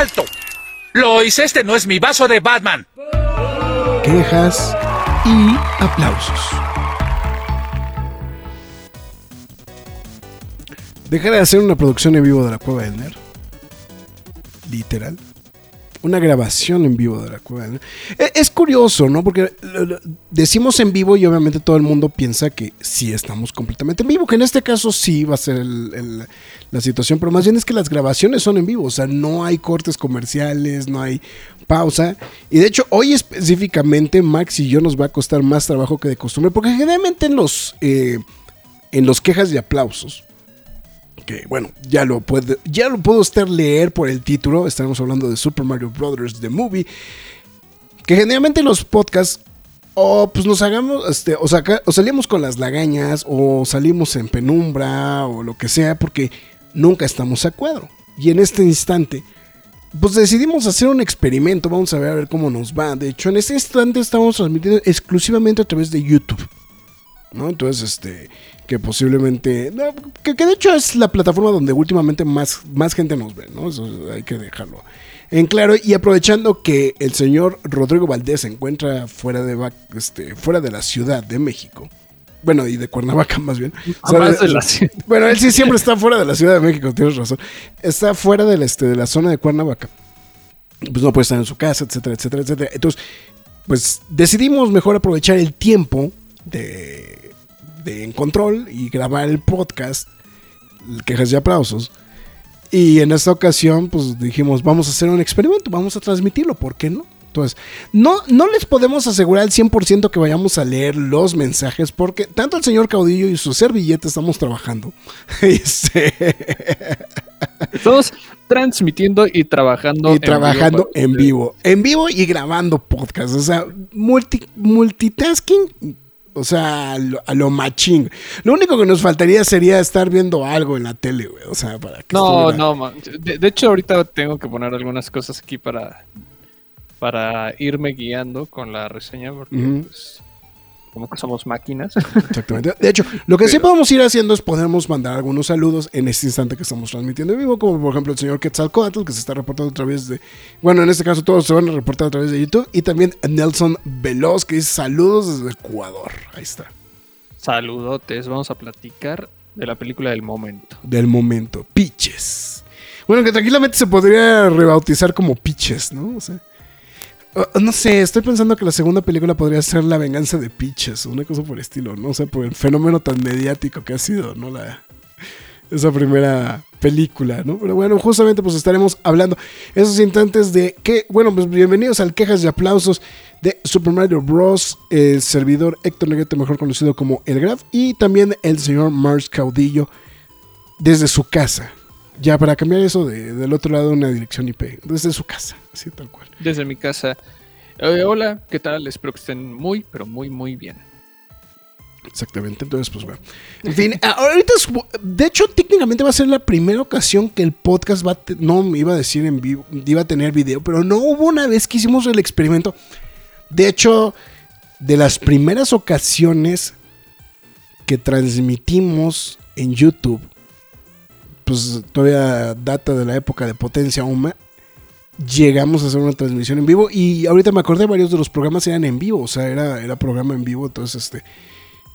¡Alto! Lois, este no es mi vaso de Batman. Quejas y aplausos. Dejar de hacer una producción en vivo de la Cueva del Nerd. Literal una grabación en vivo de la cueva. E, es, curioso, ¿no? Porque decimos en vivo y obviamente todo el mundo piensa que sí estamos completamente en vivo, que en este caso sí va a ser la situación, pero más bien es que las grabaciones son en vivo, o sea, no hay cortes comerciales, no hay pausa. Y de hecho, hoy específicamente Max y yo nos va a costar más trabajo que de costumbre, porque generalmente en los, eh, en los quejas y aplausos, que bueno, ya lo puede, ya lo puedo usted leer por el título, estamos hablando de Super Mario Brothers The Movie, que generalmente los podcasts o pues nos hagamos, este, o, saca, o salimos con las lagañas, o salimos en penumbra, o lo que sea, porque nunca estamos a cuadro. Y en este instante, pues decidimos hacer un experimento, vamos a ver a ver cómo nos va. De hecho, en este instante estamos transmitiendo exclusivamente a través de YouTube. ¿no? Entonces, este, que posiblemente, que, de hecho es la plataforma donde últimamente más, más gente nos ve, ¿no? Eso hay que dejarlo en claro. Y aprovechando que el señor Rodrigo Valdés se encuentra fuera de, este, fuera de la Ciudad de México. Bueno, y de Cuernavaca más bien. bueno, él sí siempre está fuera de la Ciudad de México, tienes razón. Está fuera del, este, de la zona de Cuernavaca. Pues no puede estar en su casa, etcétera, etcétera, etcétera. Entonces, pues decidimos mejor aprovechar el tiempo de de En Control y grabar el podcast, quejas y aplausos. Y en esta ocasión, pues dijimos, vamos a hacer un experimento, vamos a transmitirlo, ¿por qué no? Entonces, no, no les podemos asegurar al 100% que vayamos a leer los mensajes, porque tanto el señor Caudillo y su servilleta estamos trabajando. Este, estamos transmitiendo y trabajando. Y trabajando en vivo. En vivo y grabando podcast. O sea, multi, multitasking o sea, a lo, machín. Lo único que nos faltaría sería estar viendo algo en la tele, güey. O sea, para que. No, no, man. De, hecho, ahorita tengo que poner algunas cosas aquí para. Para irme guiando con la reseña, porque pues, como que somos máquinas. Exactamente. De hecho, lo que sí podemos ir haciendo es podemos mandar algunos saludos en este instante que estamos transmitiendo en vivo, como por ejemplo el señor Quetzalcoatl, que se está reportando a través de, bueno, en este caso todos se van a reportar a través de YouTube, y también Nelson Veloz, que dice saludos desde Ecuador. Ahí está. Saludotes, vamos a platicar de la película del momento. Del momento, Pitches. Bueno, que tranquilamente se podría rebautizar como Pitches, ¿no? O sea, no sé, estoy pensando que la segunda película podría ser La venganza de Peaches, una cosa por el estilo, ¿no? O sea, por el fenómeno tan mediático que ha sido, ¿no? La, esa primera película, ¿no? Pero bueno, justamente pues estaremos hablando esos instantes de que, bueno, pues bienvenidos al quejas y aplausos de Super Mario Bros. El servidor Héctor Negrete, mejor conocido como El Graf, y también el señor Mars Caudillo desde su casa, ya, para cambiar eso de, del otro lado una dirección IP, desde su casa, así tal cual. Desde mi casa. Eh, hola, ¿qué tal? Espero que estén muy, pero muy, muy bien. Exactamente, entonces pues bueno. En fin, ahorita, de hecho, técnicamente va a ser la primera ocasión que el podcast va a, no me iba a decir en vivo, iba a tener video, pero no hubo una vez que hicimos el experimento. De hecho, de las primeras ocasiones que transmitimos en YouTube, pues todavía data de la época de Potencia Uma, llegamos a hacer una transmisión en vivo y ahorita me acordé, varios de los programas eran en vivo, o sea, era, era programa en vivo, entonces este...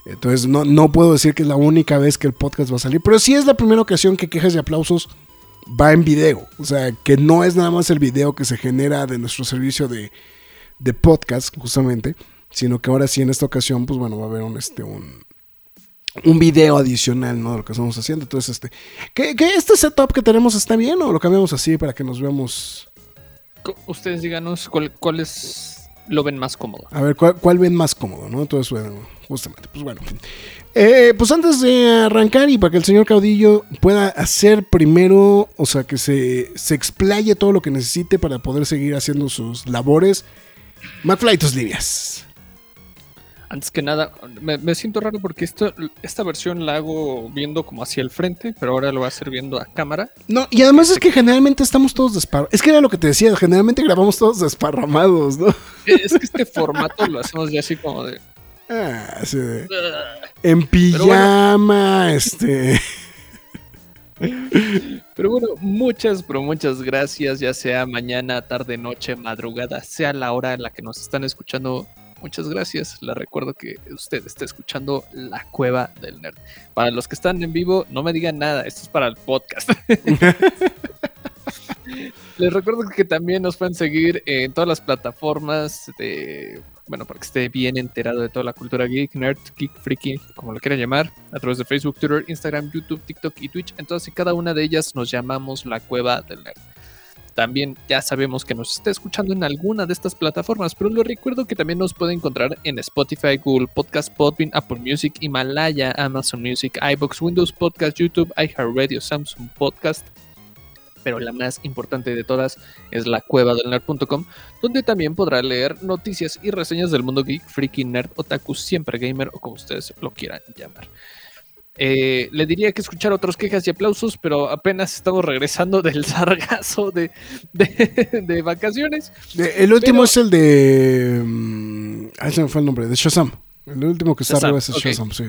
Entonces no, no puedo decir que es la única vez que el podcast va a salir, pero sí es la primera ocasión que quejas y aplausos va en video. O sea, que no es nada más el video que se genera de nuestro servicio de, de podcast, justamente, sino que ahora sí en esta ocasión, pues bueno, va a haber un, este, un, un video adicional, ¿no? De lo que estamos haciendo. Entonces, este, ¿qué, este setup que tenemos está bien o lo cambiamos así para que nos veamos? Ustedes díganos cuál, cuál es lo ven más cómodo. A ver, ¿cuál, cuál ven más cómodo, no? Entonces, bueno, justamente, pues bueno. Eh, pues antes de arrancar y para que el señor Caudillo pueda hacer primero, o sea, que se, se explaye todo lo que necesite para poder seguir haciendo sus labores, McFly, tus líneas. Antes que nada, me, me siento raro porque esto, esta versión la hago viendo como hacia el frente, pero ahora lo voy a hacer viendo a cámara. No, y además es que generalmente estamos todos desparramados. Es que era lo que te decía, generalmente grabamos todos desparramados, ¿no? Es que este formato lo hacemos ya así como de... Ah, sí, de- en pijama, este. Pero bueno, muchas, pero muchas gracias, ya sea mañana, tarde, noche, madrugada, sea la hora en la que nos están escuchando. Muchas gracias. Les recuerdo que usted está escuchando La Cueva del Nerd. Para los que están en vivo, no me digan nada. Esto es para el podcast. Les recuerdo que también nos pueden seguir en todas las plataformas de, bueno, para que esté bien enterado de toda la cultura geek, nerd, geek, freaky, como lo quieran llamar, a través de Facebook, Twitter, Instagram, YouTube, TikTok y Twitch. Entonces, cada una de ellas nos llamamos la Cueva del Nerd. También ya sabemos que nos está escuchando en alguna de estas plataformas, pero les recuerdo que también nos puede encontrar en Spotify, Google Podcast, Podbean, Apple Music, Himalaya, Amazon Music, iBox, Windows Podcast, YouTube, iHeartRadio, Samsung Podcast, pero la más importante de todas es la cueva del nerd.com, donde también podrá leer noticias y reseñas del mundo geek, freaky, nerd, otaku, siempre gamer o como ustedes lo quieran llamar. Eh, le diría que escuchar otros quejas y aplausos, pero apenas estamos regresando del sargazo de, de, de vacaciones. El último Pero- es el de. mm, Ah, se me fue el nombre, de Shazam. El último que está Shazam, arriba es. Shazam, sí.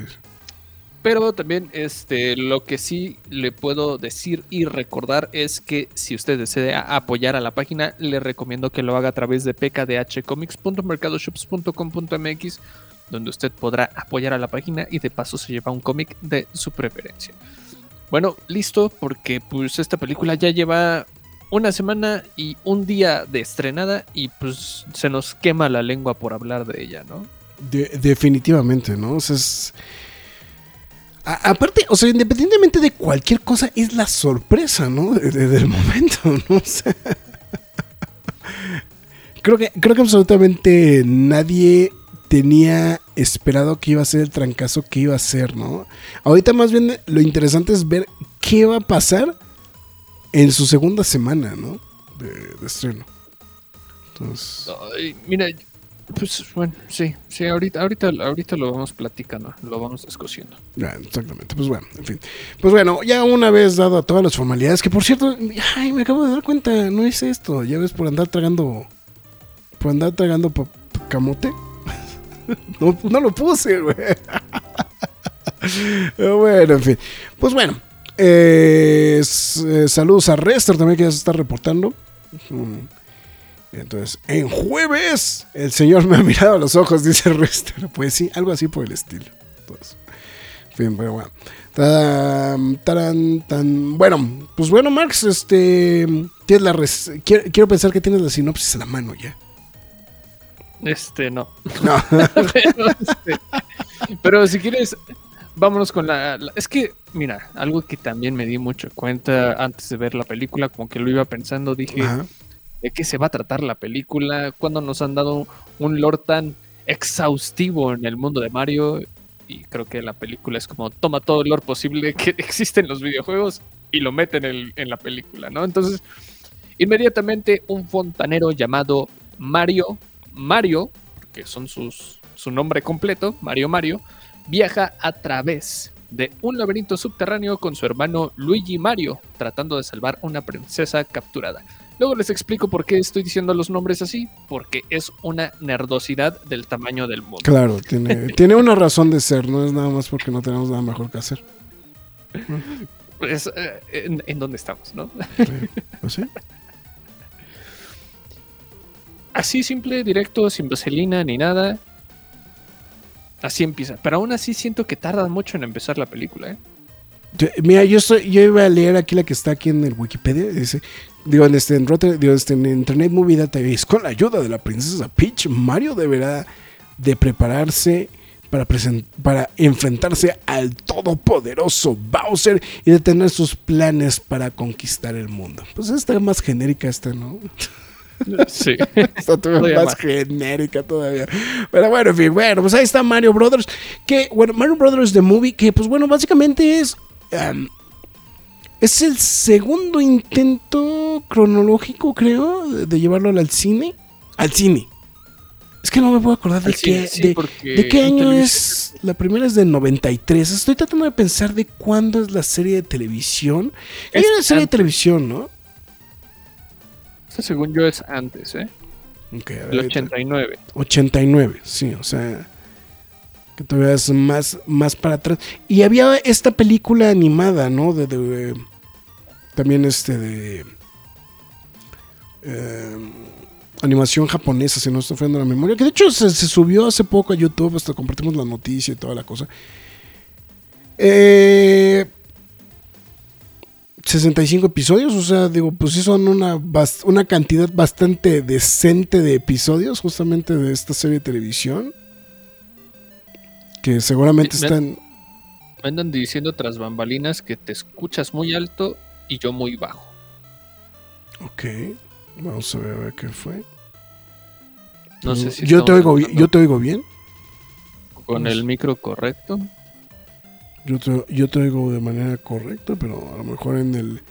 Pero también este, lo que sí le puedo decir y recordar es que si usted desea apoyar a la página, le recomiendo que lo haga a través de pkdhcomics.mercadoshops.com.mx, donde usted podrá apoyar a la página y de paso se lleva un cómic de su preferencia. Bueno, listo, porque pues esta película ya lleva una semana y un día de estrenada y pues se nos quema la lengua por hablar de ella, ¿no? De- definitivamente, ¿no? O sea, es. aparte, o sea, independientemente de cualquier cosa, es la sorpresa, ¿no? De- de- del momento, ¿no? O sea, creo que, creo que absolutamente nadie tenía esperado que iba a ser el trancazo que iba a ser, ¿no? Ahorita más bien lo interesante es ver qué va a pasar en su segunda semana, ¿no? De, de estreno. Entonces. Ay, mira, pues bueno, sí, sí, ahorita, ahorita, ahorita lo vamos platicando, lo vamos discutiendo. Ya, exactamente. Pues bueno, en fin. Pues bueno, ya una vez dado todas las formalidades, que por cierto, ay, me acabo de dar cuenta, no hice esto. Ya ves, por andar tragando. Por andar tragando camote. no, no lo puse, güey. Pero bueno, en fin. Pues bueno. eh, eh, saludos a Rester también que ya se está reportando. Entonces, en jueves, el señor me ha mirado a los ojos, dice Rester. Pues sí, algo así por el estilo. Entonces, en fin, pero bueno. Bueno, pues bueno, Marx, este. Tienes la res- quiero, quiero pensar que tienes la sinopsis a la mano ya. Este, no. No. pero, este, pero si quieres, vámonos con la, la- Es que, mira, algo que también me di mucho cuenta antes de ver la película, como que lo iba pensando, dije, Ajá. ¿de qué se va a tratar la película? ¿Cuándo nos han dado un lore tan exhaustivo en el mundo de Mario? Y creo que la película es como toma todo el lore posible que existe en los videojuegos y lo mete en, el- en la película, ¿no? Entonces, inmediatamente un fontanero llamado Mario, Mario, que son sus, su nombre completo, Mario Mario, viaja a través de un laberinto subterráneo con su hermano Luigi Mario, tratando de salvar una princesa capturada. Luego les explico por qué estoy diciendo los nombres así, porque es una nerdosidad del tamaño del mundo. Claro, tiene, tiene una razón de ser, no es nada más porque no tenemos nada mejor que hacer. Pues, eh, en, en dónde estamos, ¿no? Sí, pues sí. Así simple, directo, sin vaselina ni nada. Así empieza. Pero aún así siento que tarda mucho en empezar la película, ¿eh? Mira, yo estoy, yo iba a leer aquí la que está aquí en el Wikipedia. Dice, digo, en este, en, Rotten- digo, este, en Internet Movie Database, con la ayuda de la princesa Peach, Mario deberá de prepararse para, para enfrentarse al todopoderoso Bowser y detener sus planes para conquistar el mundo. Pues está más genérica esta, ¿no? Sí. Todavía Todavía más más. genérica todavía. Pero bueno, en fin, bueno, pues ahí está Mario Brothers. Que, bueno, Mario Brothers The Movie, que pues bueno, básicamente es. um, es el segundo intento cronológico, creo, de, llevarlo al cine. Al cine. Es que no me puedo acordar de cine, qué. sí, de, porque ¿De qué año es? La primera es del 93. Estoy tratando de pensar de cuándo es la serie de televisión. Hay Es una serie de televisión, ¿no? Este, según yo, es antes, ¿eh? El ahorita. 89. 89, sí, o sea, que todavía es más, más para atrás. Y había esta película animada, ¿no? De, de- también este de eh, animación japonesa, si no estoy fallando la memoria, que de hecho se, se subió hace poco a YouTube, hasta compartimos la noticia y toda la cosa. Eh, 65 episodios, o sea, digo, pues sí son una, una cantidad bastante decente de episodios justamente de esta serie de televisión. Que seguramente me- están... Me andan diciendo tras bambalinas que te escuchas muy alto y yo muy bajo. Ok, vamos a ver, a ver qué fue. No sé si yo, te oigo, yo te oigo bien. con el micro correcto. Yo te, yo te oigo de manera correcta, pero a lo mejor en el...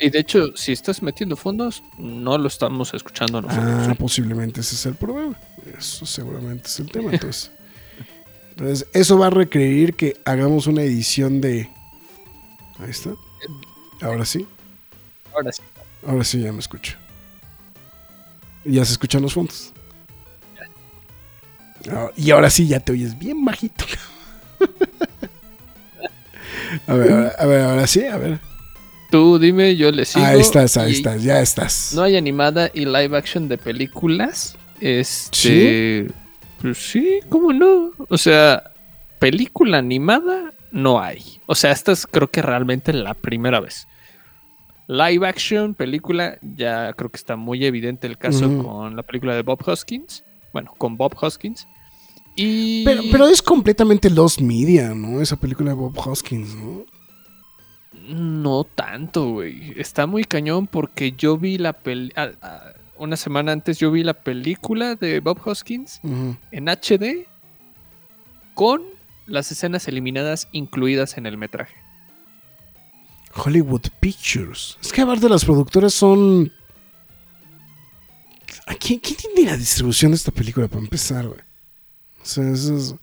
Y de hecho, si estás metiendo fondos, no lo estamos escuchando nosotros. Ah, posiblemente ese es el problema. Eso seguramente es el tema. Entonces, entonces, eso va a requerir que hagamos una edición de. Ahí está. Ahora sí. Ahora sí. Ahora sí ya me escucho. Ya se escuchan los fondos. Ah, Y ahora sí ya te oyes bien bajito. A ver, ahora- a ver, ahora sí, a ver. Tú dime, yo le sigo. Ahí estás, ahí estás, ya estás. No hay animada y live action de películas. Este. Pues sí, ¿cómo no? O sea, película animada no hay. O sea, esta es creo que realmente la primera vez. Live action, película, ya creo que está muy evidente el caso con la película de Bob Hoskins. Bueno, con Bob Hoskins. Y. Pero, pero es completamente Lost Media, ¿no? Esa película de Bob Hoskins, ¿no? No tanto, güey. Está muy cañón porque yo vi la peli... ah, ah, una semana antes yo vi la película de Bob Hoskins en HD con las escenas eliminadas incluidas en el metraje. Hollywood Pictures. Es que aparte las productoras son. ¿A quién, quién tiene la distribución de esta película para empezar, güey? O sea, eso es.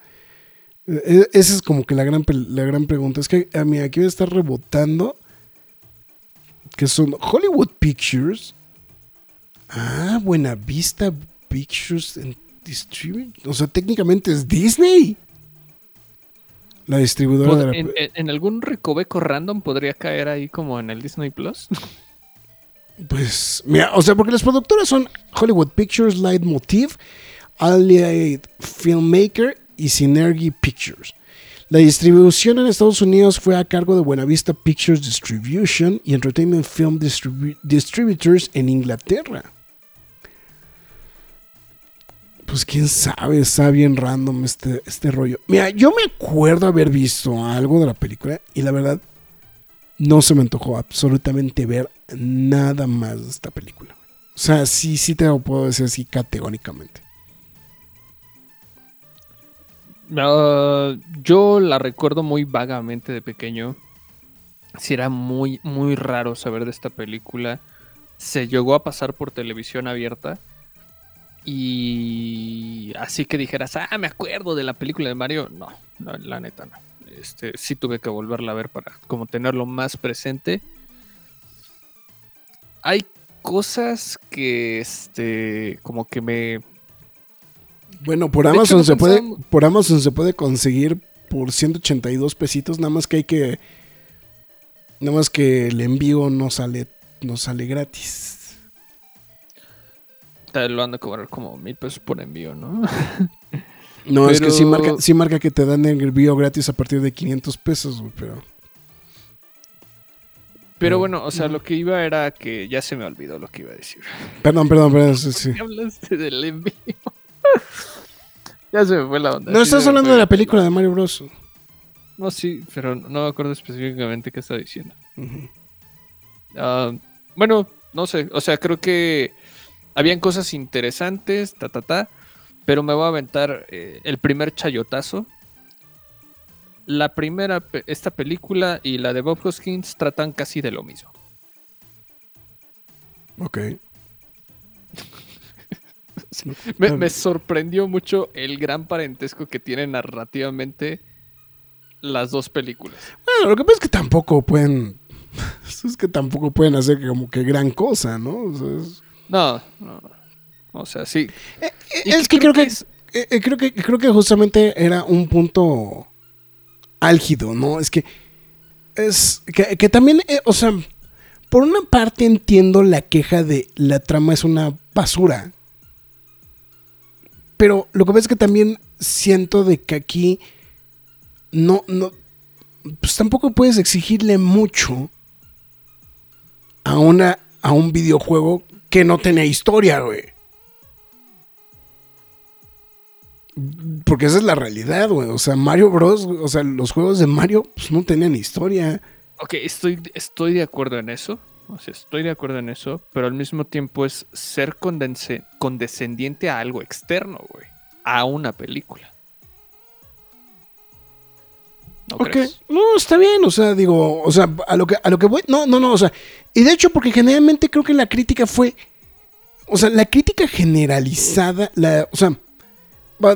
e- Esa es como que la gran, la gran pregunta. Es que a mí aquí me está rebotando. Que son Hollywood Pictures. Ah, Buena Vista Pictures and Distribute. O sea, técnicamente es Disney. La distribuidora de la. en, en- en algún recoveco random podría caer ahí como en el Disney Plus. Pues, mira, o sea, porque las productoras son Hollywood Pictures, Leitmotiv, Allied Filmmaker y Synergy Pictures. La distribución en Estados Unidos fue a cargo de Buenavista Pictures Distribution y Entertainment Film Distribu- Distributors en Inglaterra. Pues quién sabe, está bien random este, este rollo. Mira, yo me acuerdo haber visto algo de la película y la verdad no se me antojó absolutamente ver nada más de esta película. O sea, sí, sí te lo puedo decir así categóricamente. Ah, yo la recuerdo muy vagamente de pequeño. Sí, era muy, muy raro saber de esta película. Se llegó a pasar por televisión abierta. Y así que dijeras, ah, me acuerdo de la película de Mario. No, no, la neta no. Este, sí tuve que volverla a ver para como tenerlo más presente. Hay cosas que este como que me Bueno, por hecho, Amazon se puede, por Amazon se puede conseguir por 182 pesitos, nada más que hay que, nada más que el envío no sale, no sale gratis. lo han de cobrar como mil pesos por envío, ¿no? No, es que sí marca, sí marca que te dan el envío gratis a partir de 500 pesos, güey, pero Pero No. bueno, o sea, lo que iba era que ya se me olvidó lo que iba a decir. perdón, perdón, perdón, sí, sí. ¿Qué hablaste del envío? ya se me fue la onda. No estás hablando de la película de Mario Bros. No, sí, pero no me acuerdo específicamente qué estaba diciendo. Ah, bueno, no sé, o sea, creo que habían cosas interesantes, ta, ta, ta, pero me voy a aventar eh, el primer chayotazo. La primera, esta película y la de Bob Hoskins tratan casi de lo mismo. Ok. Me, me sorprendió mucho el gran parentesco que tienen narrativamente las dos películas. Bueno, lo que pasa es que tampoco pueden. Es que tampoco pueden hacer como que gran cosa, ¿no? O sea, es, No, no. O sea, sí. Eh, Y es que creo que, es- eh, eh, creo que creo que justamente era un punto álgido, ¿no? Es que es que, que también, eh, o sea, por una parte entiendo la queja de la trama es una basura, pero lo que pasa es que también siento de que aquí no, no, pues tampoco puedes exigirle mucho a una a un videojuego que no tenía historia, güey. Porque esa es la realidad, güey. O sea, Mario Bros. O sea, los juegos de Mario pues, no tenían historia. Ok, estoy, estoy de acuerdo en eso. O sea, estoy de acuerdo en eso, pero al mismo tiempo es ser condescendiente a algo externo, güey. A una película. ¿No Ok. crees? No, está bien. O sea, digo, o sea, a lo que, a lo que voy. No, no, no. O sea, y de hecho, porque generalmente creo que la crítica fue. O sea, la crítica generalizada. La, o sea,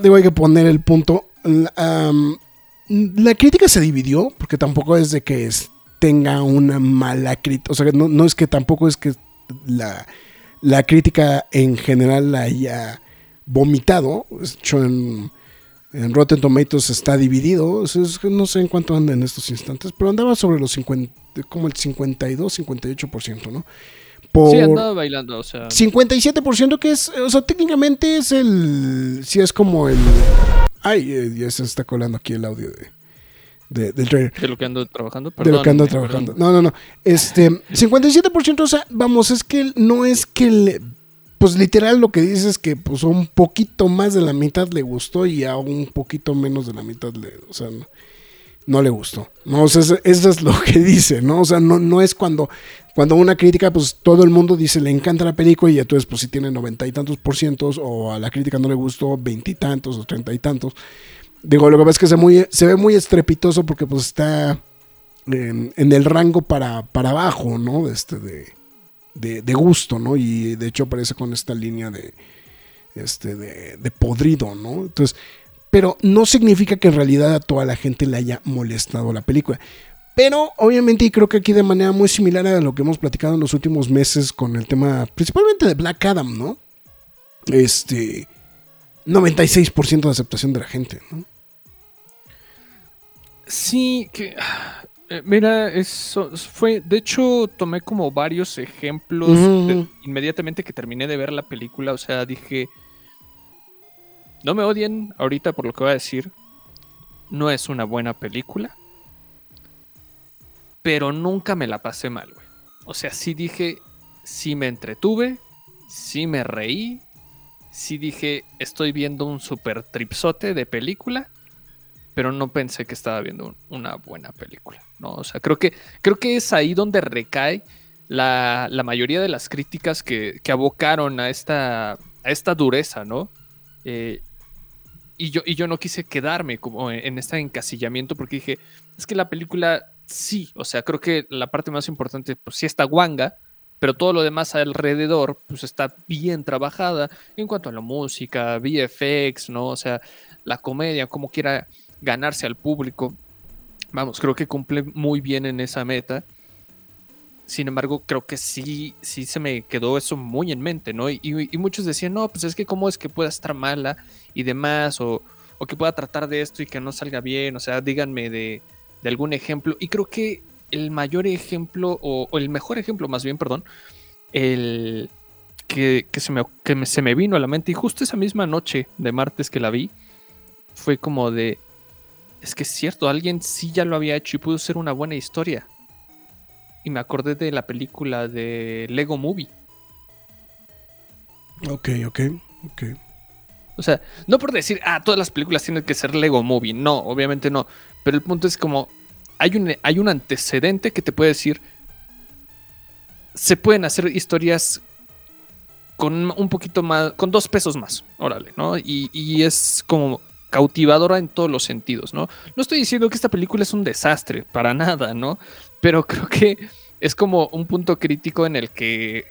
digo, hay que poner el punto. La crítica se dividió, porque tampoco es de que es- tenga una mala crítica. O sea, no, no es que tampoco es que la, la crítica en general la haya vomitado. De hecho, en, en Rotten Tomatoes está dividido. Es- es no sé en cuánto anda en estos instantes, pero andaba sobre los 50, como el 52, 58%, ¿no? Por Sí, andaba bailando, o sea. 57% que es, o sea, técnicamente es el, sí es como el, ay, eh, ya se está colando aquí el audio de, de- del trailer. De lo que ando trabajando, De lo que ando trabajando. perdón. No, no, no. Este, 57%, o sea, vamos, es que no es que le- pues literal lo que dice es que pues un poquito más de la mitad le gustó y a un poquito menos de la mitad le, o sea, no, no le gustó. No, o sea, eso, eso es lo que dice, ¿no? O sea, no, no es cuando, cuando una crítica, pues todo el mundo dice le encanta la película y entonces pues si tiene noventa y tantos por cientos o a la crítica no le gustó veintitantos o treinta y tantos. Digo, lo que pasa es que se, muy, se ve muy estrepitoso porque pues está en, el rango para, para abajo, ¿no? Este, de, de, de gusto, ¿no? Y de hecho aparece con esta línea de, este, de, de podrido, ¿no? Entonces, pero no significa que en realidad a toda la gente le haya molestado la película. Pero obviamente, y creo que aquí de manera muy similar a lo que hemos platicado en los últimos meses con el tema, principalmente de Black Adam, ¿no? Este, 96% de aceptación de la gente, ¿no? Sí, que. eh, Mira, eso fue. De hecho, tomé como varios ejemplos de- inmediatamente que terminé de ver la película. O sea, dije. No me odien ahorita por lo que voy a decir. No es una buena película. Pero nunca me la pasé mal, güey. O sea, sí dije. Sí me entretuve. Sí me reí. Sí dije. Estoy viendo un super tripsote de película pero no pensé que estaba viendo un- una buena película. ¿no? O sea, creo que, creo que es ahí donde recae la, la mayoría de las críticas que, que abocaron a esta, a esta dureza, ¿no? Eh, y, yo, y yo no quise quedarme como en, en este encasillamiento porque dije, es que la película sí, o sea, creo que la parte más importante, pues sí está guanga, pero todo lo demás alrededor, pues está bien trabajada en cuanto a la música, VFX, ¿no? O sea, la comedia, como quiera ganarse al público. Vamos, creo que cumple muy bien en esa meta. Sin embargo, creo que sí, sí se me quedó eso muy en mente, ¿no? Y, muchos decían, no, pues es que cómo es que pueda estar mala y demás, o, o que pueda tratar de esto y que no salga bien, o sea, díganme de, algún ejemplo. Y creo que el mayor ejemplo, o, o el mejor ejemplo más bien, perdón, el que, se, me, que se me vino a la mente, y justo esa misma noche de martes que la vi, fue como de, es que es cierto, alguien sí ya lo había hecho y pudo ser una buena historia. Y me acordé de la película de Lego Movie. Ok, ok, ok. O sea, no por decir, ah, todas las películas tienen que ser Lego Movie. No, obviamente no. Pero el punto es como, hay un, hay un antecedente que te puede decir, se pueden hacer historias con un poquito más, con dos pesos más, órale, ¿no? Y, y es como cautivadora en todos los sentidos, ¿no? No estoy diciendo que esta película es un desastre, para nada, ¿no? Pero creo que es como un punto crítico en el que,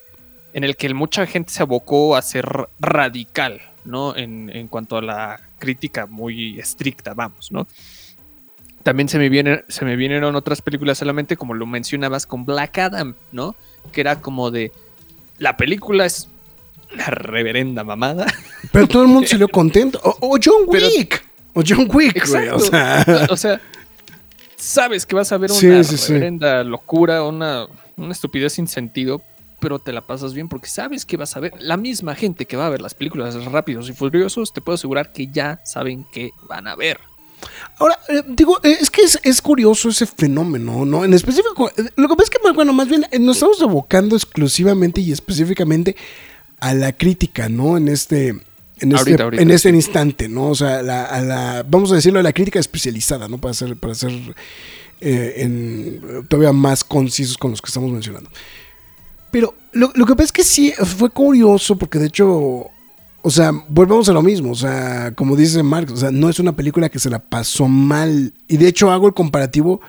en el que mucha gente se abocó a ser radical, ¿no? En, en cuanto a la crítica muy estricta, vamos, ¿no? También se me, viene, se me vinieron otras películas solamente, como lo mencionabas, con Black Adam, ¿no? Que era como de, la película es la reverenda mamada. Pero todo el mundo salió contento. O, o John Pero- Wick. o John Wick, güey. O sea, O sea, sabes que vas a ver una Sí, sí, sí. reverenda locura, una, una estupidez sin sentido, pero te la pasas bien porque sabes que vas a ver. La misma gente que va a ver las películas Rápidos y Furiosos, te puedo asegurar que ya saben que van a ver. Ahora, eh, digo, eh, es que es, es curioso ese fenómeno, ¿no? En específico, eh, lo que pasa es que, bueno, más bien nos estamos abocando exclusivamente y específicamente a la crítica, ¿no? En este, en este, Ahorita, ahorita, en este instante, ¿no? O sea, la- a la, vamos a decirlo, a la crítica especializada, ¿no? Para ser, para ser eh, en- todavía más concisos con los que estamos mencionando. Pero lo, lo que pasa es que sí, fue curioso porque de hecho, o sea, volvemos a lo mismo, o sea, como dice Marx, o sea, no es una película que se la pasó mal. Y de hecho hago el comparativo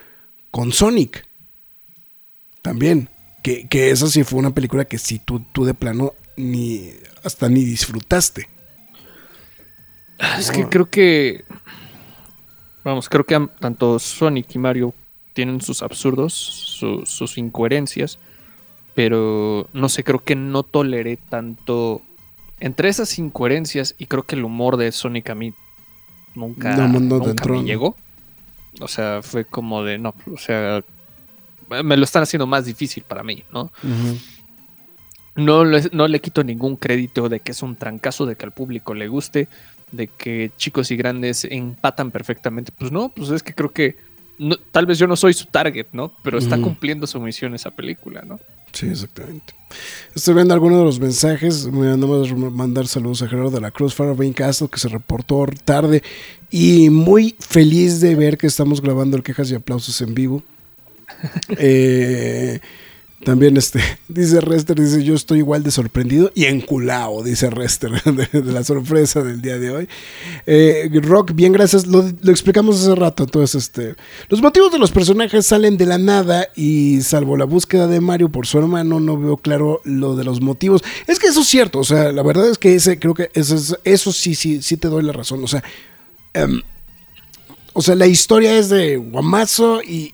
con Sonic. También. Que, que esa sí fue una película que sí tú, tú de plano ni hasta ni disfrutaste. Es que creo que. Vamos, creo que tanto Sonic y Mario tienen sus absurdos, su- sus incoherencias. Pero no sé, creo que no toleré tanto. Entre esas incoherencias, y creo que el humor de Sonic a mí nunca, No, nunca me ¿no? llegó. O sea, fue como de no, o sea, me lo están haciendo más difícil para mí, ¿no? No le quito ningún crédito de que es un trancazo, de que al público le guste, de que chicos y grandes empatan perfectamente. Pues no, pues es que creo que no- tal vez yo no soy su target, ¿no? Pero está cumpliendo su misión esa película, ¿no? Sí, exactamente. Estoy viendo algunos de los mensajes. Me mandamos a mandar saludos a Gerardo de la Cruz, Farabane Castro, que se reportó tarde. Y muy feliz de ver que estamos grabando el Quejas y Aplausos en vivo. Eh, también este, dice Rester, dice yo estoy igual de sorprendido y enculado, dice Rester, de, la sorpresa del día de hoy. Eh, Rock, bien, gracias. Lo, explicamos hace rato. Entonces, este, los motivos de los personajes salen de la nada y salvo la búsqueda de Mario por su hermano, no veo claro lo de los motivos. Es que eso es cierto. O sea, la verdad es que ese, creo que eso, es- eso sí, sí, sí te doy la razón. O sea, em, o sea, la historia es de guamazo y,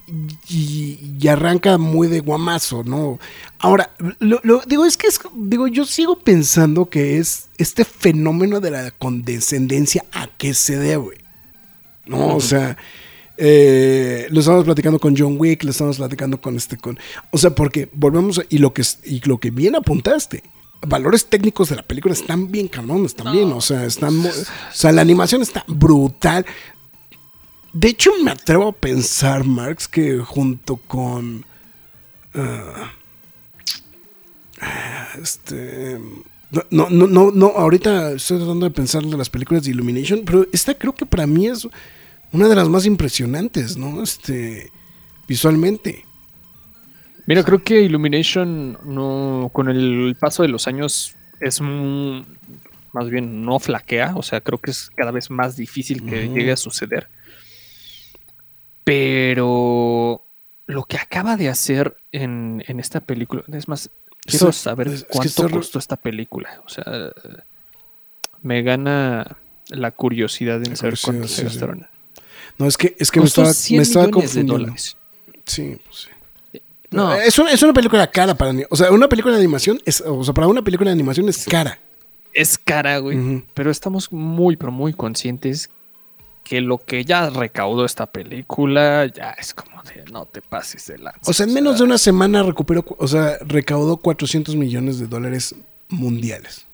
y- y arranca muy de guamazo, ¿no? Ahora, lo, lo- digo, es que es, digo, yo sigo pensando que es este fenómeno de la condescendencia a qué se debe, ¿no? O sea, eh, lo estamos platicando con John Wick, lo estamos platicando con este, con, o sea, porque volvemos, a- y lo que, y lo que bien apuntaste, valores técnicos de la película están bien cabrones también, o sea, están, o sea, la animación está brutal. De hecho, me atrevo a pensar, Marx, que junto con. ah, ah, este. No, no, no, no, ahorita estoy tratando de pensar de las películas de Illumination, pero esta creo que para mí es una de las más impresionantes, ¿no? Este. Visualmente. Mira, creo que Illumination no, con el paso de los años es más bien no flaquea, o sea, creo que es cada vez más difícil que llegue a suceder. Pero lo que acaba de hacer en, en esta película, es más, quiero saber es- es que cuánto está re- costó esta película. O sea, me gana la curiosidad en La saber cuánto curiosidad, se sí, sí. gastaron. No, es que, es que me estaba, 100 me estaba confundiendo. Sí, pues sí. No, Es una, es una película cara para mí. O sea, una película de animación es, o sea, para una película de animación es cara. es cara, güey. Pero estamos muy, pero muy conscientes que lo que ya recaudó esta película ya es como de no te pases de lanza. O sea, en menos de una semana recuperó, cu- o sea, recaudó 400 millones de dólares mundiales.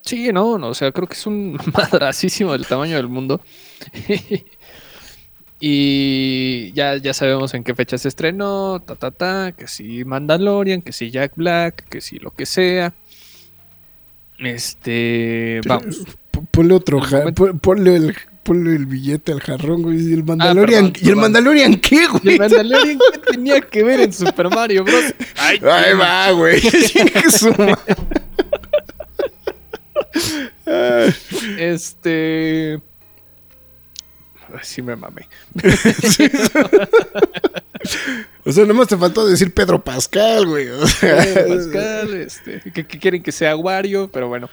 Sí, no, no, o sea, creo que es un madracísimo del tamaño del mundo. y ya, ya sabemos en qué fecha se estrenó, ta, ta, ta, que si Mandalorian, que si Jack Black, que si lo que sea. Este, vamos. P- Ponle otro, ponle el, ponle el billete al jarrón, güey. Y el Mandalorian, Ah, perdón, ¿y el. Mandalorian qué, ¿Y güey? el Mandalorian qué tenía que ver en Super Mario Bros? Ay, Ahí va, güey. Este. Sí me mamé. O sea, nomás te faltó decir Pedro Pascal, güey. O sea, Eh, Pascal, este, que, que quieren que sea Wario, pero bueno.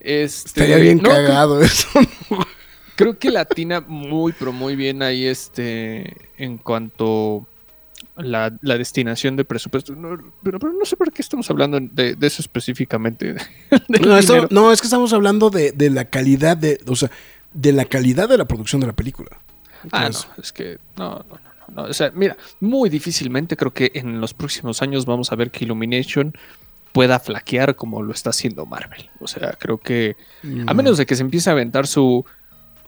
Este, Estaría bien no, cagado eso. Creo que latina muy, pero muy bien ahí, este, en cuanto la, la destinación de presupuesto. No, pero, pero no sé por qué estamos hablando de, de eso específicamente. No, esto- dinero. no, es que estamos hablando de, de la calidad de, o sea, de la calidad de la producción de la película. Ah, no, es que no, no, no, no, no. O sea, mira, muy difícilmente creo que en los próximos años vamos a ver que Illumination pueda flaquear como lo está haciendo Marvel. O sea, creo que a mm, menos de que se empiece a aventar su,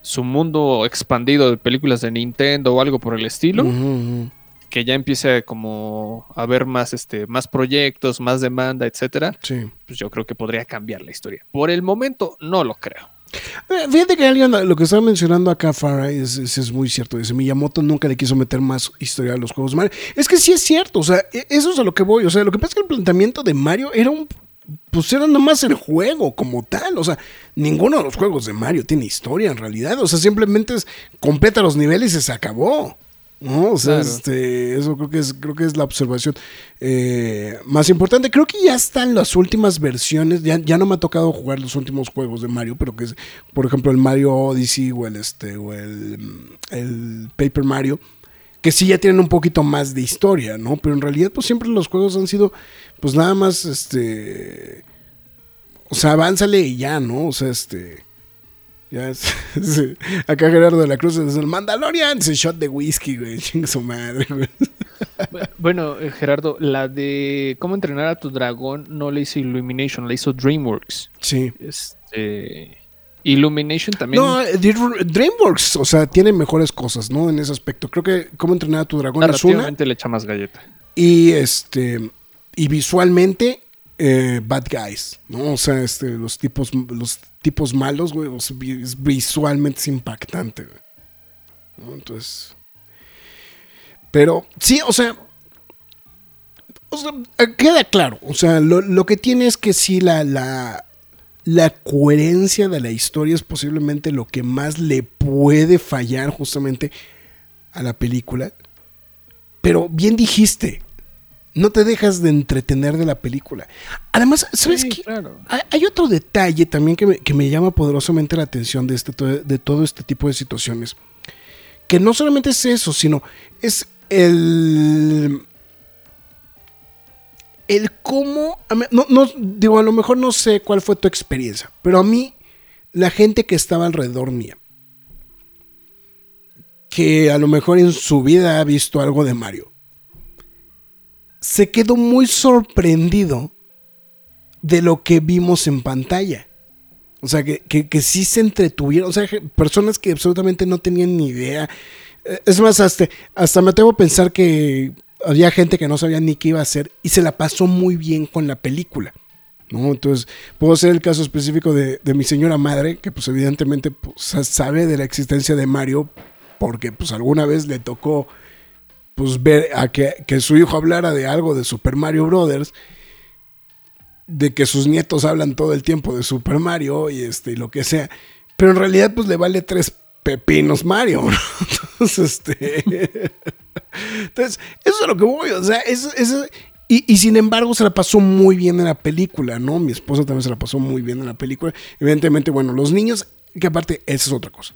su mundo expandido de películas de Nintendo o algo por el estilo, que ya empiece como a haber más, este, más proyectos, más demanda, etcétera, Sí. pues yo creo que podría cambiar la historia. Por el momento no lo creo. Eh, Fíjate que alguien, lo que estaba mencionando acá Farah es, es- es muy cierto. Dice, Miyamoto nunca le quiso meter más historia a los juegos de Mario. Es que sí es cierto, o sea, e- eso es a lo que voy. O sea, lo que pasa es que el planteamiento de Mario era un... Pues era nomás el juego como tal. O sea, ninguno de los juegos de Mario tiene historia en realidad. O sea, simplemente es completa los niveles y se acabó. ¿no? O sea, Claro. este, eso creo que es, creo que es la observación eh, más importante. Creo que ya están las últimas versiones. Ya, ya no me ha tocado jugar los últimos juegos de Mario, pero que es, por ejemplo, el Mario Odyssey o el este, o el, el Paper Mario. Que sí ya tienen un poquito más de historia, ¿no? Pero en realidad, pues siempre los juegos han sido, pues nada más, este. O sea, avánzale y ya, ¿no? O sea, este. Ya es. Acá Gerardo de la Cruz es el Mandalorian, ese shot de whisky, güey. Chinga su madre, güey. Bueno, eh, Gerardo, la de cómo entrenar a tu dragón no le hizo Illumination, la hizo DreamWorks. Sí. Este, Illumination también. No, Dr- DreamWorks, o sea, tiene mejores cosas, ¿no? En ese aspecto. Creo que cómo entrenar a tu dragón es una. le echa más galleta. Y este. Y visualmente, eh, Bad Guys, ¿no? O sea, este, los tipos, los tipos malos, güey. o sea, visualmente es impactante, güey. ¿No? Entonces. Pero, sí, o sea. O sea, queda claro. O sea, lo, lo que tiene es que sí, la, la, la coherencia de la historia es posiblemente lo que más le puede fallar justamente a la película. Pero bien dijiste, no te dejas de entretener de la película. Además, ¿sabes Sí, qué? claro. Hay, otro detalle también que me, que me llama poderosamente la atención de, este, de todo este tipo de situaciones. Que no solamente es eso, sino es el. El cómo. No, no, digo, a lo mejor no sé cuál fue tu experiencia, pero a mí, la gente que estaba alrededor mía, que a lo mejor en su vida ha visto algo de Mario, se quedó muy sorprendido de lo que vimos en pantalla. O sea, que, que, que sí se entretuvieron. O sea, personas que absolutamente no tenían ni idea. Eh, Es más, hasta, hasta me atrevo a pensar que había gente que no sabía ni qué iba a hacer y se la pasó muy bien con la película. ¿no? Entonces, puedo ser el caso específico de, mi señora madre, que pues evidentemente pues, sabe de la existencia de Mario porque pues alguna vez le tocó pues ver a que, que su hijo hablara de algo de Super Mario Brothers, de que sus nietos hablan todo el tiempo de Super Mario y este y lo que sea, pero en realidad pues le vale tres pepinos Mario, ¿no? Entonces, este Entonces, eso es lo que voy, o sea, eso, eso- y, y sin embargo se la pasó muy bien en la película, ¿no? Mi esposa también se la pasó muy bien en la película. Evidentemente, bueno, los niños, que aparte, esa es otra cosa.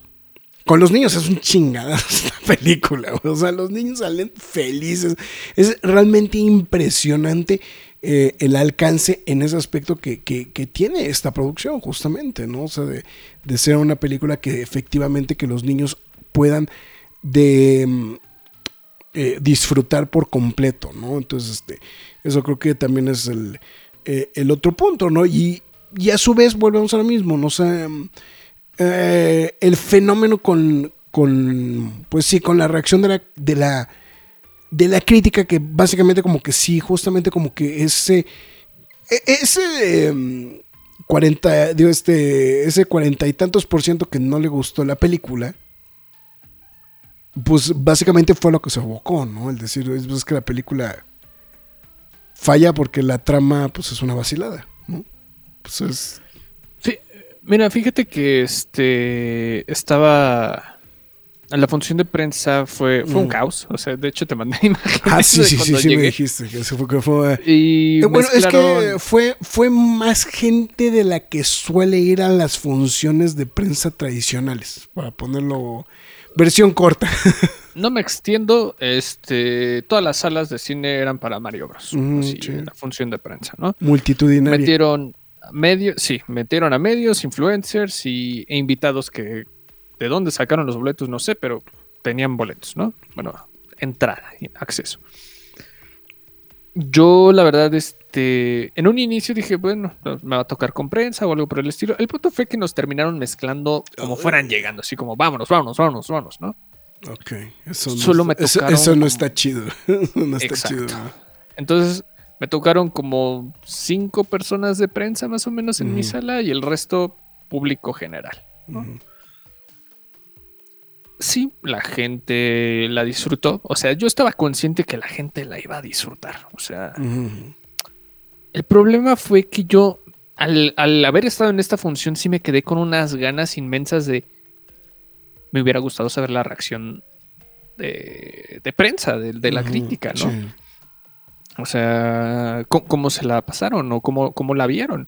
Con los niños es un chingada esta película. O sea, los niños salen felices. Es realmente impresionante eh, el alcance en ese aspecto que, que- que tiene esta producción, justamente, ¿no? O sea, de, de ser una película que efectivamente que los niños puedan de mm, eh, disfrutar por completo, ¿no? Entonces, este, eso creo que también es el, eh, el otro punto, ¿no? Y, y a su vez volvemos a lo mismo, ¿no? O sea, mm, eh, el fenómeno con, con, pues sí, con la reacción de la, de la, de la crítica que básicamente como que sí, justamente como que ese, e- ese em, 40, digo, este, ese cuarenta y tantos por ciento que no le gustó la película, pues básicamente fue lo que se evocó, ¿no? El decir, es, es que la película falla porque la trama, pues es una vacilada, ¿no? Pues es... Sí, Mira, fíjate que este estaba la función de prensa fue, fue un Mm. caos. O sea, de hecho te mandé imágenes. Ah, sí, de sí, sí, sí, me dijiste que eso fue que fue. Y Eh, bueno, es que fue, fue más gente de la que suele ir a las funciones de prensa tradicionales, para ponerlo versión corta. no me extiendo. Este, todas las salas de cine eran para Mario Bros. Ujú, así, sí. la función de prensa, ¿no? Multitudinaria. Metieron a medios, sí, metieron a medios, influencers y, e invitados que de dónde sacaron los boletos, no sé, pero tenían boletos, ¿no? Bueno, entrada, y acceso. Yo, la verdad, este, en un inicio dije, bueno, me va a tocar con prensa o algo por el estilo. El punto fue que nos terminaron mezclando como fueran llegando, así como vámonos, vámonos, vámonos, vámonos, ¿no? Ok, eso no, Solo me eso, tocaron eso no como- está chido. No está Exacto. chido. Entonces me tocaron como cinco personas de prensa más o menos en mi Ujú. sala y el resto público general. Sí, la gente la disfrutó. O sea, yo estaba consciente que la gente la iba a disfrutar. O sea, el problema fue que yo, al, al haber estado en esta función, sí me quedé con unas ganas inmensas de... Me hubiera gustado saber la reacción de, de prensa, de, de la crítica, ¿no? sí. O sea, ¿cómo, cómo se la pasaron o cómo, cómo la vieron?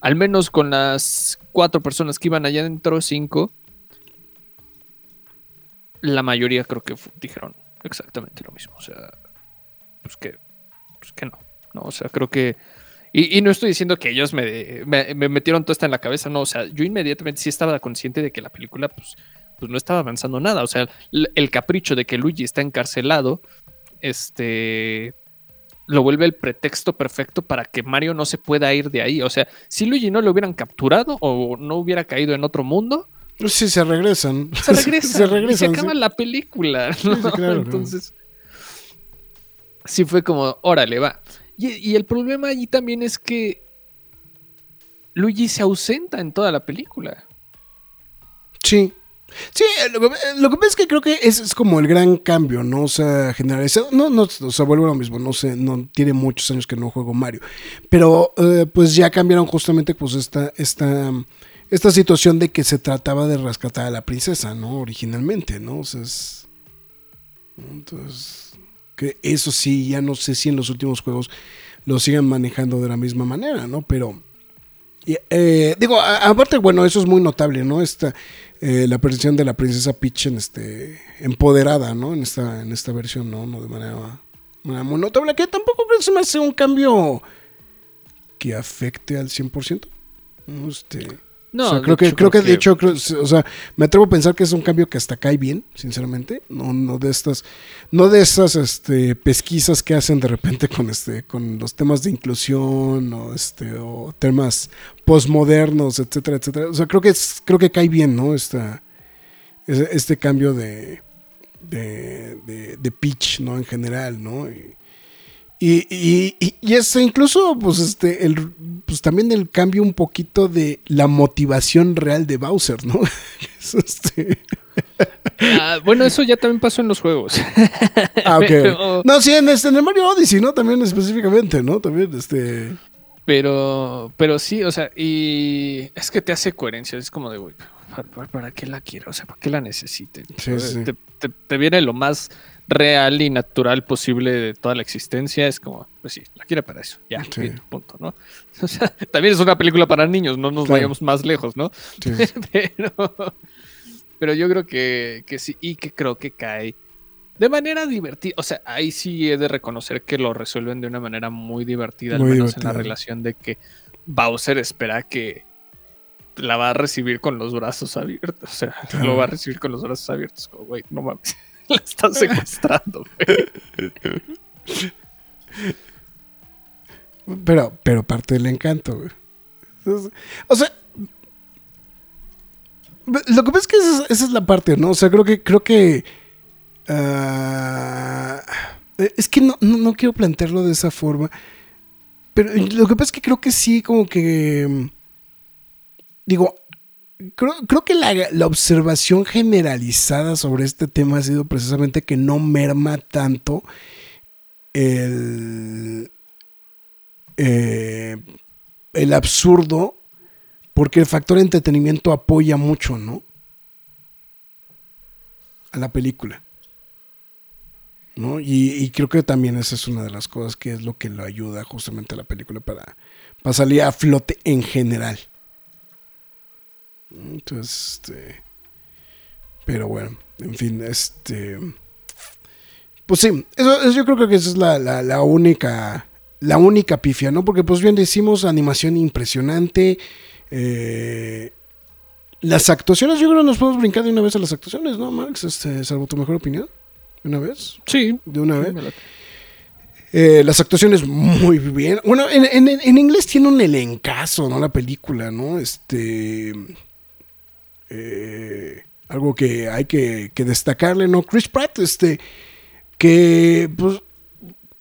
Al menos con las cuatro personas que iban allá adentro, cinco, la mayoría creo que dijeron exactamente lo mismo. O sea, pues que, pues que no, no. O sea, creo que... Y, no estoy diciendo que ellos me, me, me metieron todo esto en la cabeza, no. O sea, yo inmediatamente sí estaba consciente de que la película, pues, pues no estaba avanzando nada. O sea, l- el capricho de que Luigi está encarcelado, este lo vuelve el pretexto perfecto para que Mario no se pueda ir de ahí. O sea, si Luigi no lo hubieran capturado o no hubiera caído en otro mundo, Sí, se regresan. se regresa. se regresan. y se acaba sí. la película. ¿no? sí, claro. Entonces, sí fue como, órale, va. Y, y el problema allí también es que Luigi se ausenta en toda la película. Sí. Sí, eh, lo que, eh, lo que pasa es que creo que ese es como el gran cambio, ¿no? O sea, generalizado. No, no, o sea, vuelvo a lo mismo, no sé, no tiene muchos años que no juego Mario. Pero eh, pues ya cambiaron justamente pues esta, esta, esta situación de que se trataba de rescatar a la princesa, ¿no? Originalmente, ¿no? O sea, es. Entonces. Que eso sí, ya no sé si en los últimos juegos lo sigan manejando de la misma manera, ¿no? Pero. eh, digo, aparte, bueno, eso es muy notable, ¿no? Esta, eh, la aparición de la princesa Peach en este, empoderada, ¿no? En esta, en esta versión, ¿no? no de manera, manera muy notable, que tampoco creo que se me hace un cambio que afecte al 100%. ¿no? Este, No, o sea, creo que, hecho, creo que, de hecho, creo- o sea, me atrevo a pensar que es un cambio que hasta cae bien, sinceramente. No, no de estas, no de estas este, pesquisas que hacen de repente con este, con los temas de inclusión o este, o temas postmodernos, etcétera, etcétera. O sea, creo que es, creo que cae bien, ¿no? Esta, este cambio de, de, de, de pitch, ¿no? En general, ¿no? Y, y, y, y- incluso, pues, este, el, pues también el cambio un poquito de la motivación real de Bowser, ¿no? Es este- Ah, bueno, eso ya también pasó en los juegos. Ah, ok. Pero- No, sí, en, este, en el Mario Odyssey, ¿no? También específicamente, ¿no? También, este... Pero, pero sí, o sea, y es que te hace coherencia. Es como de, güey, ¿para, para- para qué la quiero? O sea, ¿para qué la necesite? Sí, sí. Te, te- te viene lo más real y natural posible de toda la existencia. Es como, pues sí, la quiere para eso. Ya, Sí. punto, ¿no? O sea, también es una película para niños, no nos Claro. vayamos más lejos, ¿no? sí. pero, pero yo creo que, que sí, y que creo que cae de manera divertida. O sea, ahí sí he de reconocer que lo resuelven de una manera muy divertida, Muy al menos en la relación de que Bowser espera que la va a recibir con los brazos abiertos. O sea, Claro. lo va a recibir con los brazos abiertos. Como, güey, no mames. La están secuestrando. Pero, pero parte del encanto, güey. O sea, lo que pasa es que esa es, la parte, ¿no? O sea, creo que, creo que. ah, es que no, no, quiero plantearlo de esa forma. Pero lo que pasa es que creo que sí, como que. Digo, creo, creo que la, la observación generalizada sobre este tema ha sido precisamente que no merma tanto el, eh, el absurdo porque el factor entretenimiento apoya mucho, ¿no? A la película. ¿no? Y, y creo que también esa es una de las cosas que es lo que lo ayuda justamente a la película para, para salir a flote en general. Entonces, este, pero bueno, en fin, este, pues sí, eso, eso yo creo que esa es la, la, la única, la única pifia, ¿no? Porque pues bien decimos animación impresionante, eh, las actuaciones, yo creo que nos podemos brincar de una vez a las actuaciones, ¿no, Max? Este, salvo tu mejor opinión. ¿De una vez? Sí. ¿De una vez? Eh, las actuaciones muy bien. Bueno, en, en- en inglés tiene un elencazo, ¿no? La película, ¿no? Este. Eh, algo que hay que, destacarle, ¿no? Chris Pratt, este. Que, pues.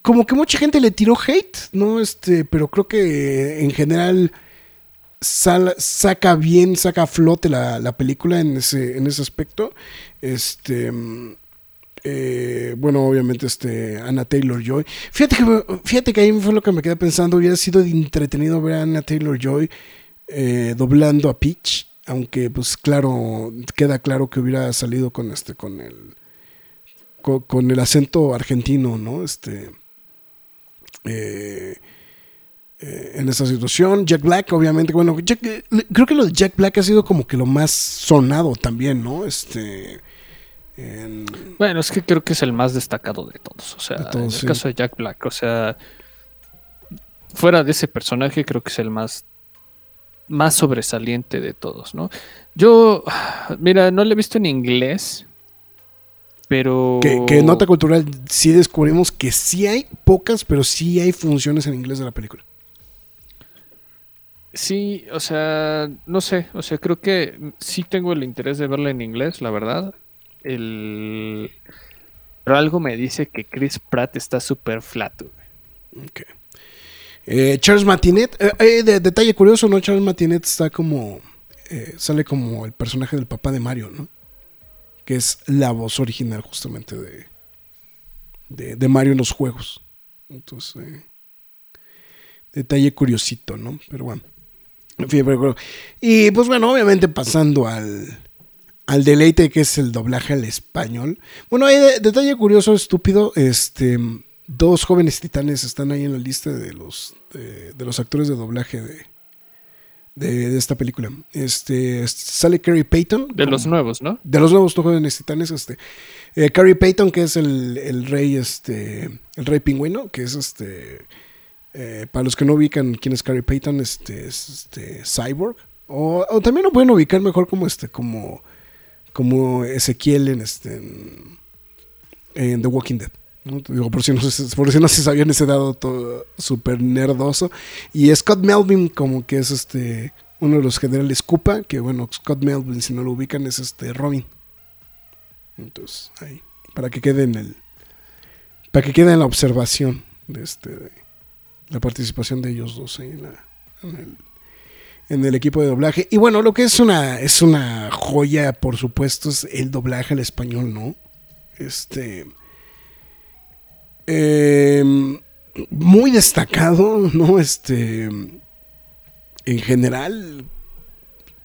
Como que mucha gente le tiró hate, ¿no? Este, pero creo que en general saca bien, saca a flote la, la película en ese, en ese aspecto. Este. eh, bueno, obviamente, este, Anna Taylor Joy. Fíjate que, fíjate que ahí fue lo que me quedé pensando. Hubiera sido entretenido ver a Anna Taylor Joy eh, doblando a Peach. Aunque, pues, claro, queda claro que hubiera salido con este, con el. Con, con el acento argentino, ¿no? Este. eh, eh, en esa situación. Jack Black, obviamente, bueno, Jack- eh, creo que lo de Jack Black ha sido como que lo más sonado también, ¿no? Este. en- Bueno, es que creo que es el más destacado de todos. O sea, todos, en el sí. caso de Jack Black, o sea, fuera de ese personaje, creo que es el más, más sobresaliente de todos, ¿no? Yo, mira, no lo he visto en inglés, pero. Que, que nota cultural sí descubrimos que sí hay pocas, pero sí hay funciones en inglés de la película. Sí, o sea, no sé, o sea, creo que sí tengo el interés de verla en inglés, la verdad. El... Pero algo me dice que Chris Pratt está súper flat. güey. Ok. Eh, Charles Martinet, eh, eh, de- detalle curioso, ¿no? Charles Martinet está como. eh, sale como el personaje del papá de Mario, ¿no? Que es la voz original justamente de. de, Mario en los juegos. Entonces. eh, detalle curiosito, ¿no? Pero bueno. En fin, pero- y pues bueno, obviamente pasando al. Al deleite que es el doblaje al español. Bueno, hay de- detalle curioso, estúpido. Este. Dos jóvenes titanes están ahí en la lista de los. de, de los actores de doblaje de. De, de esta película. Este. sale Carrie Payton. De como- los nuevos, ¿no? de los nuevos jóvenes titanes, este. eh, Carrie Payton, que es el, el rey, este. El rey pingüino, que es este. eh, para los que no ubican quién es Carrie Payton, este, es este Cyborg. O, o también lo pueden ubicar mejor como este, como. Como Ezequiel en este. En, en The Walking Dead. Por si no se, por si no se sabían ese dado súper nerdoso. Y Scott Melvin, como que es este. Uno de los generales Koopa, que bueno, Scott Melvin, si no lo ubican, es este Robin. Entonces, ahí. Para que quede en el. Para que quede en la observación de este. la participación de ellos dos ahí en, la- en el, en el equipo de doblaje. Y bueno, lo que es una. es una joya, por supuesto, es el doblaje al español, ¿no? Este. Em, muy destacado, ¿no? Este. En general.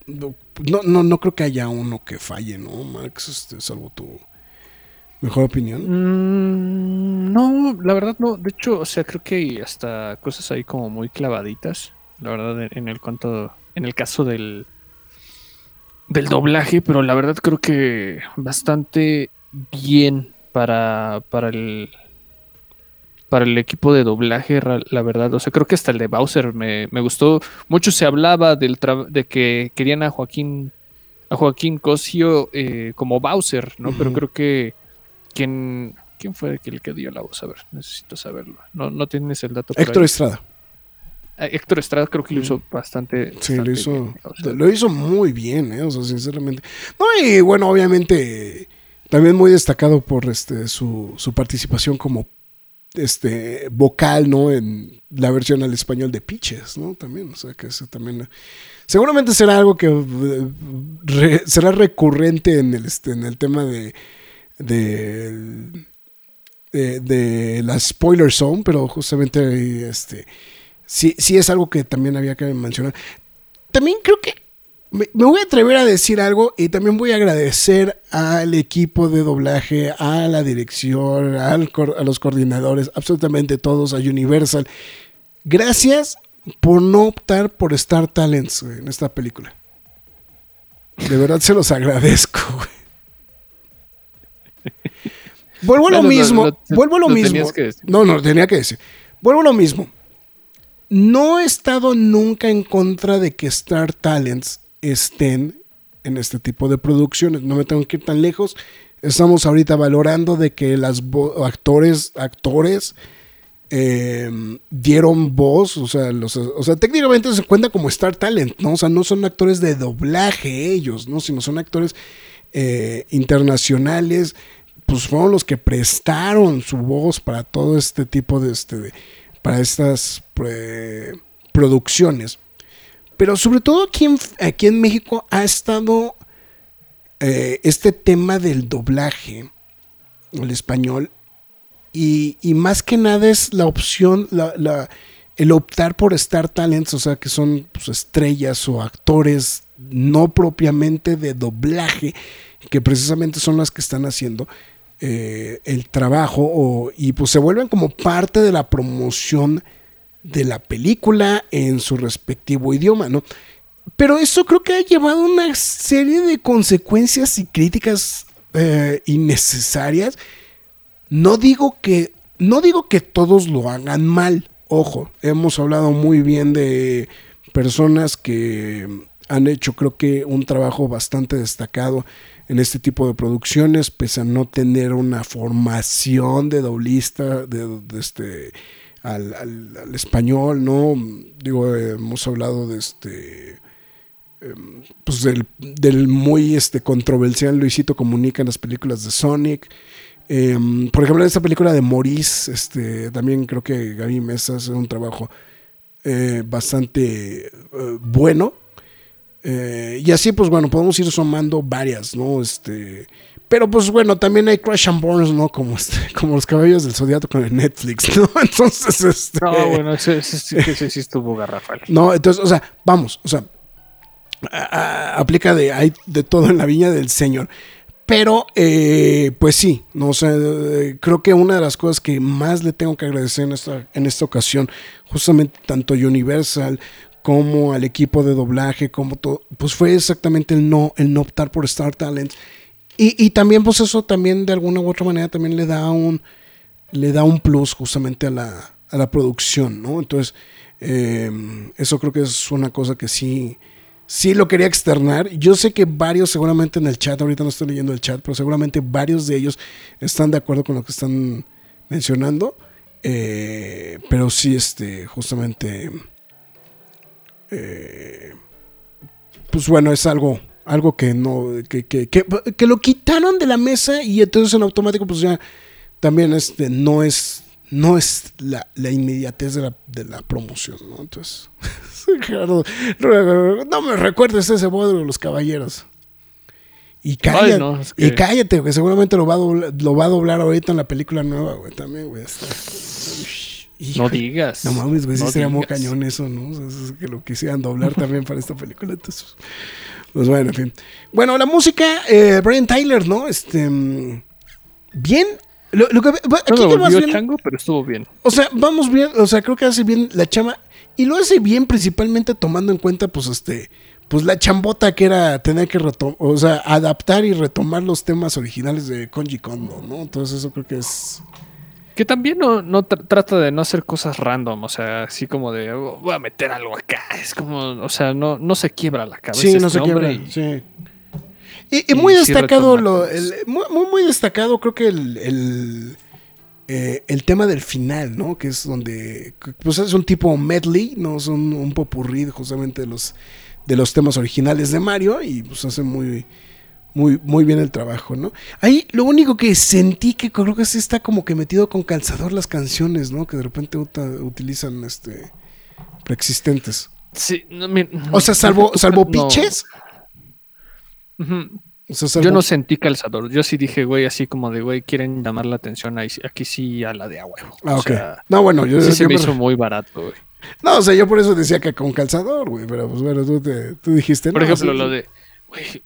No, no, no, creo que haya uno que falle, ¿no, Max? Este, salvo tu mejor opinión. Mm, no, la verdad no. De hecho, o sea, creo que hay hasta cosas ahí como muy clavaditas. La verdad, en el cuanto, en el caso del del doblaje, pero la verdad creo que bastante bien para, para el para el equipo de doblaje, la verdad. O sea, creo que hasta el de Bowser me, me gustó. Mucho se hablaba del de que querían a Joaquín a Joaquín Cosio eh, como Bowser, ¿no? Pero creo que ¿Quién, ¿Quién fue el que dio la voz? A ver, necesito saberlo. No, no tienes el dato. Héctor? Estrada. Ah, Héctor Estrada creo que lo hizo bastante. Sí, lo hizo, bien, o sea, lo hizo muy bien, ¿eh? O sea, sinceramente. No, y bueno, obviamente, también muy destacado por este su, su participación como este vocal, ¿no? En la versión al español de Pitches, ¿no? También, o sea, que eso también. Seguramente será algo que eh, será recurrente en el, este, en el tema de, de, de, de la spoiler zone, pero justamente este sí, sí es algo que también había que mencionar. también creo que me, me voy a atrever a decir algo y también voy a agradecer al equipo de doblaje, a la dirección, al a los coordinadores, absolutamente todos, a Universal. Gracias por no optar por Star Talents güey, en esta película. De verdad se los agradezco. güey. Vuelvo a lo mismo. vuelvo a lo mismo. tenías que decir. No, no, tenía que decir. Vuelvo a lo mismo. No he estado nunca en contra de que Star Talents estén en este tipo de producciones. No me tengo que ir tan lejos. Estamos ahorita valorando de que vo- actores, actores eh, dieron voz, o sea, los, o sea, técnicamente se cuenta como Star Talent, ¿no? O sea, no son actores de doblaje ellos, ¿no? Sino son actores eh, internacionales, pues fueron los que prestaron su voz para todo este tipo de, este, para estas eh, producciones. Pero sobre todo aquí en, aquí en México ha estado eh, este tema del doblaje, el español, y, y más que nada es la opción, la- el optar por Star Talents, o sea, que son pues, estrellas o actores no propiamente de doblaje, que precisamente son las que están haciendo eh, el trabajo o- y pues se vuelven como parte de la promoción de la película en su respectivo idioma, ¿no? Pero eso creo que ha llevado una serie de consecuencias y críticas eh, innecesarias. No digo que. No digo que todos lo hagan mal. Ojo, hemos hablado muy bien de personas que han hecho, creo que, un trabajo bastante destacado en este tipo de producciones, pese a no tener una formación de doblista, de, de este al, al- español, ¿no? Digo, hemos hablado de este em, pues del, del muy este controversial Luisito Comunica en las películas de Sonic. Em, por ejemplo, en esta película de Maurice, este, también creo que Gaby Mesa hace un trabajo eh, bastante eh, bueno. Eh, y así, pues bueno, podemos ir sumando varias, ¿no? Este, pero pues bueno, también hay Crash and Burns, ¿no? Como, este, como los caballos del zodiaco con el Netflix, ¿no? Entonces, este. No, bueno, ese, ese sí que ese sí estuvo garrafal. No, entonces, o sea, vamos, o sea, a- a- aplica de, hay de todo en la viña del Señor. Pero, eh, pues sí, no, o sea, creo que una de las cosas que más le tengo que agradecer en esta, en esta ocasión, justamente tanto a Universal como al equipo de doblaje, como todo, pues fue exactamente el no, el no optar por Star Talent. Y, también, pues eso también de alguna u otra manera también le da un, le da un plus justamente a la, a la producción, ¿no? Entonces, eh, eso creo que es una cosa que sí, sí lo quería externar. Yo sé que varios seguramente en el chat, ahorita no estoy leyendo el chat, pero seguramente varios de ellos están de acuerdo con lo que están mencionando. Eh, pero sí, este, justamente, eh, pues bueno, es algo, algo que no, que, que, que, que lo quitaron de la mesa y entonces en automático, pues ya también este, no es, no es la, la inmediatez de la, de la promoción, ¿no? Entonces, Gerardo, no me recuerdes ese bodrio de los caballeros. Y cállate, Ay, no, es y que- cállate, que seguramente lo va, a doblar, lo va a doblar ahorita en la película nueva, güey, también, güey. No digas. No mames, güey, sí no sería muy cañón eso, ¿no? O sea, es que lo quisieran doblar también para esta película. Entonces, pues bueno, en fin. Bueno, la música, eh, Brian Tyler, ¿no? Este. mm, Bien. Lo, lo que, No aquí vas volvió bien- chango, pero estuvo bien. o sea, vamos bien, o sea, creo que hace bien la chama. Y lo hace bien principalmente tomando en cuenta, pues, este, pues la chambota que era tener que retomar, o sea, adaptar y retomar los temas originales de Konji Kondo, ¿no? Entonces eso creo que es... Que también no, no tr- trata de no hacer cosas random, o sea, así como de "Oh, voy a meter algo acá. Es como, o sea, no, no se quiebra la cabeza. Sí, no este se quiebra. y- Sí. Y, y muy y destacado, lo, el- muy, muy, muy destacado creo que el, el, eh, el tema del final, ¿no? Que es donde, pues es un tipo medley, ¿no? Es un, un popurrí justamente de los, de los temas originales de Mario y pues hace muy, muy, muy bien el trabajo, ¿no? Ahí lo único que sentí que creo que sí está como que metido con calzador las canciones, ¿no? Que de repente utilizan este preexistentes. Sí, no, mi- O sea, salvo, salvo no. pitches. Ujú. O sea, salvo- Yo no sentí calzador. Yo sí dije, güey, así como de, güey, quieren llamar la atención ahí, aquí sí a la de a huevo. Ah, O ok. sea, no, bueno, yo, sí se yo me me hizo muy barato, güey. No, o sea, yo por eso decía que con calzador, güey. Pero pues bueno, tú, te, tú dijiste. Por no, ejemplo, lo de, güey,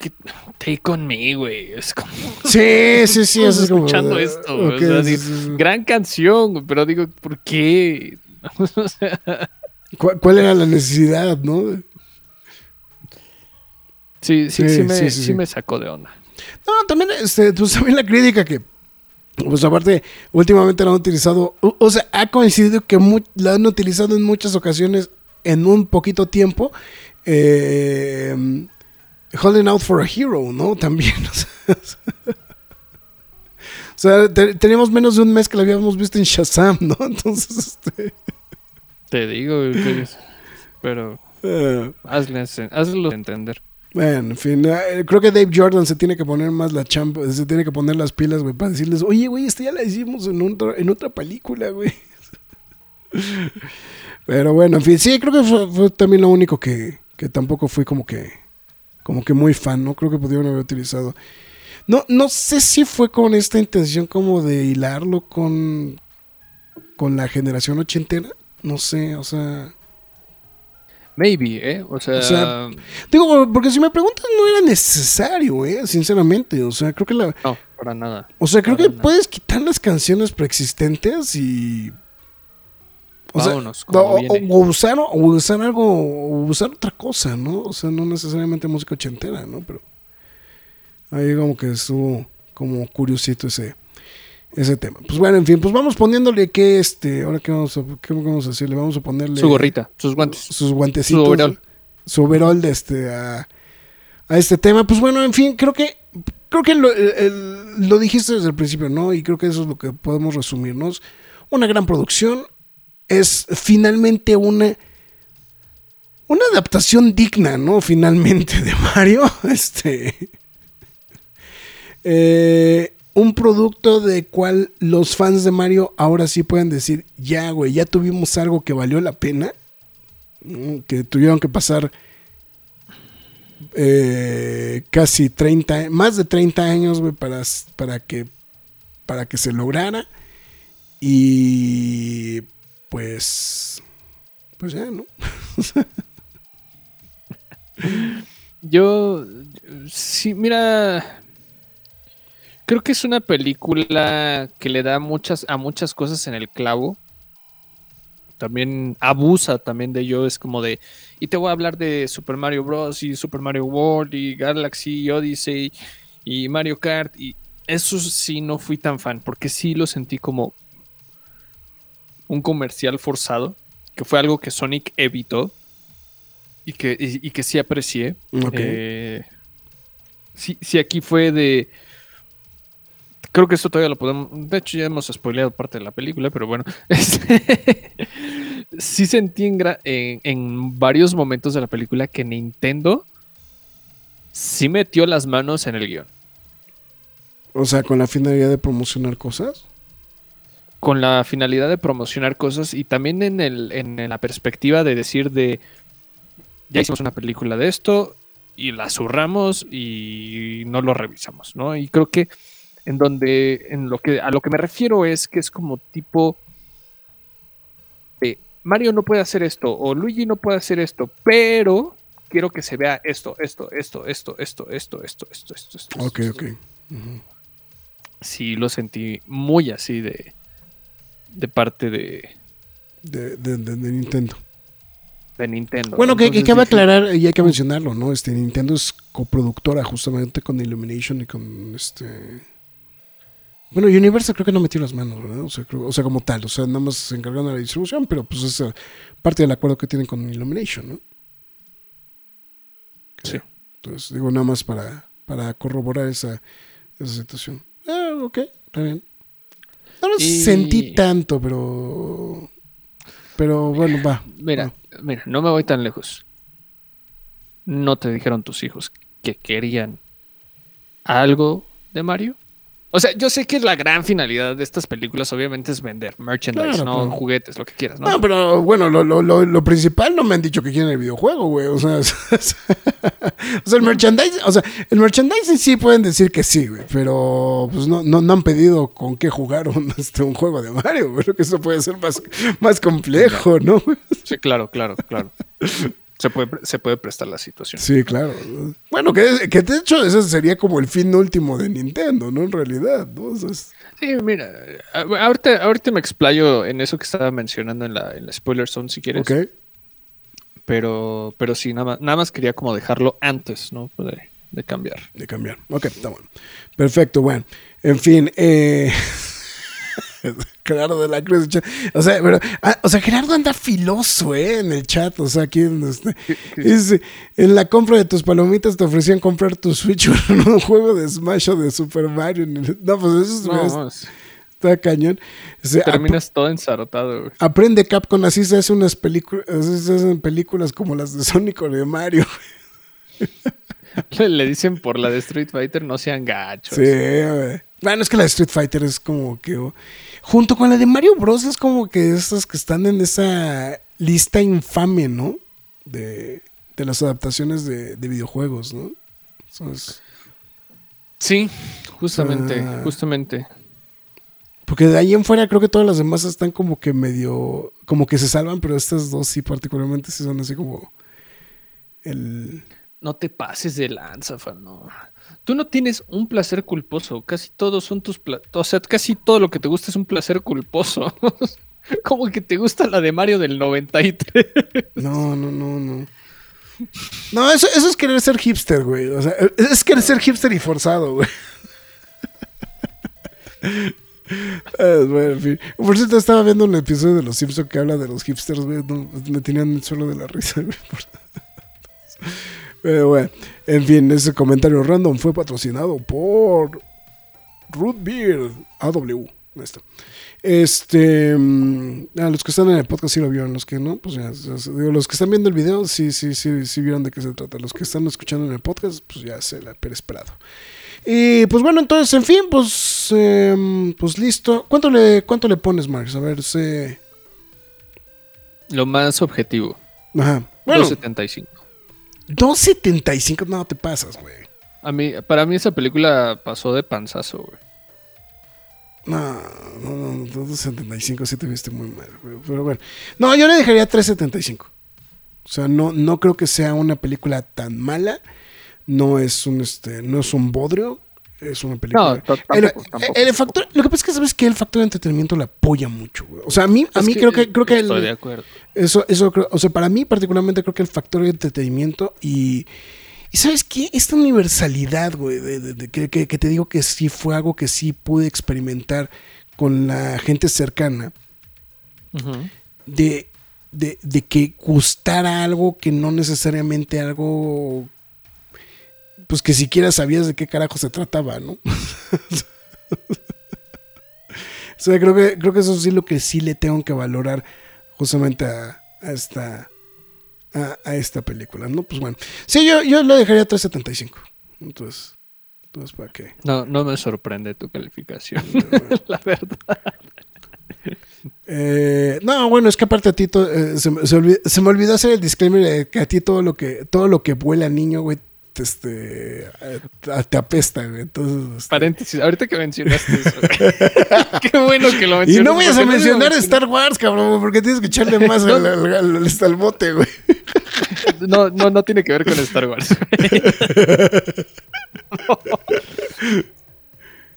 ¿qué- take on me, güey. Es como. Sí, sí, sí. Eso es como, escuchando eh, esto, güey, o ok, sea, sí, digo, sí, sí. Gran canción, güey, pero digo, ¿por qué? O sea, ¿Cuál, cuál era la necesidad, no? sí, sí, Sí, sí, me, sí, sí, sí sí. me sacó de onda. No, también, este, pues también la crítica que, pues aparte, últimamente la han utilizado, o, o sea, ha coincidido que mu- la han utilizado en muchas ocasiones en un poquito tiempo. Eh, Holding Out for a Hero, ¿no? También, o sea, te- teníamos menos de un mes que la habíamos visto en Shazam, ¿no? Entonces, este, Te digo, pero hazle, hazlo entender. Bueno, en fin, eh, creo que Dave Jordan se tiene que poner más la champa, se tiene que poner las pilas, güey, para decirles, oye, güey, esta ya la hicimos en, otro- en otra película, güey. Pero bueno, en fin, sí, creo que fue, fue también lo único que, que tampoco fui como que, como que muy fan, ¿no? Creo que pudieron haber utilizado. No, no sé si fue con esta intención como de hilarlo con, con la generación ochentera, no sé, o sea... Maybe, ¿eh? O sea, O sea, Digo, porque si me preguntas, no era necesario, ¿eh? Sinceramente. O sea, creo que la. no, para nada. O sea, creo Para que nada. puedes quitar las canciones preexistentes y. O sea, Vámonos, como o- o usar, o usar algo, o usar otra cosa, ¿no? O sea, no necesariamente música ochentera, ¿no? Pero ahí como que estuvo como curiosito ese, ese tema. Pues bueno, en fin, pues vamos poniéndole que este, ahora qué vamos a, qué vamos a hacerle, vamos a ponerle Su gorrita, sus guantes. sus guantecitos, Su overall. su overall de este a, a este tema. Pues bueno, en fin, creo que creo que lo, el- el- lo dijiste desde el principio, ¿no? Y creo que eso es lo que podemos resumirnos. Una gran producción es finalmente una una adaptación digna, ¿no? Finalmente de Mario, este eh, un producto de cual los fans de Mario ahora sí pueden decir, ya, güey, ya tuvimos algo que valió la pena, ¿no? que tuvieron que pasar eh, casi 30, más de 30 años, güey, para, para, que, para que se lograra. Y pues, pues ya, ¿no? Yo, sí, mira, creo que es una película que le da muchas a muchas cosas en el clavo. También abusa también de ello, es como de, y te voy a hablar de Super Mario Bros. y Super Mario World y Galaxy y Odyssey y Mario Kart y eso sí no fui tan fan porque sí lo sentí como un comercial forzado, que fue algo que Sonic evitó y que, y- y que sí aprecié. Ok. Eh, sí, sí, aquí fue de. Creo que esto todavía lo podemos. De hecho, ya hemos spoileado parte de la película, pero bueno. este, sí sentí en, en- en varios momentos de la película que Nintendo sí metió las manos en el guion. O sea, con la finalidad de promocionar cosas. Con la finalidad de promocionar cosas y también en, el, en la perspectiva de decir de. Ya hicimos una película de esto y la zurramos y no lo revisamos, ¿no? Y creo que en donde, en lo que, a lo que me refiero es que es como tipo de Mario no puede hacer esto o Luigi no puede hacer esto, pero quiero que se vea esto, esto, esto, esto, esto, esto, esto, esto, esto, esto. Ok, esto, ok. Sí, lo sentí muy así de, de parte de, de, de- de- de Nintendo. de Nintendo. Bueno, ¿no? que, que Entonces cabe dije, aclarar y hay que mencionarlo, ¿no? Este Nintendo es coproductora justamente con Illumination y con este. Bueno, Universal creo que no metió las manos, ¿verdad? O sea, creo- o sea, como tal, o sea, nada más se encargaron de la distribución, pero pues es eh, parte del acuerdo que tienen con Illumination, ¿no? Sí. Entonces, digo, nada más para, para corroborar esa, esa situación. Ah, ok, está bien. No lo Y- sentí tanto, pero. Pero bueno, va. Mira, mira, no me voy tan lejos. No te dijeron tus hijos que querían algo de Mario. O sea, yo sé que la gran finalidad de estas películas obviamente es vender merchandise, Claro, ¿no? Juguetes, lo que quieras, ¿no? No, pero bueno, lo, lo, lo, lo principal no me han dicho que quieren el videojuego, güey. O sea, o el merchandising, o sea, el merchandising sí pueden decir que sí, güey. Pero pues no, no, no han pedido con qué jugar un, este, un juego de Mario, güey. Creo que eso puede ser más, más complejo, ¿no? Sí, claro, claro, claro. Se puede, se puede prestar la situación. Sí, claro. Bueno, que, que de hecho ese sería como el fin último de Nintendo, ¿no? En realidad, ¿no? O sea, es- Sí, mira, ahorita, ahorita me explayo en eso que estaba mencionando en la, en la spoiler zone si quieres. ok. Pero, pero sí, nada más, nada más quería como dejarlo antes, ¿no? De, de cambiar. De cambiar. Ok, está bueno. Perfecto, bueno. En fin, eh... Gerardo de la Cruz. O sea, pero, ah, o sea, Gerardo anda filoso, ¿eh? En el chat. O sea, aquí en, este- dice, en la compra de tus palomitas te ofrecían comprar tu Switch o un juego de Smash o de Super Mario. No, pues eso es- No, es- está cañón. Terminas todo ensarotado, güey. Aprende Capcom, así se hacen unas películas, así se hacen películas como las de Sonic o de Mario. Le, le dicen por la de Street Fighter, no sean gachos. Sí, güey. Bueno, es que la de Street Fighter es como que. oh, junto con la de Mario Bros. es como que esas que están en esa lista infame, ¿no? De, de las adaptaciones de, de videojuegos, ¿no? Sí, justamente, Ah. justamente. porque de ahí en fuera creo que todas las demás están como que medio. como que se salvan, pero estas dos sí, particularmente, sí son así como. El. No te pases de lanza, fan, no. Tú no tienes un placer culposo. Casi todos son tus O sea, casi todo lo que te gusta es un placer culposo. Como que te gusta la de Mario del 93. No, no, no, no. No, eso, eso es querer ser hipster, güey. O sea, es querer ser hipster y forzado, güey. Por cierto, estaba viendo un episodio de Los Simpsons que habla de los hipsters, güey. Me tenían el suelo de la risa, güey. Pero bueno, en fin, ese comentario random fue patrocinado por Root Beer AW. Este, mm, a los que están en el podcast sí lo vieron, los que no, pues ya, digo, los que están viendo el video sí, sí, sí, sí vieron de qué se trata. Los que están escuchando en el podcast, pues ya se la esperado. Y pues bueno, entonces, en fin, pues, em, pues listo. ¿Cuánto le, cuánto le pones, Marx? A ver, se... Lo más objetivo. Ajá. Bueno, 2.75. 2.75, no te pasas, güey. A mí, para mí esa película pasó de panzazo, güey. No, no, no, 2.75 sí te viste muy mal, güey. Pero bueno. No, yo le dejaría 3.75. O sea, no, no creo que sea una película tan mala. No es un, este, no es un bodrio. Es una película. No, to- el, factor, lo que pasa es que sabes que el factor de entretenimiento la apoya mucho, güey. O sea, a mí, a Es mí creo que, creo que el- Estoy de acuerdo. eso, eso creo, o sea, para mí particularmente creo que el factor de entretenimiento y, y ¿sabes qué? Esta universalidad, güey, de, de- de- que, que- que te digo que sí fue algo que sí pude experimentar con la gente cercana, de, de, de que gustara algo que no necesariamente algo, pues que siquiera sabías de qué carajo se trataba, ¿no? o sea, creo que, creo que eso sí lo que sí le tengo que valorar justamente a, a esta a, a esta película, ¿no? Pues bueno. Sí, yo, yo le dejaría 3.75. Entonces, entonces ¿para qué? No, no me sorprende tu calificación, la verdad. Eh, no, bueno, es que aparte a ti to- eh, se, me- se se me olvidó hacer el disclaimer de que a ti todo lo que todo lo que vuela niño, güey, te, este, eh, te, apesta, güey. Entonces, este, Paréntesis, ahorita que mencionaste eso. Qué bueno que lo y mencionaste. no vayas a no mencionar. Star Wars, cabrón, porque tienes que echarle más al, al- al- al- al bote, güey. No, no, no tiene que ver con Star Wars.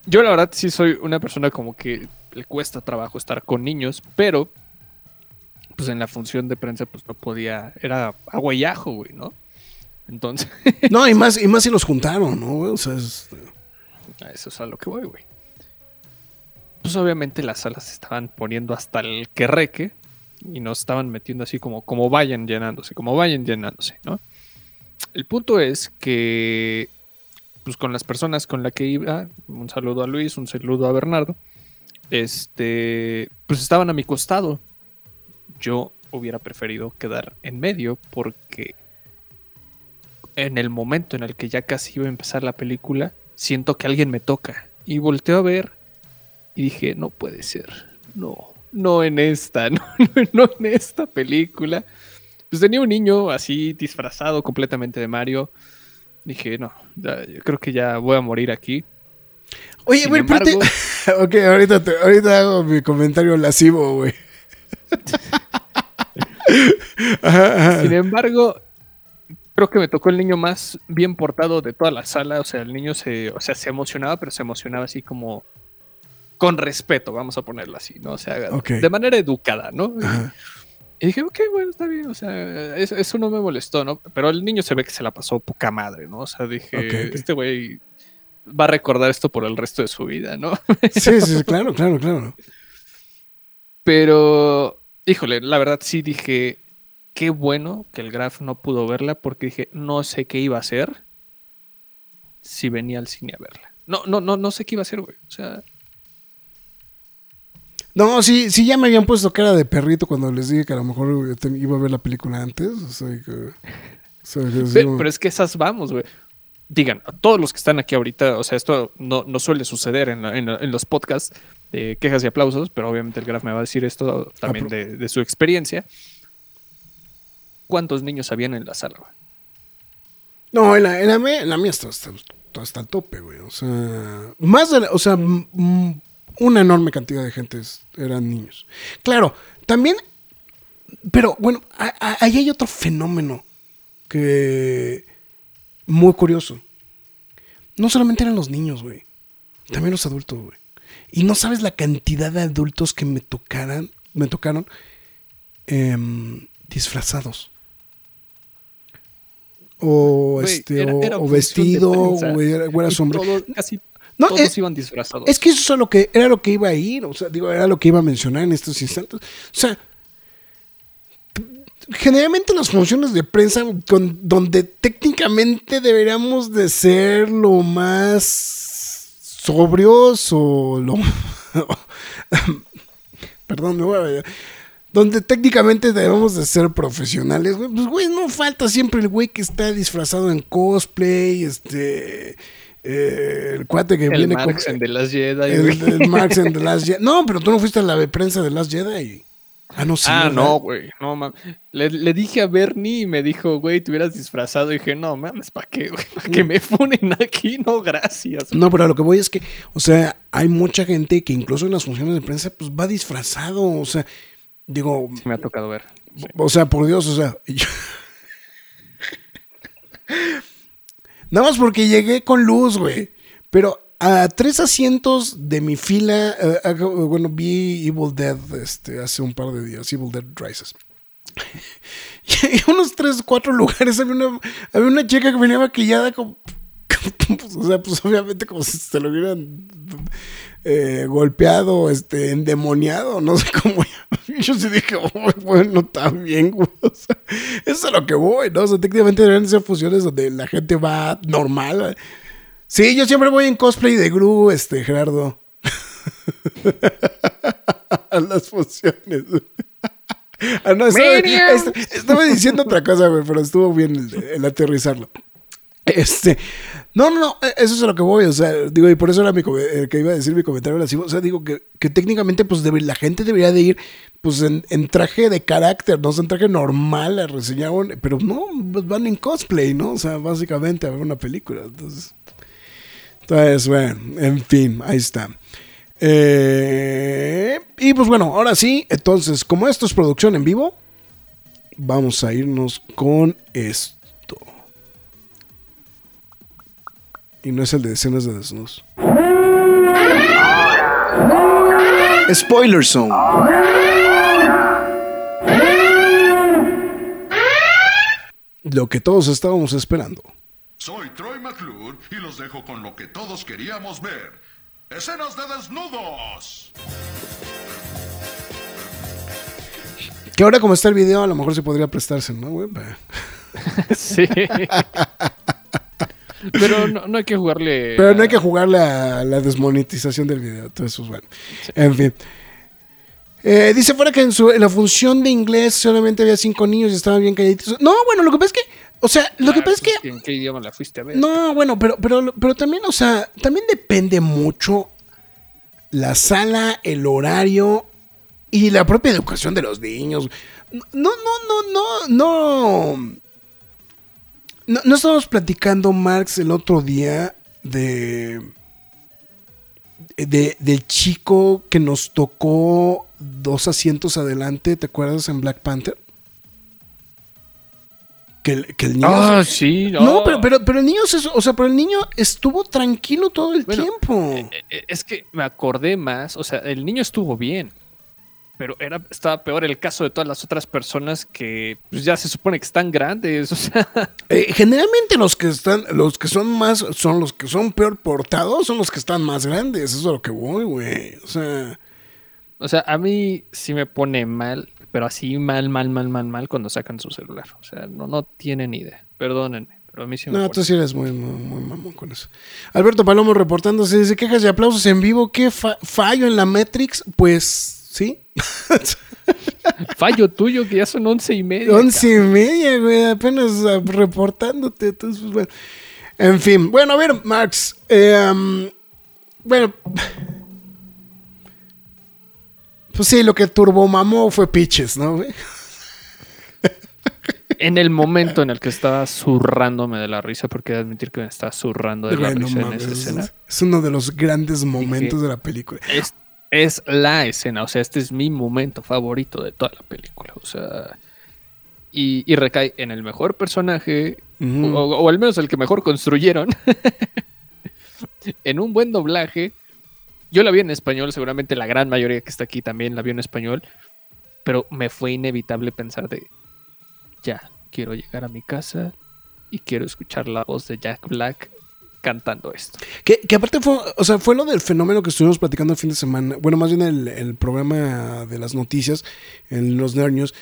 Yo la verdad sí soy una persona como que le cuesta trabajo estar con niños, pero pues en la función de prensa pues no podía, era agua y ajo, güey, ¿no? Entonces, No, y más, y más si los juntaron, ¿no, güey? O sea, es- a eso es a lo que voy, güey. Pues obviamente las salas se estaban poniendo hasta el querreque y nos estaban metiendo así como, como vayan llenándose, como vayan llenándose, ¿no? El punto es que, pues con las personas con las que iba, un saludo a Luis, un saludo a Bernardo, este, pues estaban a mi costado. Yo hubiera preferido quedar en medio porque en el momento en el que ya casi iba a empezar la película, siento que alguien me toca. Y volteo a ver y dije, no puede ser. No, no en esta, no, no en esta película. Pues tenía un niño así disfrazado completamente de Mario. Dije, no, ya- yo creo que ya voy a morir aquí. Oye, güey, espérate. embargo- ok, ahorita, te- ahorita hago mi comentario lascivo, güey. Sin embargo, creo que me tocó el niño más bien portado de toda la sala. O sea, el niño se, o sea, se emocionaba, pero se emocionaba así como con respeto, vamos a ponerlo así, ¿no? O sea, de manera educada, ¿no? Ajá. Y dije, ok, bueno, está bien, o sea, eso, eso no me molestó, ¿no? Pero el niño se ve que se la pasó poca madre, ¿no? O sea, dije, Ok, ok. este güey va a recordar esto por el resto de su vida, ¿no? Sí, sí, claro, claro, claro. Pero, híjole, la verdad sí dije, qué bueno que el Graf no pudo verla porque dije, no sé qué iba a hacer si venía al cine a verla. No, no, no, no sé qué iba a hacer, güey. O sea, No, sí, sí, ya me habían puesto cara de perrito cuando les dije que a lo mejor te- iba a ver la película antes. O sea, que. o sea, que Pe- sí, pero es que esas vamos, güey. Digan, a todos los que están aquí ahorita, o sea, esto no, no suele suceder en, la- en la- en los podcasts de quejas y aplausos, pero obviamente el Graf me va a decir esto también de su experiencia. ¿Cuántos niños habían en la sala? No, la, mía, está, está, está hasta el tope, güey. O sea, más de la- o sea, una enorme cantidad de gente eran niños. Claro, también, pero bueno, ahí hay otro fenómeno que muy curioso. No solamente eran los niños, güey. También los adultos, güey. Y no sabes la cantidad de adultos que me tocaran, me tocaron em, disfrazados. O este, era- o, era vestido, o era, era sombrero. casi No, todos es- iban disfrazados. Es que eso es lo que era lo que iba a ir, o sea, digo, era lo que iba a mencionar en estos instantes. O sea, generalmente las funciones de prensa con- donde técnicamente deberíamos de ser lo más sobrios o lo perdón, me voy a donde técnicamente debemos de ser profesionales, güey, pues güey, no falta siempre el güey que está disfrazado en cosplay, este eh, el cuate que el viene con Marx en de las Jedi. el, el Marx en The Last Jedi. No, pero tú no fuiste a la de prensa de Last Jedi. Ah, no, sí. ah, ¿verdad? no, güey. No, mames. Le, le dije a Bernie y me dijo, güey, te hubieras disfrazado. Y dije, no, mames, ¿para qué, güey? ¿Para que me funen aquí? No, gracias. No, pero a lo que voy es que, o sea, hay mucha gente que incluso en las funciones de prensa, pues va disfrazado. O sea, digo, Sí me ha tocado ver. Sí. o sea, por Dios, o sea. yo- Nada más porque llegué con luz, güey. Pero a tres asientos de mi fila, eh, bueno, vi Evil Dead este, hace un par de días, Evil Dead Rises. Y unos tres, cuatro lugares había una, había una chica que venía maquillada como... pues, o sea, pues obviamente como si se lo hubieran eh, golpeado, este, endemoniado, no sé cómo. Yo sí dije, "Oh, bueno, está bien, güey. O sea, eso es a lo que voy, ¿no? O sea, técnicamente deberían ser fusiones donde la gente va normal. Sí, yo siempre voy en cosplay de Gru, este, Gerardo. a las funciones. Ah, no, estaba, est- estaba diciendo otra cosa, güey, pero estuvo bien el, el aterrizarlo. Este, no, no, no, eso es a lo que voy, o sea, digo, y por eso era mi, que iba a decir mi comentario o sea, digo que, que técnicamente, pues, la gente debería de ir, pues, en, en traje de carácter, no O en traje normal a reseñar, pero no, pues, van en cosplay, ¿no? O sea, básicamente a ver una película, entonces, entonces, bueno, en fin, ahí está. Eh, y pues bueno, ahora sí, entonces, como esto es producción en vivo, vamos a irnos con esto. Y no es el de escenas de desnudos. Spoiler Zone. Lo que todos estábamos esperando. Soy Troy McClure y los dejo con lo que todos queríamos ver. Escenas de desnudos. Que ahora como está el video, a lo mejor se podría prestarse, ¿no, güey? Sí. Pero no, no hay que jugarle. Pero no hay que jugarle a la desmonetización del video. Entonces, pues, bueno. En fin. Eh, dice fuera que en, su, en la función de inglés solamente había cinco niños y estaban bien calladitos. No, bueno, lo que pasa es que, O sea, lo que Ah, pasa es que pues, ¿En qué idioma la fuiste a ver? No, bueno, pero, pero, pero también, o sea, también depende mucho la sala, el horario y la propia educación de los niños. No, no, no, no, no. No, no estábamos platicando, Marx, el otro día de, de. del chico que nos tocó dos asientos adelante, ¿te acuerdas en Black Panther? Que el, que el niño. Ah, sí, no. No, pero, pero, pero el niño se- o sea, pero el niño estuvo tranquilo todo el Bueno, tiempo. Eh, eh, Es que me acordé más, o sea, el niño estuvo bien, pero era, estaba peor el caso de todas las otras personas que pues, ya se supone que están grandes, o sea, Eh, generalmente los que están, los que son más, son los que son peor portados, son los que están más grandes. Eso es a lo que voy, güey. O sea, o sea, a mí sí me pone mal, pero así mal, mal, mal, mal, mal cuando sacan su celular, o sea, no, no tienen idea, perdónenme, pero a mí sí me no, pone tú sí eres muy, muy, muy mamón con eso. Alberto Palomo reportándose, dice quejas y aplausos en vivo. ¿Qué fa- fallo en la Matrix? Pues sí. Fallo tuyo que ya son once y media. Once y media, güey, apenas ah, reportándote. entonces, bueno. En fin, bueno, a ver, Max. eh, um, bueno. Pues sí, lo que turbomamó fue Pitches, ¿no? güey? En el momento en el que estaba zurrándome de la risa, porque he de admitir que me estaba zurrando de la risa en esa es, escena. es uno de los grandes momentos de la película. Es, es la escena, o sea, este es mi momento favorito de toda la película, o sea, y, y recae en el mejor personaje, o, o al menos el que mejor construyeron, en un buen doblaje. Yo la vi en español, seguramente la gran mayoría que está aquí también la vio en español, pero me fue inevitable pensar de, ya, quiero llegar a mi casa y quiero escuchar la voz de Jack Black cantando esto. Que, aparte fue, o sea, fue lo del fenómeno que estuvimos platicando el fin de semana. Bueno, más bien el, el programa de las noticias en los Nerd News.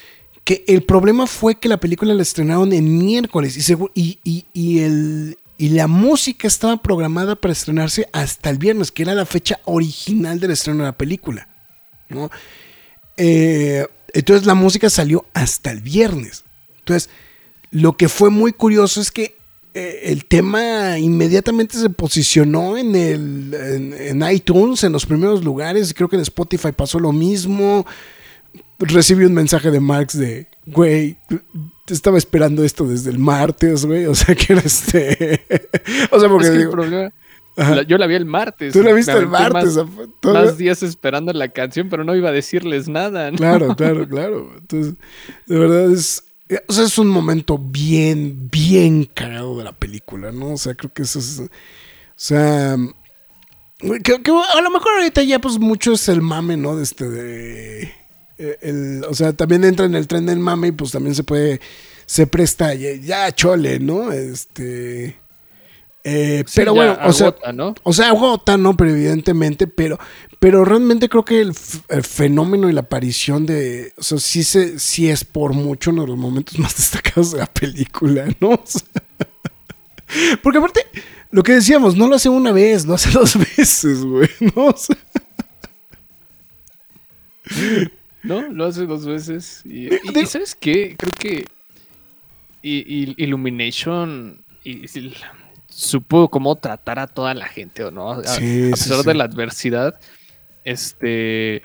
Que el problema fue que la película la estrenaron en miércoles y, y, y, y el, y la música estaba programada para estrenarse hasta el viernes, que era la fecha original del estreno de la película. ¿no? Eh, entonces la música salió hasta el viernes. Entonces, lo que fue muy curioso es que eh, el tema inmediatamente se posicionó en, el, en, en iTunes, en los primeros lugares. Creo que en Spotify pasó lo mismo. Recibí un mensaje de Marx de, güey, te estaba esperando esto desde el martes, güey. O sea, que era este... o sea, porque Es que el digo, problema- Ajá. la- yo la vi el martes. tú la viste el martes. Más, más días esperando la canción, pero no iba a decirles nada. ¿no? Claro, claro, claro. Entonces, de verdad es. O sea, es un momento bien, bien cagado de la película, ¿no? O sea, creo que eso es. O sea. Que, que a lo mejor ahorita ya, pues mucho es el mame, ¿no? De este. De, eh, el, o sea, también entra en el tren del mame y pues también se puede. Se presta ya, ya chole, ¿no? Este. eh, Sí, pero bueno, o sea. agota, ¿no? O sea, agota, ¿no? Pero evidentemente, pero, pero realmente creo que el, fenómeno y la aparición de. O sea, sí, se, sí es por mucho uno de los momentos más destacados de la película, ¿no? O sea, porque aparte, lo que decíamos, no lo hace una vez, lo hace dos veces, güey, ¿no? O sea, ¿No? Lo hace dos veces. Y, ¿sabes qué? Creo que y- y- Illumination y- supo cómo tratar a toda la gente, ¿o no? A, Sí, a sí, pesar sí. de la adversidad, este...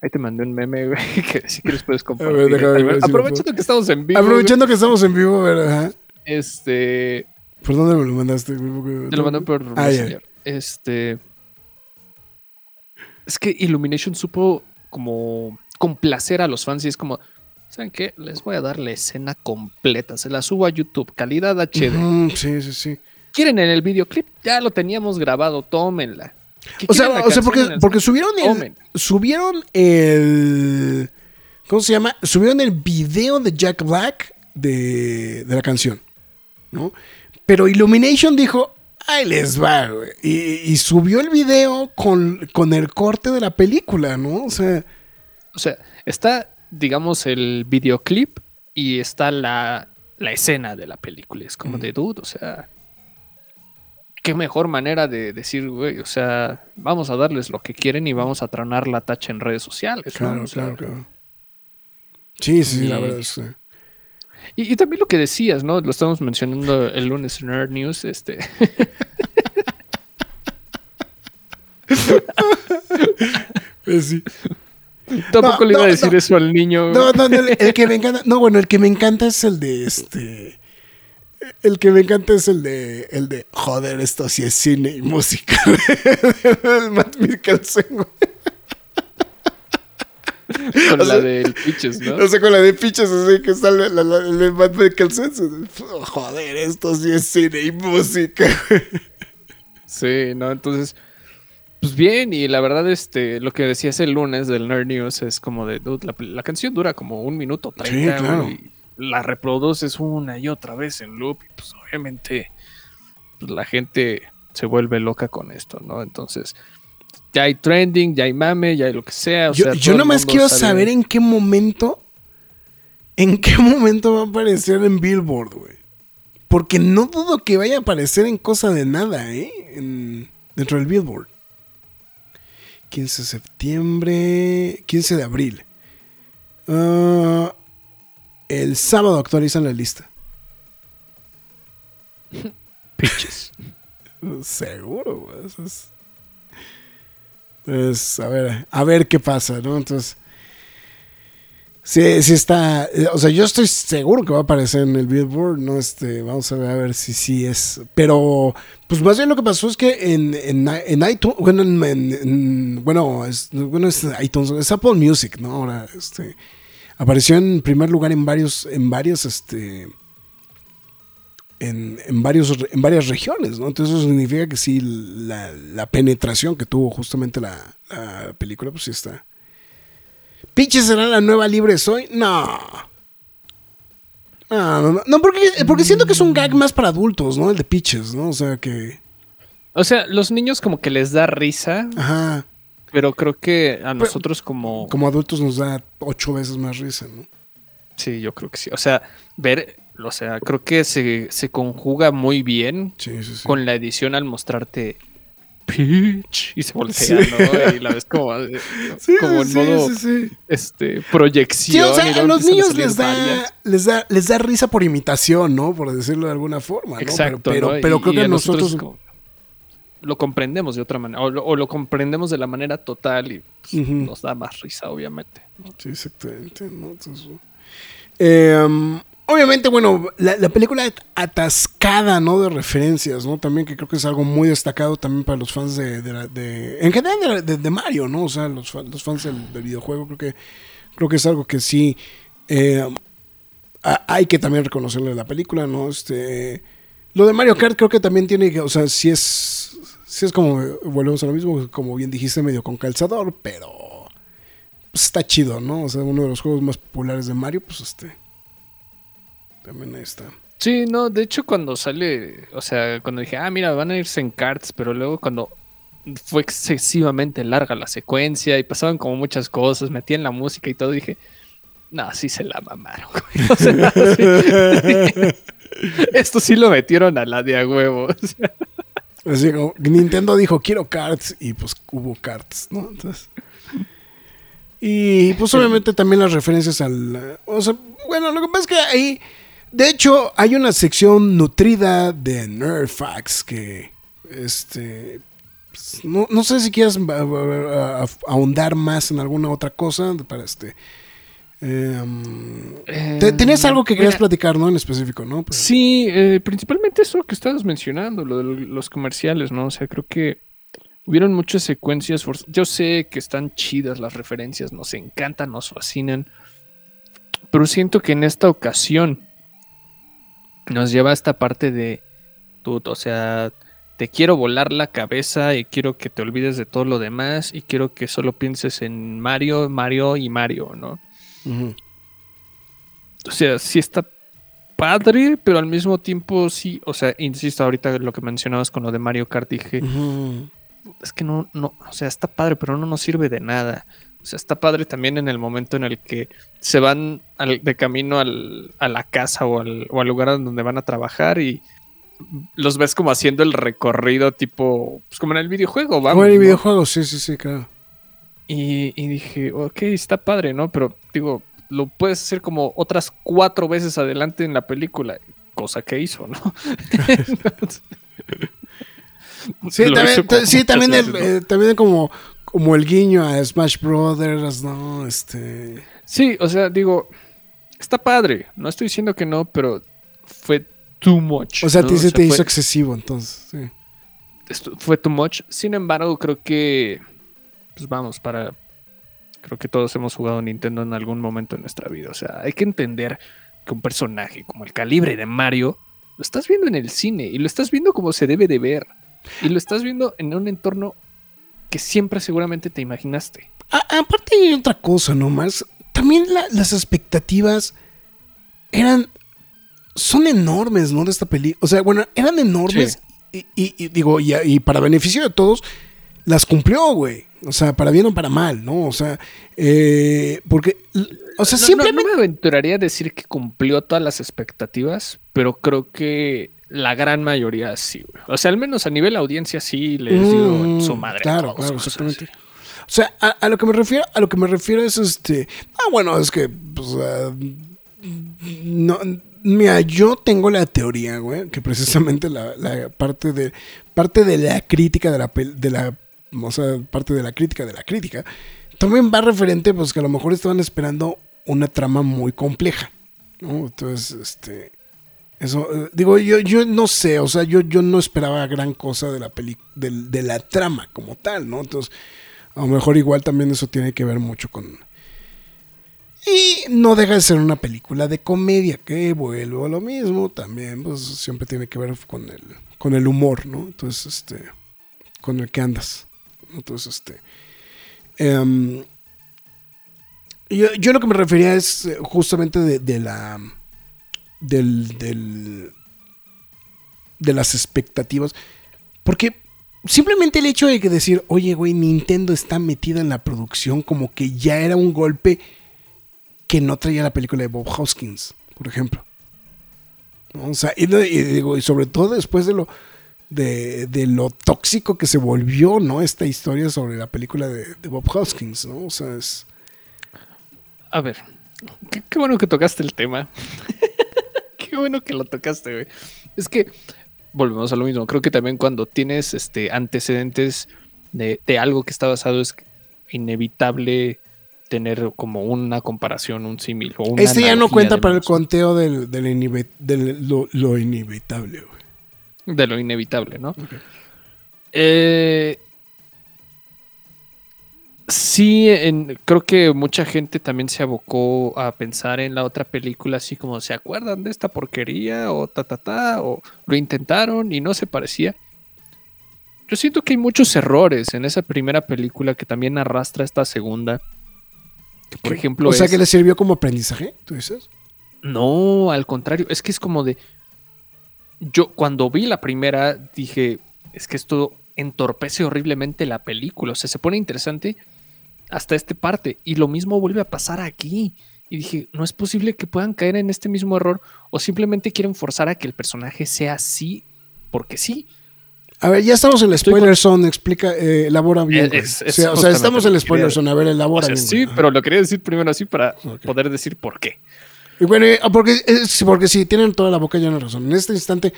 Ahí te mandé un meme, güey, que si quieres puedes compartir. ver, déjame ver si Aprovechando que estamos en vivo, aprovechando que estamos en vivo, ¿verdad? este... ¿Por dónde me lo mandaste? Te lo mandé por Ah. Messenger. Este. Es que Illumination supo como complacer a los fans y es como. ¿Saben qué? Les voy a dar la escena completa. Se la subo a YouTube. Calidad HD. Sí, sí, sí. ¿Quieren en el videoclip? Ya lo teníamos grabado. Tómenla. ¿Qué O sea, o sea porque, porque subieron el, Tomen. subieron el ¿cómo se llama? Subieron el video de Jack Black de, de la canción, ¿no? Pero Illumination dijo, ahí les va, güey. Y, y subió el video con, con el corte de la película, ¿no? O sea, O sea, está, digamos, el videoclip y está la, la escena de la película. Es como de dude, o sea. Qué mejor manera de decir, güey, o sea, vamos a darles lo que quieren y vamos a tronar la tacha en redes sociales. ¿no? claro, O sea, claro, claro. Sí, sí, sí, la y- verdad es que- Y, y también lo que decías, ¿no? Lo estábamos mencionando el lunes en Nerd News, este. Pues sí. Tampoco No, le iba no, a decir no. eso al niño. No, no, no, el, el que me encanta. No, bueno, el que me encanta es el de este. El que me encanta es el de. El de. Joder, esto sí es cine y música. el Matt Mikkelsen, con o la sea- del Pitches, ¿no? O sea, con la de pichas así que está la, la- la- el de Matt Mikkelsen. Joder, esto sí es cine y música. Sí, ¿no? Entonces, pues bien, y la verdad, este, lo que decías el lunes del Nerd News es como de, dude, la, canción dura como un minuto treinta, Sí, claro. y la reproduces una y otra vez en loop, y pues obviamente pues, la gente se vuelve loca con esto, ¿no? Entonces, ya hay trending, ya hay mame, ya hay lo que sea. o Yo, sea, yo nomás quiero sabe- saber en qué momento. En qué momento va a aparecer en Billboard, güey. Porque no dudo que vaya a aparecer en cosa de nada, ¿eh? En- dentro del Billboard. 15 de septiembre. 15 de abril. Ah, el sábado actualizan la lista. Pitches. Seguro, güey. A ver, a ver qué pasa, ¿no? Entonces. Sí, sí está. eh, O sea, yo estoy seguro que va a aparecer en el Billboard, ¿no? Este, vamos a ver, a ver si sí es. Pero, pues más bien lo que pasó es que en, en, en iTunes, bueno, en, en- en- bueno, es, bueno, es iTunes, es Apple Music, ¿no? Ahora, este, apareció en primer lugar en varios, en varios, este, en, en varios, en varias regiones, ¿no? Entonces eso significa que sí, la, la penetración que tuvo justamente la, la película, pues sí está. ¿Pinche será la nueva Libre Soy? No. No, no, no, no, porque, porque siento que es un gag más para adultos, ¿no? El de Pitches, ¿no? O sea que... O sea, los niños como que les da risa, Ajá. Pero creo que a nosotros como... Como adultos nos da ocho veces más risa, ¿no? Sí, yo creo que sí. O sea, ver, o sea, creo que se, se conjuga muy bien Sí, sí, sí. con la edición al mostrarte Peach y se voltea, Sí. ¿no? Y la ves como, eh, Sí, como en modo sí, sí. este Sí, proyección. o sea, y a los niños les da, varias. les da les da risa por imitación, ¿no? Por decirlo de alguna forma, ¿no? Exacto, pero pero, ¿no? pero Y- creo y que a nosotros... como- lo comprendemos de otra manera, o lo, o lo comprendemos de la manera total y pues, nos da más risa, obviamente. ¿no? Sí, exactamente. ¿no? Entonces, eh, um, obviamente, bueno, la, la película atascada, ¿no? De referencias, ¿no? También que creo que es algo muy destacado también para los fans de, de la- de- en general de, de- Mario, ¿no? O sea, los, los fans del, del videojuego, creo que creo que es algo que sí eh, a- hay que también reconocerle la película, ¿no? Este, lo de Mario Kart creo que también tiene que, o sea, sí es, sí es como, volvemos a lo mismo, como bien dijiste, medio con calzador, pero pues, está chido, ¿no? O sea, uno de los juegos más populares de Mario, pues este, también ahí está. Sí, no, de hecho cuando sale, o sea, cuando dije, ah, mira, van a irse en carts, pero luego cuando fue excesivamente larga la secuencia y pasaban como muchas cosas, metían la música y todo, dije, no, sí se la mamaron. güey". O sea, sí. Esto sí lo metieron a la de a huevo. o sea. Así Nintendo dijo, quiero carts, y pues hubo carts, ¿no? Entonces. Y pues obviamente también las referencias al. O sea, bueno, lo que pasa es que ahí. De hecho, hay una sección nutrida de Nerd Facts que. Este. pues, No, no sé si quieres ahondar más en alguna otra cosa para este. Em, te- Tenías algo que querías Mira, platicar, ¿no? En específico, ¿no? Pero- Sí, eh, principalmente eso que estabas mencionando, lo de los comerciales, ¿no? O sea, creo que hubieron muchas secuencias. Yo sé que están chidas las referencias, nos encantan, nos fascinan. Pero siento que en esta ocasión nos lleva a esta parte de, o sea, te quiero volar la cabeza y quiero que te olvides de todo lo demás y quiero que solo pienses en Mario, Mario y Mario, ¿no? O sea, sí está padre, pero al mismo tiempo sí, o sea, insisto, ahorita lo que mencionabas con lo de Mario Kart, dije, es que no, no, o sea, está padre, pero no nos sirve de nada. O sea, está padre también en el momento en el que se van al- de camino al- a la casa o al, o al lugar donde van a trabajar y los ves como haciendo el recorrido tipo, pues como en el videojuego, vamos. Como en el ¿no? videojuego, sí, sí, sí, claro. Y, y dije, ok, está padre, ¿no? Pero digo, lo puedes hacer como otras cuatro veces adelante en la película, cosa que hizo, ¿no? Sí, también, hizo sí, también, el- veces, ¿no? eh, también como, como el guiño a Smash Brothers, ¿no? Este. Sí, o sea, digo, está padre, no estoy diciendo que no, pero fue too much. O sea, ¿no? te fue- hizo excesivo, entonces. Sí. esto fue too much. Sin embargo, creo que, pues vamos, para... Creo que todos hemos jugado Nintendo en algún momento en nuestra vida. O sea, hay que entender que un personaje como el calibre de Mario lo estás viendo en el cine y lo estás viendo como se debe de ver. Y lo estás viendo en un entorno que siempre seguramente te imaginaste. A- aparte hay otra cosa nomás. También la- las expectativas eran. Son enormes, ¿no? De esta película. O sea, bueno, eran enormes. Y, y- y digo, y, y para beneficio de todos, las cumplió, güey. O sea, para bien o para mal, ¿no? O sea, eh, porque. O sea, No- simplemente. No, me aventuraría a decir que cumplió todas las expectativas, pero creo que la gran mayoría sí, güey. O sea, al menos a nivel audiencia sí les dio Mm, su madre. Claro, claro, exactamente. así. O sea, a, a lo que me refiero, a lo que me refiero es este. Ah, bueno, es que, pues, no, mira, yo tengo la teoría, güey, que precisamente la, la parte de parte de la crítica de la pel- de la, o sea, parte de la crítica de la crítica, también va referente, pues, que a lo mejor estaban esperando una trama muy compleja, ¿no? Entonces, este. Eso, eh, digo, yo, yo no sé, o sea, yo, yo no esperaba gran cosa de la peli del- de, la trama como tal, ¿no? Entonces, a lo mejor igual también eso tiene que ver mucho con... Y no deja de ser una película de comedia, que vuelvo a lo mismo, también, pues siempre tiene que ver con el, con el humor, ¿no? Entonces, este, con el que andas. Entonces, este... em, yo, yo lo que me refería es eh, justamente de, de la del, del- de las expectativas. Porque simplemente el hecho de que decir, oye, güey, Nintendo está metida en la producción, como que ya era un golpe que no traía la película de Bob Hoskins, por ejemplo. O sea, y, y sobre todo después de lo de, de lo tóxico que se volvió, ¿no? Esta historia sobre la película de, de Bob Hoskins, ¿no? O sea, es. A ver, qué, qué bueno que tocaste el tema. qué bueno que lo tocaste, güey. Es que volvemos a lo mismo. Creo que también cuando tienes este antecedentes de, de algo que está basado es inevitable tener como una comparación, un símil Este ya no cuenta para el conteo del, del- lo, lo inevitable, güey. De lo inevitable, ¿no? Eh, sí, en- creo que mucha gente también se abocó a pensar en la otra película, así como, ¿se acuerdan de esta porquería? O ta, ta, ta, o lo intentaron y no se parecía. Yo siento que hay muchos errores en esa primera película que también arrastra esta segunda. Que, por ejemplo, o sea es- que le sirvió como aprendizaje, tú dices. no, al contrario, es que es como de. Yo cuando vi la primera dije, es que esto entorpece horriblemente la película, o sea, se pone interesante hasta esta parte y lo mismo vuelve a pasar aquí. Y dije, no es posible que puedan caer en este mismo error o simplemente quieren forzar a que el personaje sea así porque sí. A ver, ya estamos en la spoiler zone, explica, eh, elabora bien. Es- güey. es- o sea, o sea, justamente estamos en la spoiler zone, a ver, O elabora sea, bien. sí, pero lo quería decir primero así para poder decir por qué. Y bueno, eh, porque, es- porque sí, tienen toda la boca llena de razón. En este instante,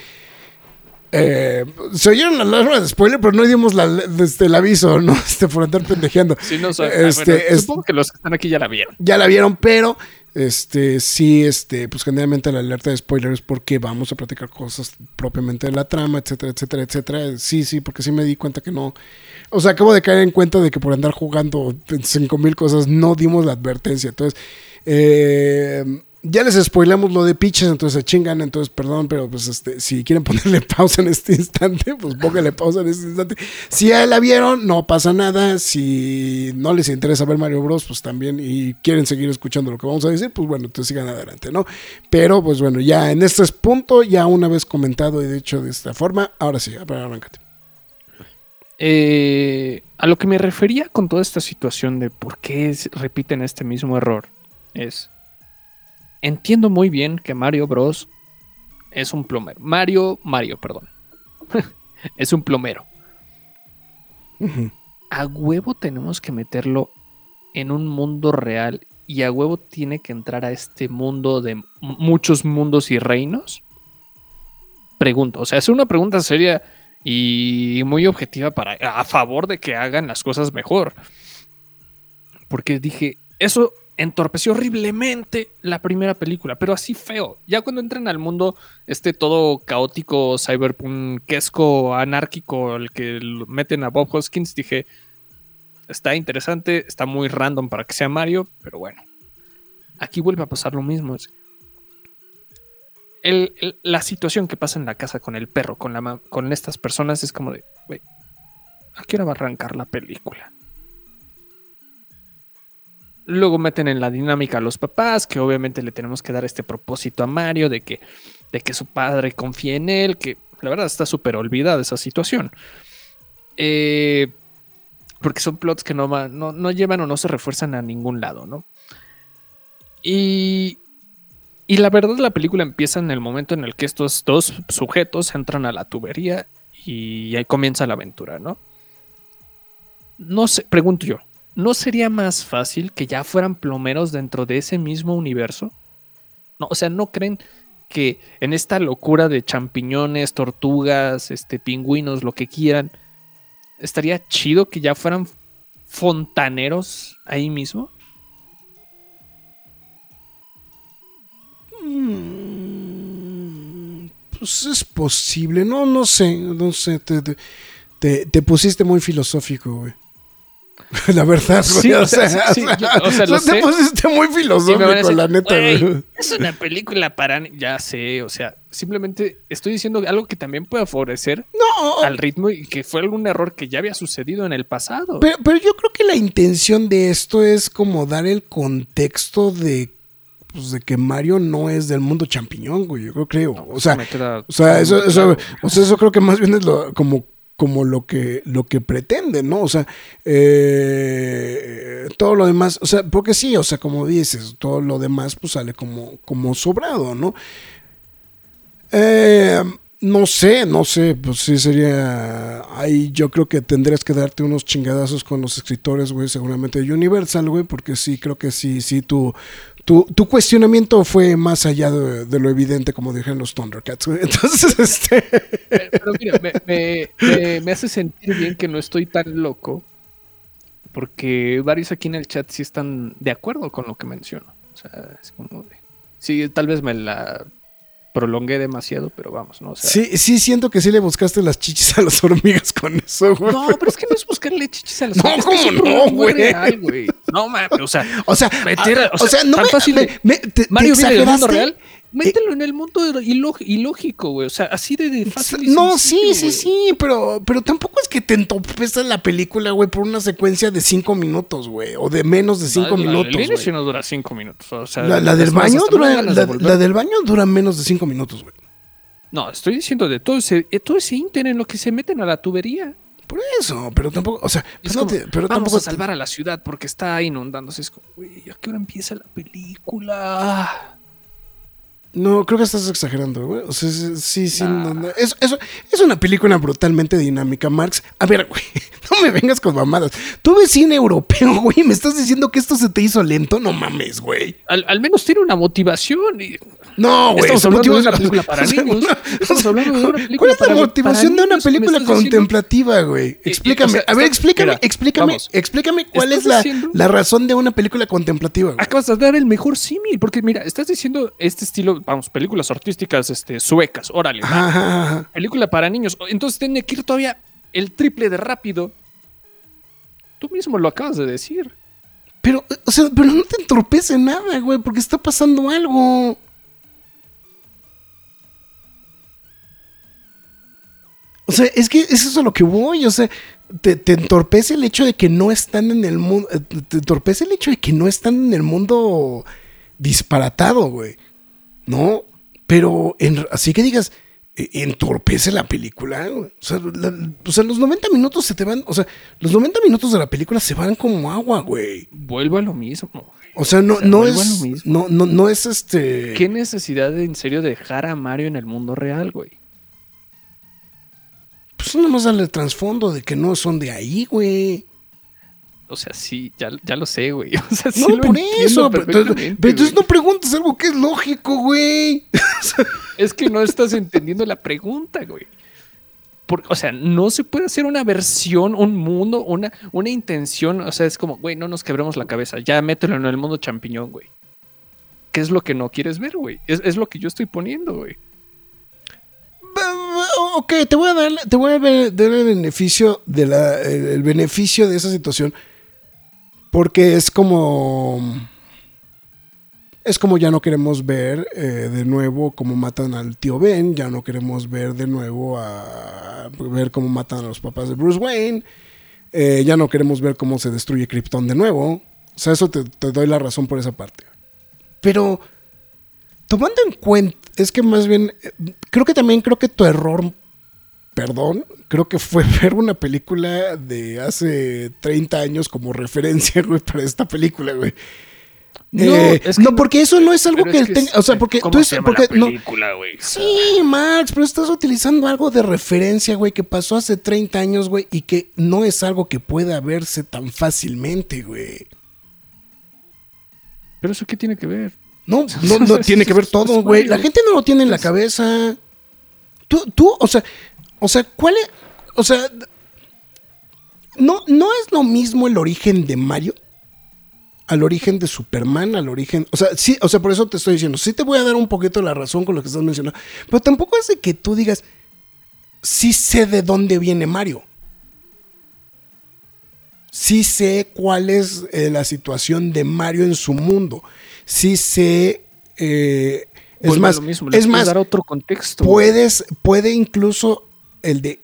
eh, se oyeron las alarmas de spoiler, pero no dimos la, este, el aviso, ¿no? Este, por andar pendejeando. Sí, no sé, Este, bueno, es- supongo que los que están aquí ya la vieron. ya la vieron, pero este sí, este, pues generalmente la alerta de spoilers porque vamos a platicar cosas propiamente de la trama, etcétera, etcétera, etcétera. Sí, sí, porque sí me di cuenta que no. O sea, acabo de caer en cuenta de que por andar jugando cinco mil cosas no dimos la advertencia. Entonces, eh, ya les spoilamos lo de pitches, entonces se chingan, entonces perdón, pero pues este, si quieren ponerle pausa en este instante, pues pónganle pausa en este instante. Si ya la vieron, no pasa nada. Si no les interesa ver Mario Bros, pues también, y quieren seguir escuchando lo que vamos a decir, pues bueno, entonces sigan adelante, ¿no? Pero pues bueno, ya en este punto, ya una vez comentado y dicho de esta forma, ahora sí, a ver, arráncate. Eh, a lo que me refería con toda esta situación de por qué repiten este mismo error es entiendo muy bien que Mario Bros es un plomero. Mario, Mario, perdón. es un plomero. A huevo tenemos que meterlo en un mundo real y a huevo tiene que entrar a este mundo de muchos mundos y reinos? Pregunto, o sea, es una pregunta seria y muy objetiva para a favor de que hagan las cosas mejor. Porque dije, eso entorpeció horriblemente la primera película, pero así feo. Ya cuando entran al mundo este todo caótico, cyberpunkesco, anárquico, el que meten a Bob Hoskins, dije, está interesante, está muy random para que sea Mario, pero bueno. Aquí vuelve a pasar lo mismo. la situación que pasa en la casa con el perro, con, estas personas, es como de, ¿a qué hora va a arrancar la película? Luego meten en la dinámica a los papás, que obviamente le tenemos que dar este propósito a Mario de que, de que su padre confíe en él, que la verdad está súper olvidada esa situación. Eh, porque son plots que no, no llevan o no se refuerzan a ningún lado, ¿no? Y, y la verdad la película empieza en el momento en el que estos dos sujetos entran a la tubería y ahí comienza la aventura, ¿no? No sé, pregunto yo, ¿no sería más fácil que ya fueran plomeros dentro de ese mismo universo? No, o sea, ¿no creen que en esta locura de champiñones, tortugas, este, pingüinos, lo que quieran, estaría chido que ya fueran fontaneros ahí mismo? Mm, Pues es posible, no, no sé, no sé, te, te, te- te pusiste muy filosófico, güey. La verdad. Sí, o sea, sí, o sea, o sea, lo te sé. pusiste muy filosófico, decir, la neta, "Güey, güey. Es una película para... ni-". Ya sé, o sea, simplemente estoy diciendo algo que también puede favorecer No, al ritmo y que fue algún error que ya había sucedido en el pasado. Pero, pero yo creo que la intención de esto es como dar el contexto de, pues, de que Mario no es del mundo champiñón, güey. Yo creo. No, o sea, o sea, eso, eso, o sea, eso creo que más bien es lo, como, como lo que, lo que pretende, ¿no? O sea, eh, todo lo demás, o sea, porque sí, o sea, como dices, todo lo demás pues sale como, como sobrado, ¿no? Eh, no sé, no sé, pues sí sería. Ahí yo creo que tendrías que darte unos chingadazos con los escritores, güey, seguramente de Universal, güey, porque sí, creo que sí, sí, tu, tu, cuestionamiento fue más allá de, lo evidente, como dijeron los Thundercats. Entonces, este. Pero, mira, me- me hace sentir bien que no estoy tan loco. Porque varios aquí en el chat sí están de acuerdo con lo que menciono. O sea, es como de. Sí, tal vez me la prolongué demasiado, pero vamos, ¿no? O sea, Sí, sí, siento que sí le buscaste las chichis a las hormigas con eso, güey. No, pero es que no es buscarle chichis a los No, es que ¿cómo no, güey? real, güey? No, mames, o sea, O sea, Meter a- a- o sea, no tan me, fácil me- de- me- te- te Mario del mundo real. Mételo en el mundo iló- ilógico, güey. O sea, así de, de fácil. No, sí, sencillo, sí, sí, pero, pero tampoco es que te entopesa la película, güey, por una secuencia de cinco minutos, güey, o de menos de cinco No, la- minutos, El inicio güey. no dura cinco minutos. O sea, La, la del baño dura, de la, la del baño dura menos de cinco minutos, güey. No, estoy diciendo de todo ese, de todo ese inter en lo que se meten a la tubería. Por eso, pero tampoco, o sea, Es pues no como, te- pero vamos tampoco a salvar a la ciudad porque está inundándose. Es como, güey, ¿a qué hora empieza la película? No, creo que estás exagerando, güey. O sea, sí, sí, Nah. no, no. Es, eso- es una película brutalmente dinámica, Marx. A ver, güey, no me vengas con mamadas. Tú ves cine europeo, güey, me estás diciendo que esto se te hizo lento, no mames, güey. Al, al menos tiene una motivación. y- No, güey. Estamos hablando de una película para niños. no, Estamos hablando de una película ¿Cuál es la motivación de una película contemplativa, güey? Explícame. o sea, a ver, explícame, mira, explícame, vamos. explícame cuál es la, la razón de una película contemplativa, güey. Acabas de dar el mejor símil, porque mira, estás diciendo este estilo, vamos, películas artísticas este, suecas, órale, película para niños, entonces tiene que ir todavía el triple de rápido. Tú mismo lo acabas de decir. Pero, o sea, pero no te entorpece nada, güey, porque está pasando algo. O sea, es que es eso a lo que voy, o sea, te, te entorpece el hecho de que no están en el mundo, eh, te entorpece el hecho de que no están en el mundo disparatado, güey, ¿no? Pero, en- así que digas, eh, entorpece la película. O sea, la- o sea, los 90 minutos se te van, o sea, los 90 minutos de la película se van como agua, güey. Vuelvo a lo mismo. O sea, no, O sea, no es. No, no, no es este. ¿Qué necesidad de en serio dejar a Mario en el mundo real, güey? Pues nada más darle trasfondo de que no son de ahí, güey. O sea, sí, ya, ya lo sé, güey. O sea, sí No, lo por eso. Pero, entonces no preguntas algo que es lógico, güey. Es que no estás entendiendo la pregunta, güey. Por- o sea, no se puede hacer una versión, un mundo, una, una intención. O sea, es como, güey, no nos quebremos la cabeza. Ya mételo en el mundo champiñón, güey. ¿Qué es lo que no quieres ver, güey? Es, es lo que yo estoy poniendo, güey. Ok, te voy a dar, te voy a dar el beneficio de la, el, el beneficio de esa situación. Porque es como. Es como ya no queremos ver eh, de nuevo cómo matan al tío Ben. Ya no queremos ver de nuevo a. ver cómo matan a los papás de Bruce Wayne. eh, ya no queremos ver cómo se destruye Krypton de nuevo. O sea, eso te, te doy la razón por esa parte. Pero. Tomando en cuenta. Es que más bien. eh, Creo que también creo que tu error perdón, creo que fue ver una película de hace 30 años como referencia, güey, para esta película, güey. No, Eh, es que no, no- porque eso no es algo que es que tenga, es- o sea, porque ¿cómo tú es, se llama porque la no, película, güey? Sí, Max, pero estás utilizando algo de referencia, güey, que pasó hace 30 años, güey, y que no es algo que pueda verse tan fácilmente, güey. Pero eso qué tiene que ver. No, no, no tiene que ver todo, güey. La gente no lo tiene en la cabeza. Tú, tú, o sea, o sea, ¿cuál es? O sea, no, no es lo mismo el origen de Mario al origen de Superman, al origen, o sea, sí, o sea, por eso te estoy diciendo, sí te voy a dar un poquito la razón con lo que estás mencionando, pero tampoco es de que tú digas, sí sé de dónde viene Mario. Sí sé cuál es eh, la situación de Mario en su mundo. Sí sé. eh, es más, lo mismo, le es más, dar otro contexto. puedes, puede incluso el de.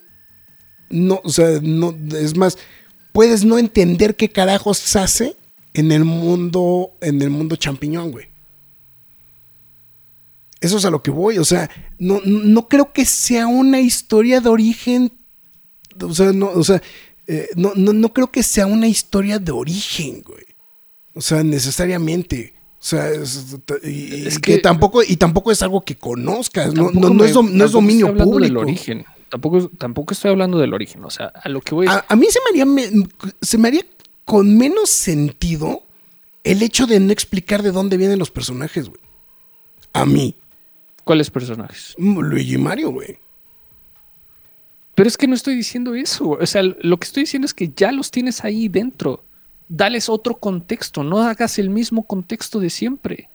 No, o sea, no, es más, puedes no entender qué carajos se hace en el mundo, en el mundo champiñón, güey. Eso es a lo que voy, o sea, no, no creo que sea una historia de origen, o sea, no, o sea, eh, no, no, no creo que sea una historia de origen, güey. O sea, necesariamente. O sea, es, y, Es que, que- tampoco, y tampoco es algo que conozcas, no, no, no me- es, no es dominio del público. origen. Tampoco, tampoco estoy hablando del origen. O sea, a lo que voy. A, a mí se me, haría, me- se me haría con menos sentido el hecho de no explicar de dónde vienen los personajes, güey. A mí. ¿Cuáles personajes? Mm, Luigi y Mario, güey. Pero es que no estoy diciendo eso. O sea, lo que estoy diciendo es que ya los tienes ahí dentro. Dales otro contexto. No hagas el mismo contexto de siempre.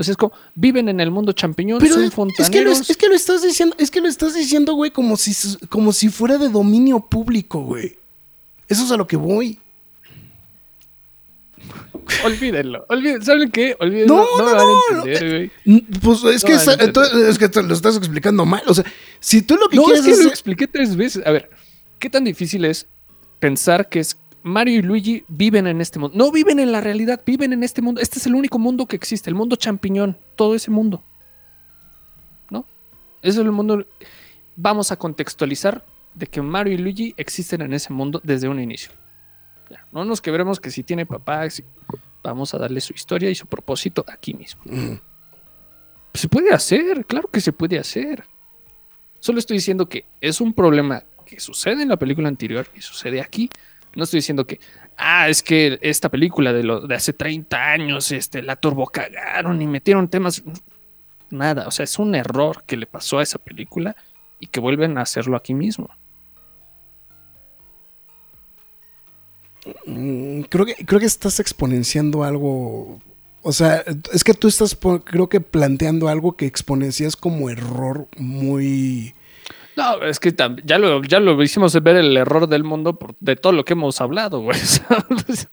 O sea, es como, viven en el mundo champiñón, Pero son es, es que lo, fontaneros. es que lo estás diciendo, es que lo estás diciendo, güey, como si, como si fuera de dominio público, güey. Eso es a lo que voy. Olvídenlo. olvídenlo. ¿Saben qué? Olvídenlo. No, No, no, me van a entender, güey. Mm, Pues es que, está- entonces, es que te lo estás explicando mal. O sea, si tú lo que No, quieres es que es- lo expliqué tres veces. A ver, ¿qué tan difícil es pensar que es Mario y Luigi viven en este mundo? No viven en la realidad, viven en este mundo. Este es el único mundo que existe, el mundo champiñón, todo ese mundo. ¿No? Ese es el mundo. Vamos a contextualizar de que Mario y Luigi existen en ese mundo desde un inicio. Ya, no nos quebremos que si tiene papá, si- vamos a darle su historia y su propósito aquí mismo. Mm. Se puede hacer, claro que se puede hacer. Solo estoy diciendo que es un problema que sucede en la película anterior y sucede aquí. No estoy diciendo que, ah, es que esta película de, lo, de hace 30 años este, la turbocagaron y metieron temas. Nada, o sea, es un error que le pasó a esa película y que vuelven a hacerlo aquí mismo. Mm, Creo que, creo que estás exponenciando algo. O sea, es que tú estás, creo que planteando algo que exponencias como error muy. No, es que ya lo, ya lo hicimos ver el error del mundo de todo lo que hemos hablado, güey. ¿sabes?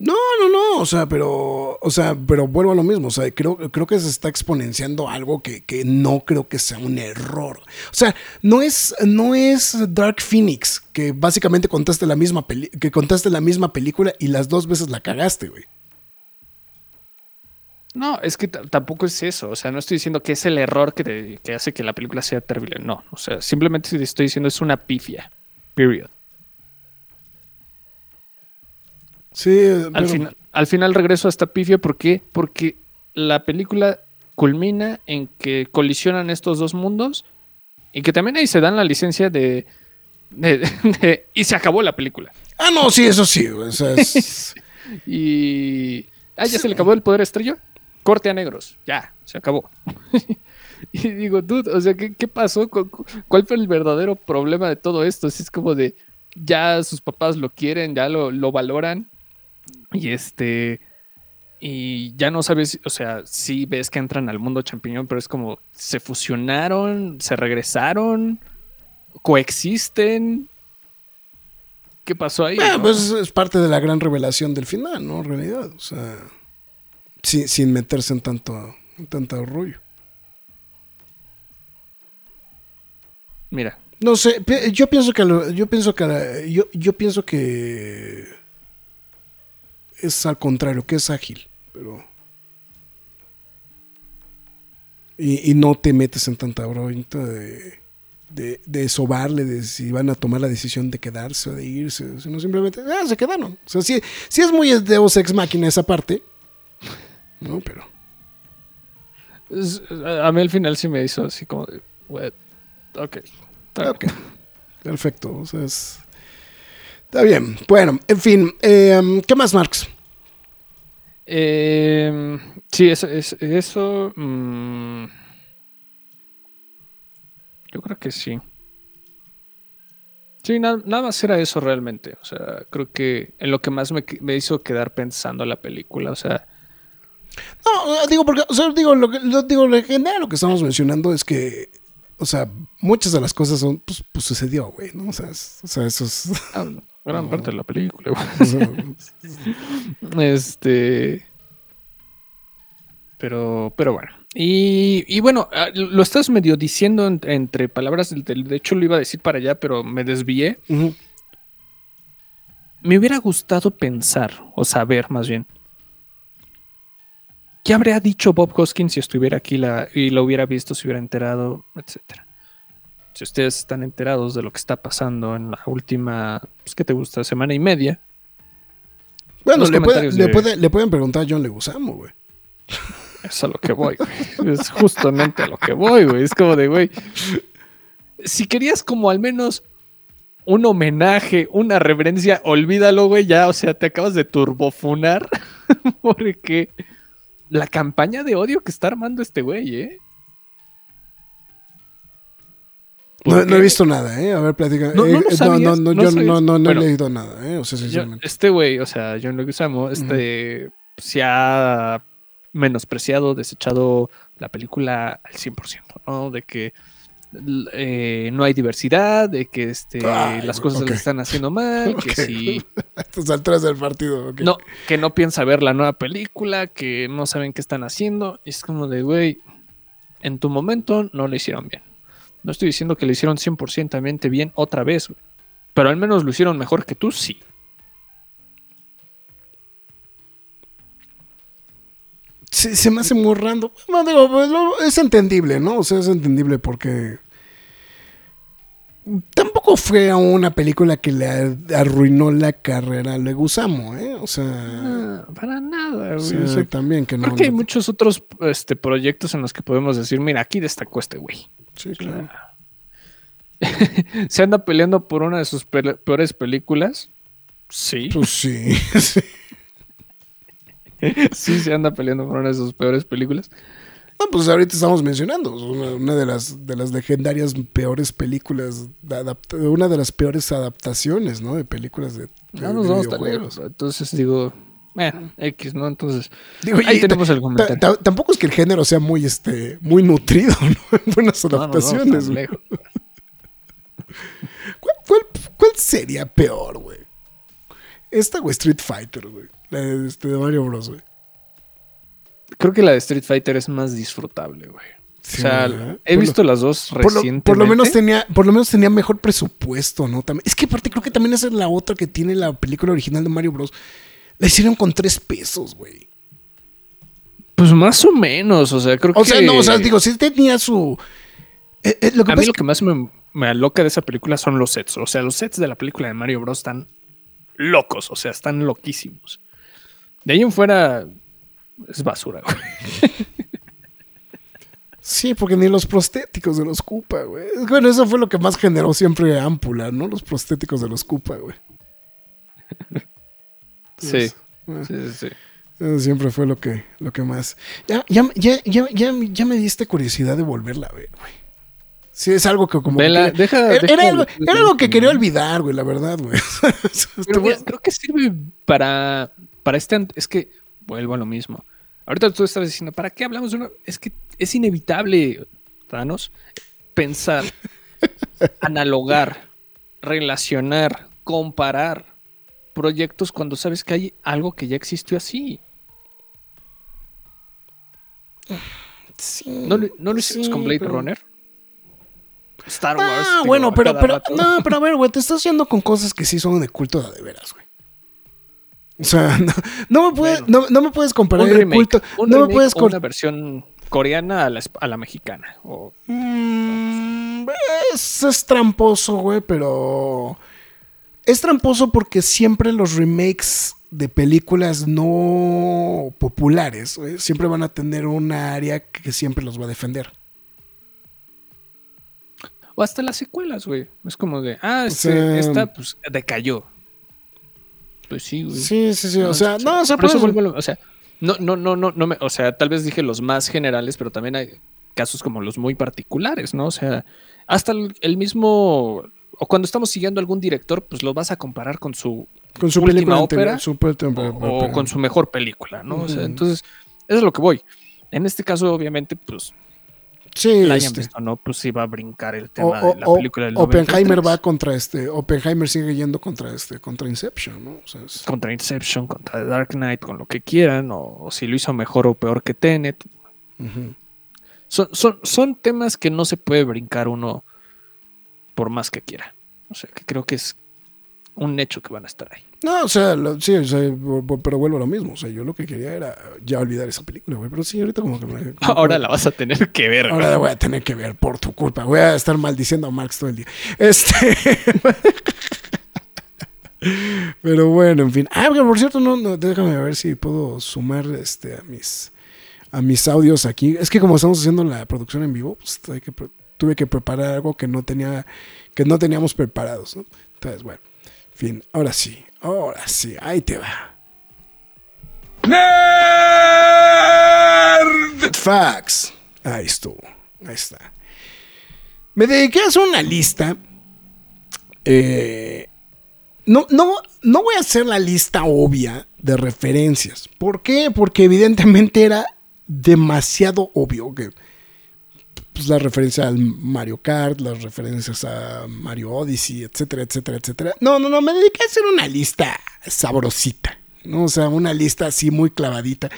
No, no, no. O sea, pero. O sea, pero vuelvo a lo mismo. O sea, creo, creo que se está exponenciando algo que, que no creo que sea un error. O sea, no es, no es Dark Phoenix, que básicamente contaste la misma que contaste la misma película y las dos veces la cagaste, güey. No, es que tampoco es eso. O sea, no estoy diciendo que es el error que, te- que hace que la película sea terrible. No, o sea, simplemente te estoy diciendo es una pifia. Period. Sí, Al, pero- final, al final regreso a esta pifia. ¿Por qué? Porque la película culmina en que colisionan estos dos mundos y que también ahí se dan la licencia de. de- de- y se acabó la película. Ah, no, sí, eso sí, güey. O sea, es- Y. Ah, ya se le acabó el poder estrella. Corte a negros. Ya, se acabó. y digo, dude, o sea, ¿qué, qué pasó? ¿Cu- cu- ¿Cuál fue el verdadero problema de todo esto? Si es como de. Ya sus papás lo quieren, ya lo, lo valoran. Y este. Y ya no sabes, o sea, sí ves que entran al mundo champiñón, pero es como. Se fusionaron, se regresaron, coexisten. ¿Qué pasó ahí? Ah, no? pues es parte de la gran revelación del final, ¿no? En realidad, o sea, sin, sin meterse en tanto, en tanto rollo. Mira, No sé, yo pienso que lo- yo pienso que yo, yo pienso que es al contrario, que es ágil, pero y, y no te metes en tanta bronca de, de, de sobarle, de si van a tomar la decisión de quedarse o de irse, sino simplemente, ah, se quedaron. O sea, sí, sí es muy Deus Ex Máquina esa parte, ¿no? Pero Es- a mí al final sí me hizo así como de, "What? ok. Perfecto. O sea, es- Está bien. Bueno, en fin. eh, ¿Qué más, Marx? Eh, sí, eso, es- eso mm, yo creo que sí. Sí, na- nada más era eso realmente. O sea, creo que en lo que más me, me hizo quedar pensando la película. O sea, No, digo, porque, o sea, digo, lo que, lo, digo, lo general, lo que estamos mencionando es que, o sea, muchas de las cosas son, pues, pues sucedió, güey, ¿no? O sea, es- o sea eso es. ah, gran No. parte de la película. güey. o sea, Este. Pero, pero bueno. Y, y bueno, ah, lo estás medio diciendo en- entre palabras. del- del- De hecho, lo iba a decir para allá, pero me desvié. Me hubiera gustado pensar, o saber más bien, ¿qué habría dicho Bob Hoskins si estuviera aquí la- y lo hubiera visto, si hubiera enterado, etcétera? Si ustedes están enterados de lo que está pasando en la última, pues, ¿qué te gusta? Semana y media. Bueno, le, puede- comentarios le, de- puede- le pueden preguntar a John Leguizamo, güey. Es a lo que voy, güey. Es justamente a lo que voy, güey. Es como de, güey. Si querías como al menos un homenaje, una reverencia, olvídalo, güey. Ya, o sea, te acabas de turbofunar. Porque la campaña de odio que está armando este güey, ¿eh? No, ¿Por no he visto nada, ¿eh? A ver, platica. No, no Eh, lo no, sabías, no, yo no, no, no Bueno. he leído nada, ¿eh? O sea, Yo- sinceramente. este güey, o sea, John Leguizamo, este se ha menospreciado, desechado la película al 100%, ¿no? De que eh, no hay diversidad, de que este, Ay, las cosas le están haciendo mal, Ok. que si A estas alturas del partido, no, que no piensa ver la nueva película, que no saben qué están haciendo. Es como de, güey, en tu momento no lo hicieron bien. No estoy diciendo que lo hicieron 100% bien otra vez, güey. Pero al menos lo hicieron mejor que tú, sí. Se, se me hace muy random. No, digo, pues, es entendible, ¿no? O sea, es entendible porque tampoco fue una película que le ar- arruinó la carrera a Leguizamo, ¿eh? O sea, para nada, güey. sea, O sea, también que no. creo que hay muchos otros este, proyectos en los que podemos decir, mira, aquí destacó este güey. Sí, claro. ¿Se anda peleando por una de sus pe- peores películas? Sí. Pues sí. sí. sí, se anda peleando por una de sus peores películas. No, pues ahorita estamos mencionando una, una de las de las legendarias peores películas, de una de las peores adaptaciones, ¿no? De películas de, de- No nos de vamos videojuegos. Entonces digo, bueno, X, ¿no? Entonces, Digo, ahí tenemos el comentario. ta- ta- tampoco es que el género sea muy este muy nutrido, ¿no? En buenas No adaptaciones. güey. lejos. ¿Cuál, cuál, cuál sería peor, güey? Esta, güey, Street Fighter, güey. La de, este, de Mario Bros, güey. Creo que la de Street Fighter es más disfrutable, güey. Sí, o sea, ¿verdad? he Por visto las dos Por lo, recientemente. por lo menos tenía, por lo menos tenía mejor presupuesto, ¿no? También, es que aparte creo que también esa es la otra que tiene la película original de Mario Bros. La hicieron con tres pesos, güey. Pues más o menos, o sea, creo O que... sea, no, o sea, digo, sí tenía su. eh, eh, lo que a mí lo que más me, me aloca de esa película son los sets. O sea, los sets de la película de Mario Bros. están locos, o sea, están loquísimos. De ahí en fuera es basura, güey. Sí, porque ni los prostéticos de los Koopa, güey. Bueno, eso fue lo que más generó siempre Ampula, ¿no? Los prostéticos de los Koopa, güey. Sí. Ah, Sí, sí, sí. eso siempre fue lo que, lo que más. Ya, ya, ya, ya, ya, ya me diste curiosidad de volverla a ver, güey. Sí, es algo que como. que Vela, deja- era, deja era algo, el- era algo que quería olvidar, güey, la verdad, güey. Pero creo que sirve para, para este... Es que vuelvo a lo mismo. Ahorita tú estabas diciendo, ¿para qué hablamos de una...? Es que es inevitable, Thanos, pensar, analogar, relacionar, comparar proyectos cuando sabes que hay algo que ya existió así. Sí, ¿No, lo- no lo hicimos sí, con Blade pero- Runner? Star Wars. Ah, digo, bueno, pero, no, pero a ver, güey, te estás yendo con cosas que sí son de culto de veras, güey. O sea, no, no me puedes, Bueno. no, no me puedes comparar un el remake, culto. un no me puedes una versión coreana a la, a la mexicana. O, Mm, es, es tramposo, güey, pero. Es tramposo porque siempre los remakes de películas no populares güey, siempre van a tener una área que siempre los va a defender. o hasta las secuelas, güey. Es como de, ah, O este- sea, esta pues decayó. Pues sí, güey. Sí, sí, sí. O sea, no, o sea, por eso vuelvo o sea, no, no, no, no, no me, o sea, tal vez dije los más generales, pero también hay casos como los muy particulares, ¿no? O sea, hasta el, el mismo, o cuando estamos siguiendo a algún director, pues lo vas a comparar con su, con su última película ópera, su o, ópera. o con su mejor película, ¿no? O sea, entonces, eso es lo que voy. En este caso, obviamente, pues, Sí, la hayan este, visto, ¿no? Pues sí va a brincar el tema o- de la o- película del Oppenheimer 93. va contra este. Oppenheimer sigue yendo contra este, contra Inception, ¿no? O sea, es- contra Inception, contra The Dark Knight, con lo que quieran, o, si lo hizo mejor o peor que Tenet. Son, son, son temas que no se puede brincar uno por más que quiera. O sea, que creo que es un hecho que van a estar ahí. No, o sea, lo- sí, o sea, pero vuelvo a lo mismo. O sea, yo lo que quería era ya olvidar esa película, güey. Pero sí, ahorita como que me. Ahora la vas a tener que ver. Ahora la voy a tener que ver por tu culpa. Voy a estar maldiciendo a Marx todo el día. Este. Pero bueno, en fin. Ah, pero por cierto, no, no, déjame ver si puedo sumar este a mis a mis audios aquí. Es que como estamos haciendo la producción en vivo, pues hay que tuve que preparar algo que no tenía que no teníamos preparados, ¿no? Entonces, bueno. En fin, ahora sí. Ahora sí, ahí te va. Facts. Ahí estuvo. Ahí está. Me dediqué a hacer una lista. Eh, no, no, no voy a hacer la lista obvia de referencias. ¿Por qué? Porque evidentemente era demasiado obvio que pues, la referencia al Mario Kart, las referencias a Mario Odyssey, etcétera, etcétera, etcétera. No, no, no, me dediqué a hacer una lista sabrosita. ¿no? O sea, una lista así muy clavadita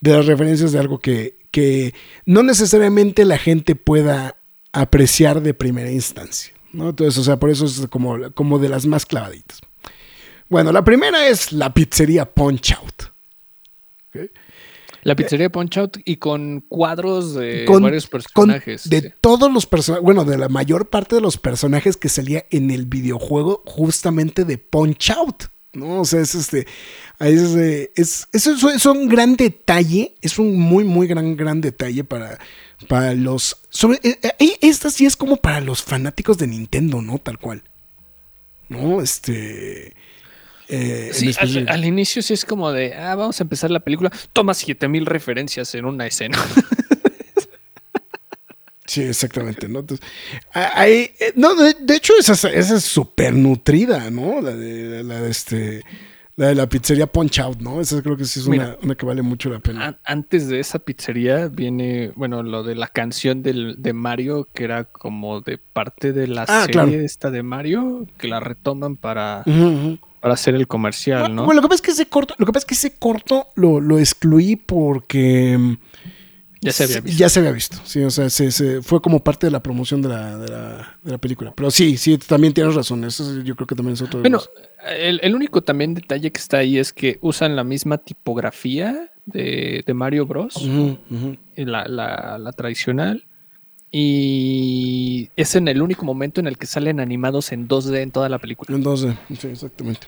de las referencias de algo que, que no necesariamente la gente pueda apreciar de primera instancia. ¿no? Entonces, o sea, por eso es como, como de las más clavaditas. Bueno, la primera es la pizzería Punch Out. ¿ok? La pizzería Punch Out y con cuadros de Con- varios con- personajes. de todos los personajes, bueno, de la mayor parte de los personajes que salía en el videojuego justamente de Punch Out. ¿no? O sea, es este. es, es, es- es un gran detalle. Es un muy, muy gran, gran detalle para, para los. Sobre, eh, eh, esta sí es como para los fanáticos de Nintendo, ¿no? Tal cual. ¿No? Este. Eh, Sí, al, inicio sí es como de, ah, vamos a empezar la película. Toma 7000 referencias en una escena. Sí, exactamente, ¿no? Entonces, ahí, eh, no, de, de hecho, esa, es- esa es súper nutrida, ¿no? La de, la de este, la de la pizzería Punch Out, ¿no? Esa creo que sí es una, Mira. una que vale mucho la pena. An- Antes de esa pizzería viene, bueno, lo de la canción del, de Mario, que era como de parte de la Ah, serie claro. esta de Mario, que la retoman para. Para hacer el comercial, ¿no? Bueno, lo que pasa es que ese corto, lo que pasa es que ese corto lo, lo excluí porque mm, ya se había visto. Ya se había visto, sí, o sea, se, se- fue como parte de la promoción de la, de la, de la película. Pero sí, sí, también tienes razón. Eso yo creo que también es otro Bueno, el, el único también detalle que está ahí es que usan la misma tipografía de, de Mario Bros. Ujú. la, la- la tradicional. Y es en el único momento en el que salen animados en 2D en toda la película. Entonces, sí, exactamente.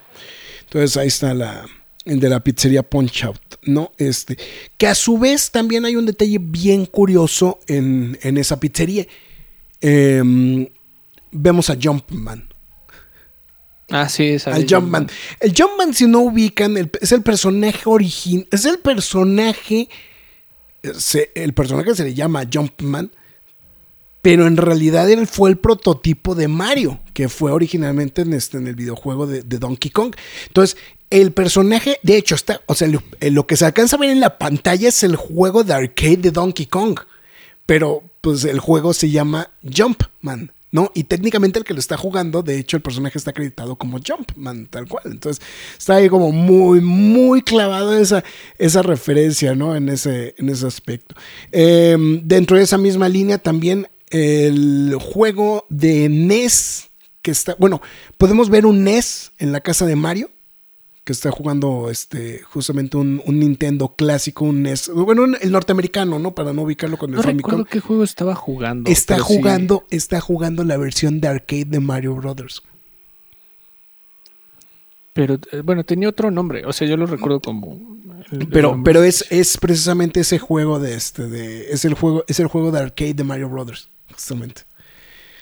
Entonces ahí está la el de la pizzería Punch Out, ¿no? Este, que a su vez también hay un detalle bien curioso en, en esa pizzería. Em, vemos a Jumpman. Ah, sí, sale al Jumpman. El Jumpman, si no ubican, el- es el personaje original. Es el personaje. se- el personaje se le llama Jumpman. Pero en realidad él fue el prototipo de Mario, que fue originalmente en, este, en el videojuego de, Donkey Kong. Entonces, el personaje, de hecho, está. O sea, lo, eh, lo que se alcanza a ver en la pantalla es el juego de arcade de Donkey Kong. Pero, pues, el juego se llama Jumpman. ¿no? Y técnicamente el que lo está jugando, de hecho, el personaje está acreditado como Jumpman, tal cual. Entonces, está ahí como muy, muy clavado esa, esa referencia, ¿no? En ese, en ese aspecto. Eh, dentro de esa misma línea también el juego de NES, que está, bueno, podemos ver un NES en la casa de Mario, que está jugando este justamente un, un Nintendo clásico, un NES, bueno, un- el norteamericano, ¿no? Para no ubicarlo con el No Famicom. recuerdo qué juego estaba jugando. Está sí- jugando, está jugando la versión de arcade de Mario Brothers. pero eh, bueno, tenía otro nombre. O sea, yo lo recuerdo como. el- el Pero, pero es, es precisamente ese juego de este, de, es el juego, es el juego de arcade de Mario Brothers, justamente.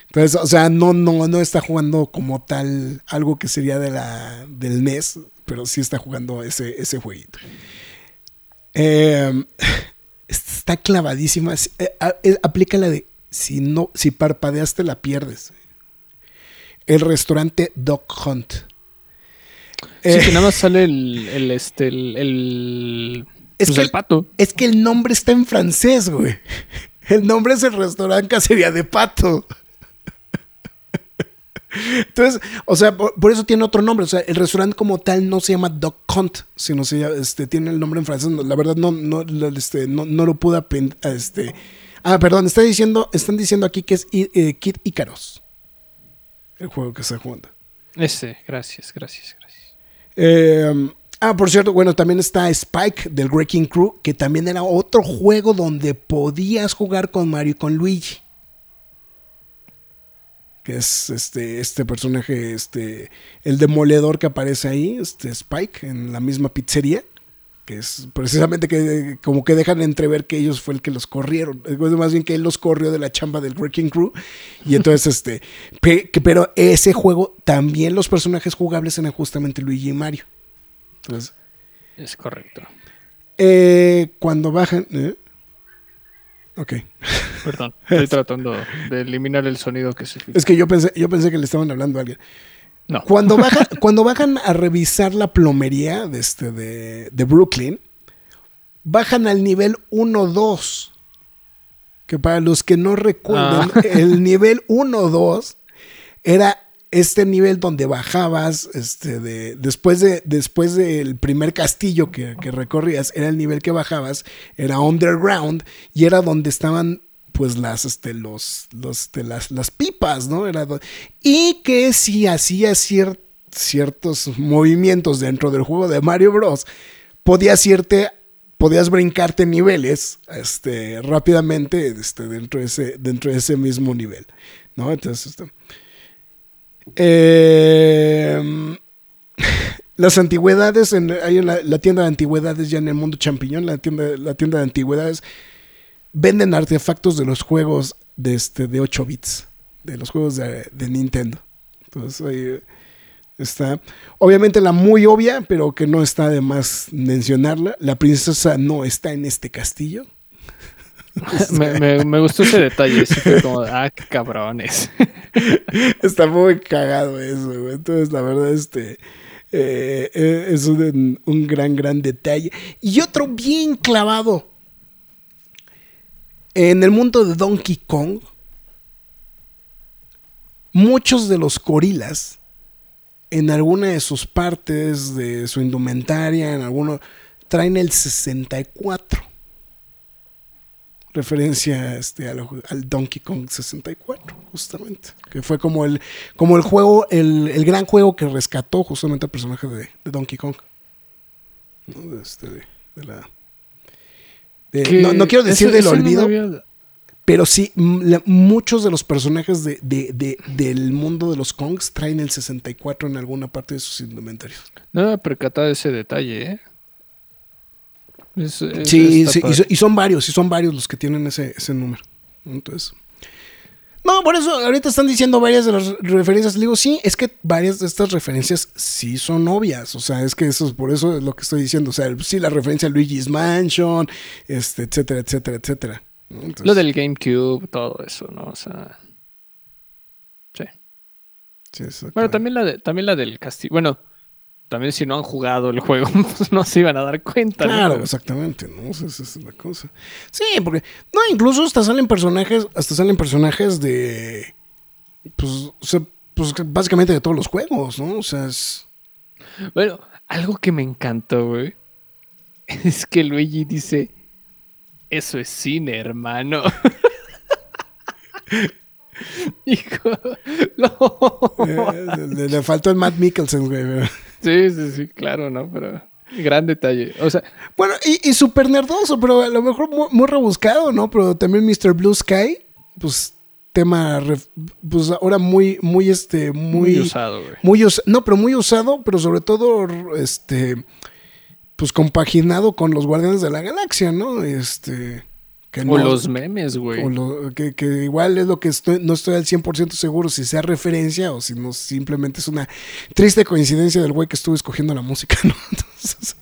Entonces, o sea, no, no, no está jugando como tal algo que sería de la, del NES, pero sí está jugando ese, ese jueguito. Eh, está clavadísima. Eh, eh, aplica la de si no, si parpadeaste la pierdes. El restaurante Dog Hunt. Sí, Eh, que nada más sale el, el este, el, el, Es pues que el- pato. Es que el nombre está en francés, güey. El nombre es el restaurante Cacería de Pato. Entonces, o sea, por, por eso tiene otro nombre. O sea, el restaurante como tal no se llama Dog Hunt, sino se llama- este, tiene el nombre en francés. No, La verdad, no, no, lo- este, no, no lo pude aprender. Este. Ah, perdón, está diciendo, están diciendo aquí que es eh, Kid Icaros. El juego que está jugando. Ese, gracias, gracias, gracias. Eh, ah, por cierto, bueno, también está Spike del Wrecking Crew, que también era otro juego donde podías jugar con Mario y con Luigi. Que es este, este personaje, este, el demoledor que aparece ahí, este Spike, en la misma pizzería. Que es precisamente que como que dejan entrever que ellos fue el que los corrieron. Es más bien que él los corrió de la chamba del Wrecking Crew. Y entonces, este, pero ese juego también los personajes jugables eran justamente Luigi y Mario. Entonces, Es correcto. eh, cuando bajan. ¿eh? Ok. Perdón, estoy tratando de eliminar el sonido que se Es que yo pensé, yo pensé que le estaban hablando a alguien. No. Cuando bajan, cuando bajan a revisar la plomería de, este, de, de Brooklyn, bajan al nivel 1-2. Que para los que no recuerden, Ah. el nivel 1-2 era este nivel donde bajabas, este, de, después, de, después del primer castillo que, recorrías, era el nivel que bajabas, era underground y era donde estaban pues las, este, los, los, este, las, las pipas, ¿no? Era y que si hacía cier- ciertos movimientos dentro del juego de Mario Bros, podías irte, podías brincarte niveles, este, rápidamente, este, dentro de ese, dentro de ese mismo nivel, ¿no? Entonces, este, eh, las antigüedades, en, hay en la, tienda de antigüedades ya en el mundo champiñón, la tienda, la tienda de antigüedades, venden artefactos de los juegos de, este, de 8 bits, de los juegos de, de Nintendo. Entonces ahí está. Obviamente la muy obvia, pero que no está de más mencionarla, la princesa no está en este castillo. me, me- gustó ese detalle. como, ah, qué cabrones. Está muy cagado eso. Entonces, la verdad, este eh, eh, es un, un gran, gran detalle. Y otro bien clavado. En el mundo de Donkey Kong, muchos de los gorilas, en alguna de sus partes de su indumentaria, en alguno, traen el 64 referencia este, al, al Donkey Kong 64, justamente. Que fue como el, como el juego, el, el gran juego que rescató justamente al personaje de, de Donkey Kong. ¿No? De este, de- de la- no, no quiero decir del no olvido, había- pero sí, la- muchos de los personajes de, de- de- del mundo de los Kongs traen el 64 en alguna parte de sus indumentarios. No me percatado de ese detalle, ¿eh? Es- es- Sí, sí, y, son varios, y son varios los que tienen ese, ese número. Entonces. No, por eso ahorita están diciendo varias de las referencias. Le digo, sí, es que varias de estas referencias sí son obvias. O sea, es que eso es por eso es lo que estoy diciendo. O sea, sí, la referencia a Luigi's Mansion, este, etcétera, etcétera, etcétera. Lo del GameCube, todo eso, ¿no? O sea. Sí. sí, exacto. Bueno, también la, de, también la del castillo. Bueno, también si no han jugado el juego, pues no se iban a dar cuenta. Claro, exactamente, ¿no? Esa es la cosa. Sí, porque. No, incluso hasta salen personajes. Hasta salen personajes de. Pues, o sea, pues básicamente de todos los juegos, ¿no? O sea, es. Bueno, algo que me encantó, güey, es que Luigi dice, eso es cine, hermano. Hijo, no. eh, le, le faltó el Matt Mikkelsen, güey. Sí, sí, sí, claro, ¿no? Pero gran detalle. O sea, Bueno, y, y súper nerdoso, pero a lo mejor muy, muy rebuscado, ¿no? Pero también Mr. Blue Sky, pues tema, pues ahora muy, muy, este, muy, muy, usado, güey. muy us- no, pero muy usado, pero sobre todo, este, pues compaginado con los Guardianes de la Galaxia, ¿no? Este, que O los memes, güey. lo- que, que igual es lo que estoy, no estoy al 100% seguro si sea referencia o si no simplemente es una triste coincidencia del güey que estuvo escogiendo la música, ¿no? Entonces,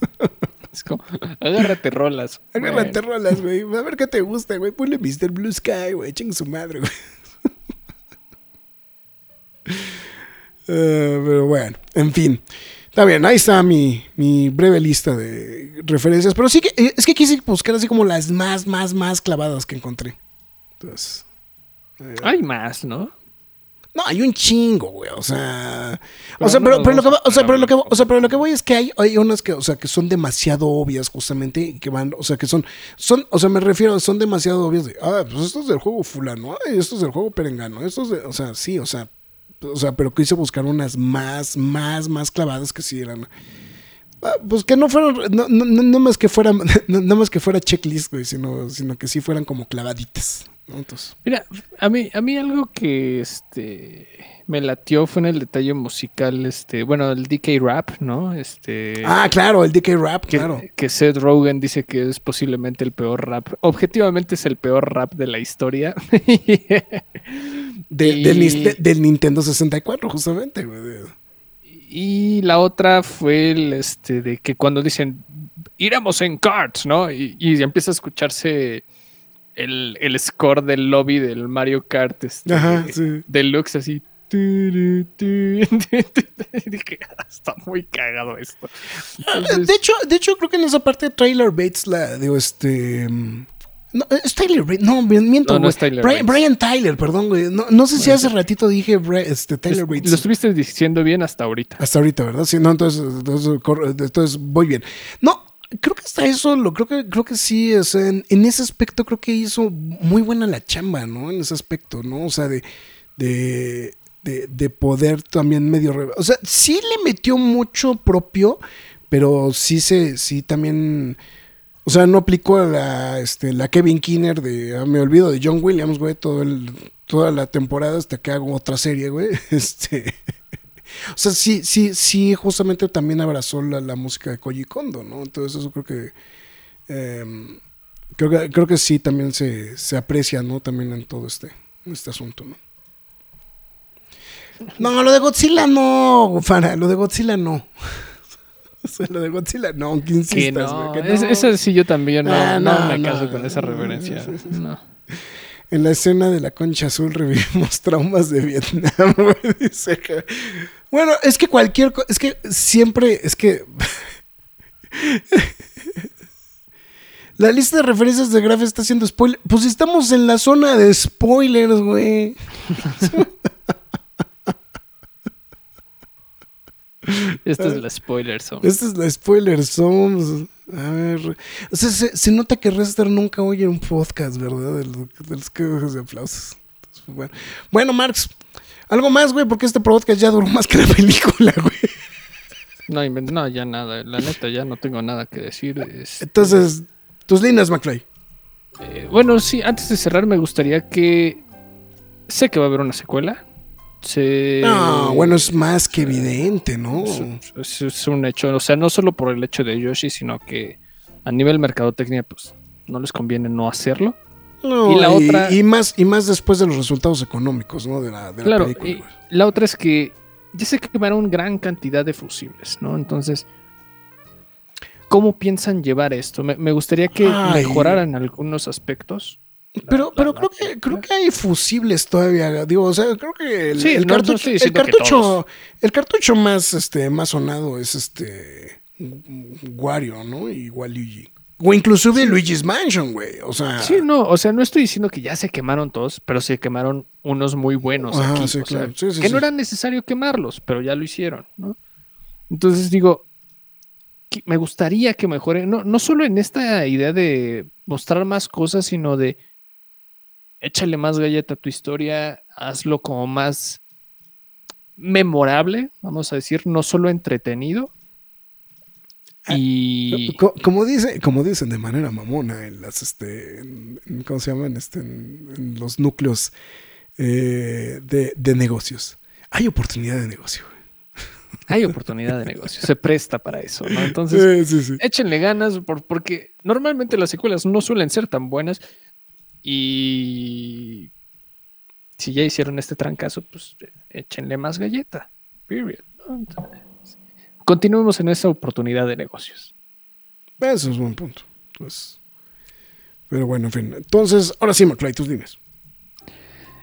Es como, agárrate rolas. agárrate Bueno, rolas, güey. A ver qué te gusta, güey. Ponle Mr. Blue Sky, güey. Chingue su madre, güey. Eh, pero bueno, en fin. Está bien, ahí está mi, mi breve lista de referencias. Pero sí que eh, es que quise buscar así como las más, más, más clavadas que encontré. Entonces. eh, Hay más, ¿no? No, hay un chingo, güey. O sea. O sea, pero, lo que, o sea, pero lo que, o sea, pero lo que voy es que hay, hay unas que, o sea, que son demasiado obvias, justamente, y que van, o sea, que son, son, o sea, me refiero, son demasiado obvias de, ah, pues esto es del juego fulano, ay, esto es del juego perengano, esto es de, o sea, sí, o sea, o sea, pero quise buscar unas más, más, más clavadas que sí eran. ah, Pues que no fueron, no, no, no, más que fueran, no, más que fuera checklist, güey, sino, sino que sí fueran como clavaditas. Entonces, Mira, a mí, a mí algo que este me latió fue en el detalle musical, este, bueno, el DK Rap, ¿no? Este ah, claro, el DK Rap, que, claro. que Seth Rogen dice que es posiblemente el peor rap. Objetivamente es el peor rap de la historia. De- Y- del, Nintendo 64, justamente, güey. y la otra fue el este de que cuando dicen iremos en carts, ¿no? Y, y empieza a escucharse el, el score del lobby del Mario Kart este, Ajá, sí. deluxe así. Dije, "Ah, está muy cagado esto. Entonces, De hecho, de hecho, creo que en esa parte Tyler Bates la digo, este. mm, No, es Tyler Bates. No, miento. No, no es Tyler Brian, Bates. Brian Tyler, perdón, güey. No, no sé si hace ratito dije este, Tyler lo Bates. estuviste diciendo bien hasta ahorita. Hasta ahorita, ¿verdad? Sí, no, entonces, entonces, voy bien. No, creo que hasta eso, lo creo que, creo que sí, o sea, en, en ese aspecto creo que hizo muy buena la chamba, ¿no? En ese aspecto, ¿no? O sea, de, de, de, de poder también medio... O sea, sí le metió mucho propio, pero sí se, sí también... O sea, no aplicó a la, este, la Kevin Kinner de, ah, me olvido de John Williams, güey, todo el, toda la temporada hasta que hago otra serie, güey. Este... O sea, sí, sí, sí, justamente también abrazó la, la música de Koji Kondo, ¿no? Entonces eso creo que, em, creo que creo que sí también se, se aprecia, ¿no? También en todo este, este asunto, ¿no? No, lo de Godzilla no, Fara, lo de Godzilla no. O sea, lo de Godzilla no, Que insistas, no, güey, que es- no. esa sí yo también no, Ah, no no, me no, caso con esa sí, sí, No. En la escena de la concha azul revivimos traumas de Vietnam, güey, dice que- Bueno, es que cualquier cosa, es que siempre, es que... La lista de referencias de Graf está haciendo spoiler. Pues estamos en la zona de spoilers, güey. Esta es la spoiler zone. Esta es la spoiler zone. A ver. O sea, se, se nota que Rester nunca oye un podcast, ¿verdad? De, los- de los que de aplausos. Entonces, pues, bueno. bueno, Marx. Algo más, güey, porque este podcast ya duró más que la película, güey. No, no, ya nada. La neta, ya no tengo nada que decir. Este, Entonces, tus líneas, McFly. eh, bueno, sí, antes de cerrar, me gustaría que. Sé que va a haber una secuela. Sé- No, bueno, es más que evidente, ¿no? Es, un hecho. O sea, no solo por el hecho de Yoshi, sino que a nivel mercadotecnia, pues no les conviene no hacerlo. No, Y la otra- y más, y más después de los resultados económicos, ¿no? De la, de la Claro, película. y güey. la otra es que ya se quemaron gran cantidad de fusibles, ¿no? Entonces, ¿cómo piensan llevar esto? Me, me gustaría que Ay. mejoraran algunos aspectos. Pero, la- pero la creo que creo que hay fusibles todavía. Digo, o sea, creo que el, Sí, el no- cartucho, el cartucho, todos. el cartucho más este más sonado es este Wario, ¿no? Y Waluigi. O inclusive Luigi's Mansion, güey. O sea, Sí, no, o sea, no estoy diciendo que ya se quemaron todos, pero se quemaron unos muy buenos Ajá, aquí. sí, o claro. Sí, sí, que sí. no era necesario quemarlos, pero ya lo hicieron, ¿no? Entonces digo, me gustaría que mejoren, no, no solo en esta idea de mostrar más cosas, sino de échale más galleta a tu historia, hazlo como más memorable, vamos a decir, no solo entretenido. Ah, Y Co- como dice, como dicen de manera mamona en las este en- ¿cómo se llaman? Este en, en los núcleos eh, de, de negocios. Hay oportunidad de negocio. hay oportunidad de negocio, se presta para eso, ¿no? Entonces, Sí, sí, sí. échenle ganas por- porque normalmente las secuelas no suelen ser tan buenas y si ya hicieron este trancazo, pues échenle más galleta. Period. Continuemos en esa oportunidad de negocios. Eso es buen punto. Pues, pero bueno, en fin. Entonces, ahora sí, McFly, tus dimes.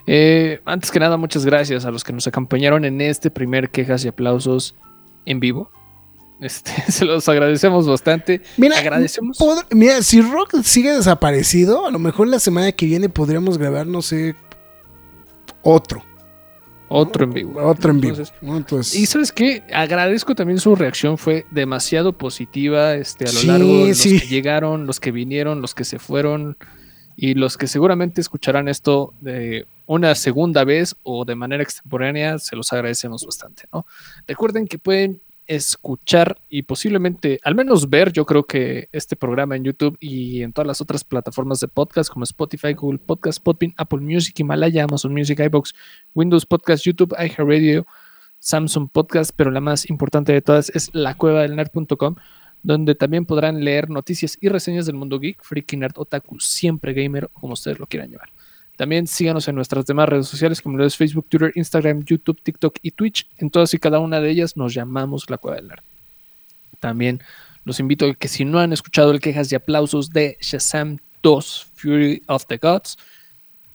Eh, antes que nada, muchas gracias a los que nos acompañaron en este primer quejas y aplausos en vivo. Este, se los agradecemos bastante. Mira, agradecemos. pod- mira, si Rock sigue desaparecido, a lo mejor la semana que viene podríamos grabar, no sé, otro. Otro en vivo. Otro en vivo. Entonces, ¿no? Entonces, Y sabes qué, agradezco también su reacción, fue demasiado positiva este, a lo Sí, largo, los sí. que llegaron, los que vinieron, los que se fueron y los que seguramente escucharán esto de una segunda vez o de manera extemporánea, se los agradecemos bastante, ¿no? Recuerden que pueden escuchar y posiblemente, al menos ver, yo creo que este programa en YouTube y en todas las otras plataformas de podcast como Spotify, Google Podcast, Podbean, Apple Music, Himalaya, Amazon Music, iBox, Windows Podcast, YouTube, iHeartRadio, Samsung Podcast, pero la más importante de todas es lacuevadelnerd.com, donde también podrán leer noticias y reseñas del mundo geek, freaky nerd, otaku, siempre gamer, como ustedes lo quieran llevar. También síganos en nuestras demás redes sociales como lo es Facebook, Twitter, Instagram, YouTube, TikTok y Twitch. En todas y cada una de ellas nos llamamos La Cueva del Nerd. También los invito a que si no han escuchado el quejas y aplausos de Shazam 2 Fury of the Gods,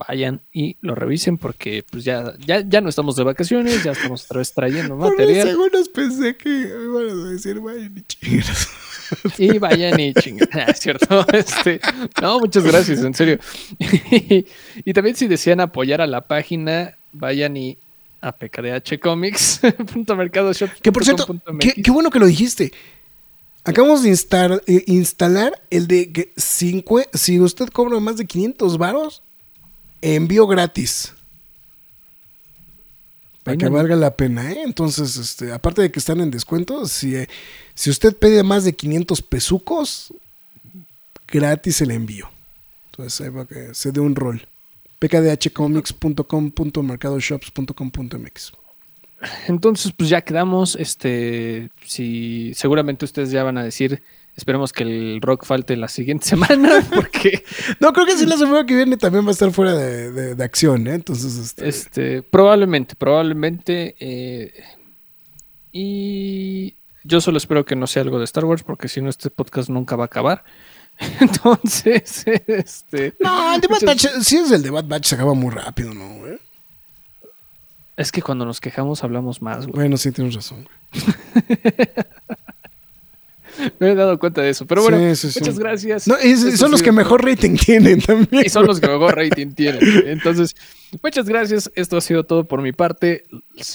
vayan y lo revisen porque pues ya, ya, ya no estamos de vacaciones, ya estamos otra vez trayendo por unos material segundos pensé que iban a decir, vaya, ni chingas. y vayan y chingan. Ah, cierto. Este, no, muchas gracias, en serio. y también si desean apoyar a la página, vayan y a pkdhcomics.mercadoshop.com.mx. Que por cierto, qué, qué bueno que lo dijiste. Acabamos de instar- eh, instalar el de que cincue- si usted cobra más de 500 varos, envío gratis. Para que valga la pena, ¿eh? Entonces, este, aparte de que están en descuento, si, eh, si usted pide más de 500 pesucos, gratis el envío. Entonces, ahí va que se dé un rol. pkdhcomics.com.mercadoshops.com.mx Entonces, pues ya quedamos. Este, si seguramente ustedes ya van a decir, esperemos que el rock falte la siguiente semana, porque No, creo que sí la semana que viene también va a estar fuera de, de- de acción, ¿eh? Entonces, este, Este, probablemente, probablemente. eh, y yo solo espero que no sea algo de Star Wars, porque si no, este podcast nunca va a acabar. Entonces, este. No, el de Bad Batch, si es el de Bad Batch, se acaba muy rápido, ¿no, güey? Es que cuando nos quejamos hablamos más, güey. Bueno, sí, tienes razón, güey. Me he dado cuenta de eso. Pero bueno, Sí, sí, sí. muchas gracias. No, son los que mejor rating tienen también. Y son los que mejor rating tienen. Entonces, muchas gracias. Esto ha sido todo por mi parte.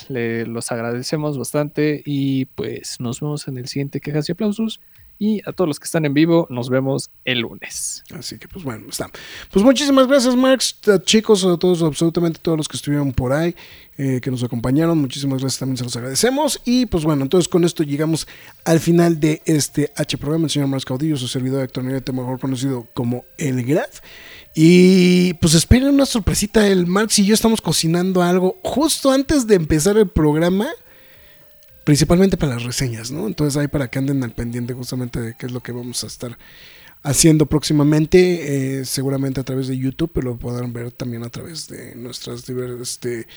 Le, los agradecemos bastante. Y pues nos vemos en el siguiente quejas y aplausos. Y a todos los que están en vivo, nos vemos el lunes. Así que, pues bueno, está. Pues muchísimas gracias, Max, chicos, a todos, absolutamente todos los que estuvieron por ahí, eh, que nos acompañaron. Muchísimas gracias, también se los agradecemos. Y pues bueno, entonces con esto llegamos al final de este H programa. El señor Max Caudillo, su servidor Héctor Negrete, mejor conocido como El Graf. Y pues esperen una sorpresita. El Max y yo estamos cocinando algo justo antes de empezar el programa. Principalmente para las reseñas, ¿no? Entonces ahí para que anden al pendiente justamente de qué es lo que vamos a estar haciendo próximamente, eh, seguramente a través de YouTube, pero lo podrán ver también a través de nuestras este,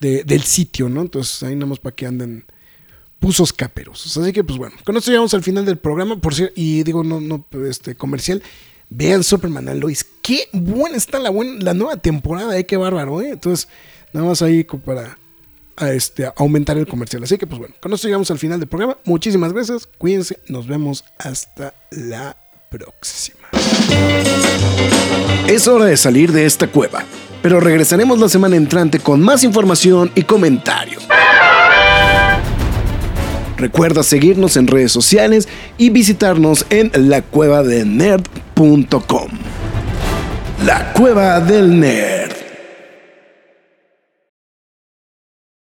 de- del sitio, ¿no? Entonces ahí nada más para que anden pusos caperos. Así que, pues bueno, con esto llegamos al final del programa, por cierto, y digo, no, no, este, comercial. Vean Superman and Lois. Qué buena está la, buena, la nueva temporada, eh, qué bárbaro, eh. Entonces, nada más ahí para a este, aumentar el comercial. Así que, pues bueno, con esto llegamos al final del programa. Muchísimas gracias, cuídense, nos vemos hasta la próxima. Es hora de salir de esta cueva, pero regresaremos la semana entrante con más información y comentarios. Recuerda seguirnos en redes sociales y visitarnos en lacuevadelnerd.com. La Cueva del Nerd.